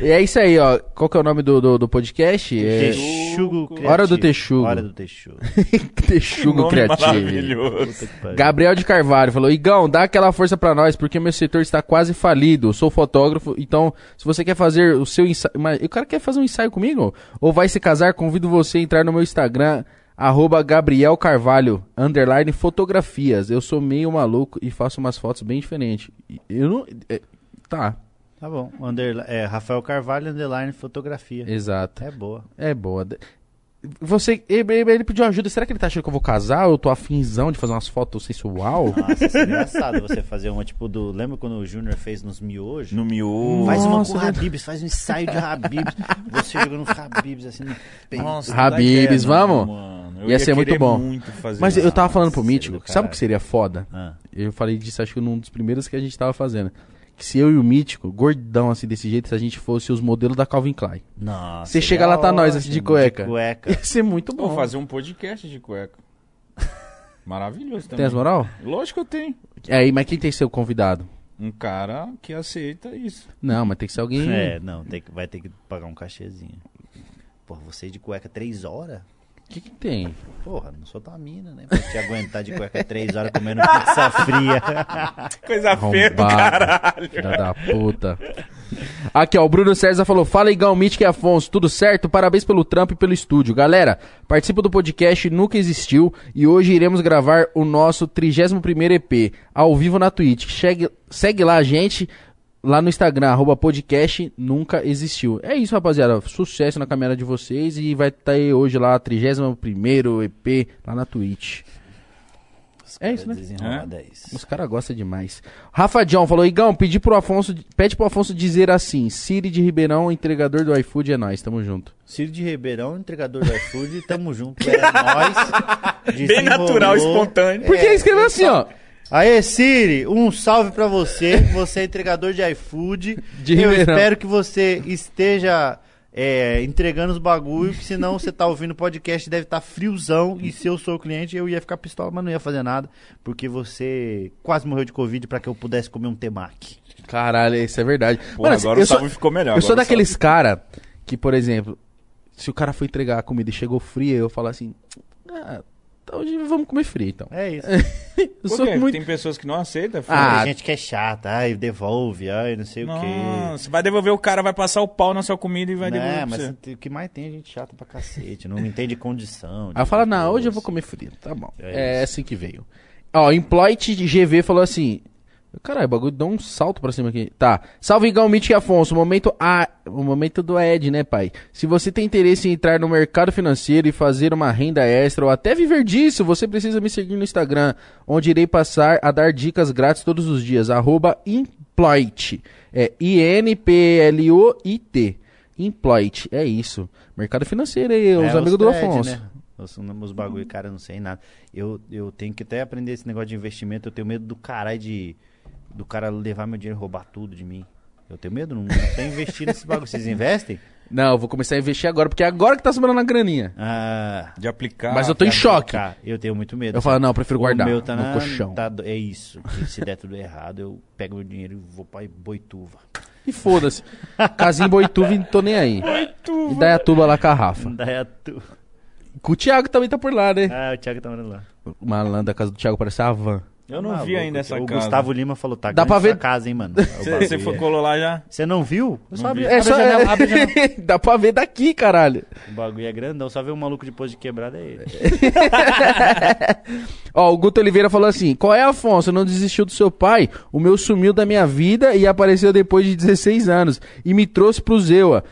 E é isso aí, ó. Qual que é o nome do, do, do podcast? É Texugo criativo. Hora do Texugo. Hora do Texugo. Texugo Criativo. Gabriel de Carvalho falou: Igão, dá aquela força pra nós, porque meu setor está quase falido. Eu sou fotógrafo, então se você quer fazer o seu ensaio. Mas o cara quer fazer um ensaio comigo? Ou vai se casar? Convido você a entrar no meu Instagram, arroba Gabriel Carvalho, underline fotografias. Eu sou meio maluco e faço umas fotos bem diferentes. Eu não. é, tá, Tá bom. Underli- é, Rafael Carvalho, underline fotografia. exato. É boa. É boa. Você. Ele, ele pediu ajuda. Será que ele tá achando que eu vou casar? Ou eu tô afinzão de fazer umas fotos sensual? Nossa, isso é engraçado você fazer uma tipo do. Lembra quando o Júnior fez nos miojos? No miolo. Faz uma Nossa, com. Habibs, faz um ensaio de Habibs. Você jogando Habibs assim no peito. Nossa, Habibs, ideia, vamos? mano. Eu Ia ser muito bom. muito fazer Mas eu tava falando pro Mítico, seria do sabe o que seria foda? Ah, Eu falei disso, acho que num dos primeiros que a gente tava fazendo. Que se eu e o Mítico, gordão assim desse jeito, se a gente fosse os modelos da Calvin Klein. nossa. Você chega lá, tá nós, assim, de cueca. De cueca. Ia ser muito bom. Vou fazer um podcast de cueca. Maravilhoso também. Tem as moral? Lógico que eu tenho. É, aí, mas quem tem que ser o convidado? Um cara que aceita isso. Não, mas tem que ser alguém. É, não, tem que- vai ter que pagar um cachezinho. Porra, você de cueca três horas? O que, que tem? Porra, não sou tua mina, né? Pra te aguentar de cueca três horas comendo pizza fria. Coisa feia do caralho. Filha da puta. Aqui, ó, o Bruno César falou: Fala, Igão, Mítico e Afonso, tudo certo? Parabéns pelo trampo e pelo estúdio. Galera, participo do podcast Nunca Existiu e hoje iremos gravar o nosso 31º EP, ao vivo na Twitch. Segue, segue lá a gente, lá no Instagram, arroba podcast Nunca Existiu. É isso, rapaziada. Sucesso na caminhada de vocês e vai estar aí hoje lá, 31º EP, lá na Twitch. É isso, né? É isso. Os caras gostam demais. Rafa John falou: Igão, pedi pro Afonso, pede pro Afonso dizer assim: Siri de Ribeirão, entregador do iFood é nós, tamo junto. Ciro de Ribeirão, entregador do iFood, tamo junto. É nóis. Bem natural, espontâneo. Porque ele escreveu assim, ó. Aê, Siri, um salve pra você. Você é entregador de iFood. De Eu Ribeirão. espero que você esteja é, entregando os bagulho, que senão você tá ouvindo o podcast deve estar friozão. E se eu sou o cliente, eu ia ficar pistola, mas não ia fazer nada. Porque você quase morreu de Covid pra que eu pudesse comer um temaki. Caralho, isso é verdade. Pô, Mano, agora eu o sou, salve ficou melhor. eu sou agora o daqueles cara que, por exemplo, se o cara foi entregar a comida e chegou fria, eu falo assim: Ah, então hoje vamos comer frio, então. É isso. Eu sou muito. Tem pessoas que não aceitam. Ah, Tem gente que é chata, ai, devolve, ai, não sei o quê. não, você vai devolver o cara, vai passar o pau na sua comida e vai devolver É, mas o que mais tem é gente chata pra cacete, não entende condição. Aí eu falo, não, hoje eu vou comer frio. Tá bom. É, assim que veio. Ó, Employed GV falou assim. Caralho, o bagulho dá um salto pra cima aqui. Tá. Salve Mitch e Afonso. Momento A. O momento do Ed, né, pai? Se você tem interesse em entrar no mercado financeiro e fazer uma renda extra ou até viver disso, você precisa me seguir no Instagram, onde irei passar a dar dicas grátis todos os dias. Arroba Employed. É I-N-P-L-O-I-T. Employed. É isso. Mercado financeiro aí, os É, amigos do thread, Afonso. Né? Os, os bagulho, cara, não sei nada. Eu, eu tenho que até aprender esse negócio de investimento. Eu tenho medo do caralho de. Do cara levar meu dinheiro e roubar tudo de mim. Eu tenho medo, não, não tenho investido nesse bagulho. Vocês investem? Não, eu vou começar a investir agora, porque é agora que tá sobrando a graninha. Ah. De aplicar. Mas eu tô em choque. Cara, eu tenho muito medo. Eu falo, não, eu prefiro guardar O meu tá no na, colchão. tá é isso. Se der tudo errado, eu pego meu dinheiro e vou pra Boituva. E foda-se. Casinho Boituva, não tô nem aí. E daí a tuba lá com a Rafa. Daí a tu... Com o Thiago também tá por lá, né? Ah, o Thiago tá morando lá. O malandro da casa do Thiago parece a van. Eu não Tá vi maluco, ainda essa O casa. Gustavo Lima falou, tá Dá grande pra ver- casa, hein, mano. Você foi colou lá já? Você não viu? Só abre, vi. É só, janela, abre janela. Dá pra ver daqui, caralho. O bagulho é grandão, só ver um maluco depois de quebrada é ele. Ó, o Guto Oliveira falou assim: Qual é, Afonso? Não desistiu do seu pai? O meu sumiu da minha vida e apareceu depois de 16 anos. E me trouxe pro Zewa.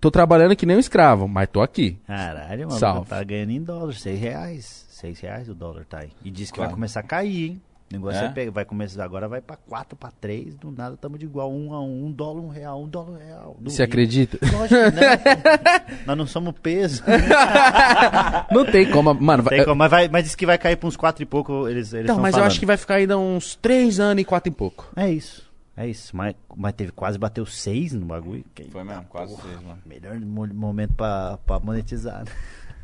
Tô trabalhando que nem um escravo, mas tô aqui. Caralho, mano, Salve. tá ganhando em dólar, seis reais. Seis reais o dólar tá aí. E diz que vai Claro. começar a cair, hein? O negócio É? é, vai começar, agora vai pra 4, pra 3, do nada estamos de igual, um a um, um dólar, um real, um dólar, um real. Você acredita? Lógico que não. Nós não somos peso. Não tem como. Mano, vai- Tem como, mas, vai, mas diz que vai cair pra uns 4 e pouco, eles, eles tão mas eu falando. acho que vai ficar ainda uns 3 anos e 4 e pouco. É isso, é isso. Mas, mas teve quase, bateu 6 no bagulho. Foi mesmo, quase seis, mano. Melhor mo- momento pra, pra monetizar.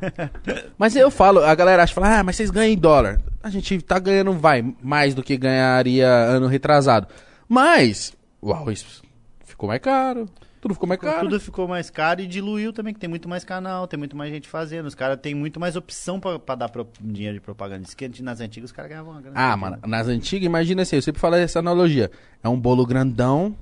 Mas eu falo, a galera acha, fala, ah, mas vocês ganham em dólar. A gente tá ganhando, vai, mais do que ganharia ano retrasado. Mas, uau, isso ficou mais caro. Tudo ficou mais caro. Tudo ficou mais caro e diluiu também, que tem muito mais canal, tem muito mais gente fazendo. Os caras têm muito mais opção pra, pra dar pro- dinheiro de propaganda. Diz que nas antigas os caras ganhavam uma grana. Ah, mano, nas antigas, imagina assim, eu sempre falo essa analogia. É um bolo grandão,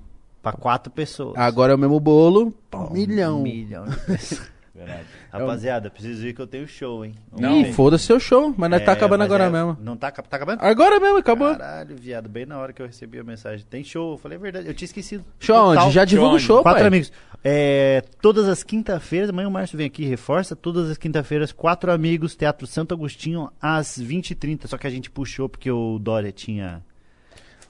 Pra quatro pessoas. agora é o mesmo bolo, pra um Um milhão. milhão de pessoas. Verdade. Rapaziada, preciso ir que eu tenho show, hein? Não. Ih, foda-se seu show, mas nós tá É, acabando mas agora é- mesmo. Não tá, tá acabando? Agora mesmo, acabou. Caralho, viado, bem na hora que eu recebi a mensagem. Tem show, eu falei a verdade, eu tinha esquecido. Show Total. onde? Já divulga o show, Quatro pai. amigos. É, todas as quinta-feiras, amanhã o Márcio vem aqui e reforça. Todas as quinta-feiras, quatro amigos, Teatro Santo Agostinho, às 20h30. Só que a gente puxou porque o Dória tinha.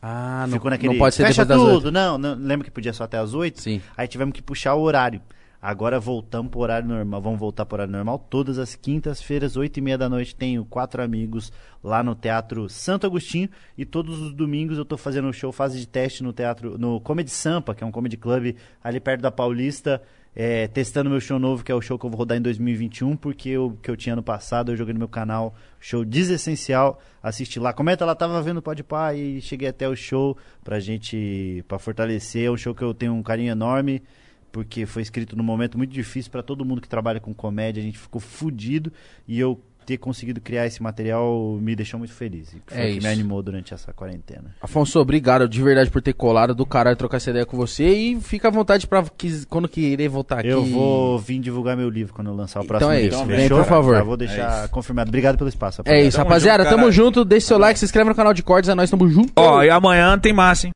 Ah, não, ficou naquele. não pode ser Fecha depois das tudo. oito. Não, não, lembra que podia só até às 8? Sim. Aí tivemos que puxar o horário. Agora voltamos pro horário normal. Vamos voltar pro horário normal. Todas as quintas-feiras, 8 e meia da noite, tenho quatro amigos lá no Teatro Santo Agostinho. E todos os domingos eu tô fazendo um show fase de teste no teatro, no Comedy Sampa, que é um comedy club ali perto da Paulista. é, testando meu show novo, que é o show que eu vou rodar em 2021, porque o que eu tinha ano passado eu joguei no meu canal, show Desessencial, assiste lá, comenta lá, tava vendo Pode Pá e cheguei até o show pra gente, pra fortalecer, é um show que eu tenho um carinho enorme, porque foi escrito num momento muito difícil pra todo mundo que trabalha com comédia, a gente ficou fudido e eu ter conseguido criar esse material me deixou muito feliz. E foi É o que isso. me animou durante essa quarentena. Afonso, obrigado de verdade por ter colado do caralho trocar essa ideia com você e fica à vontade pra quis- quando querer voltar aqui. Eu vou vir divulgar meu livro quando eu lançar o Então próximo é livro. isso, vem, por favor. Já vou deixar É confirmado. Obrigado pelo espaço. É isso, Tamo rapaziada. junto, tamo junto. Deixe seu like, se inscreve no canal de cortes. É nós, tamo junto. Ó, e amanhã tem massa, hein?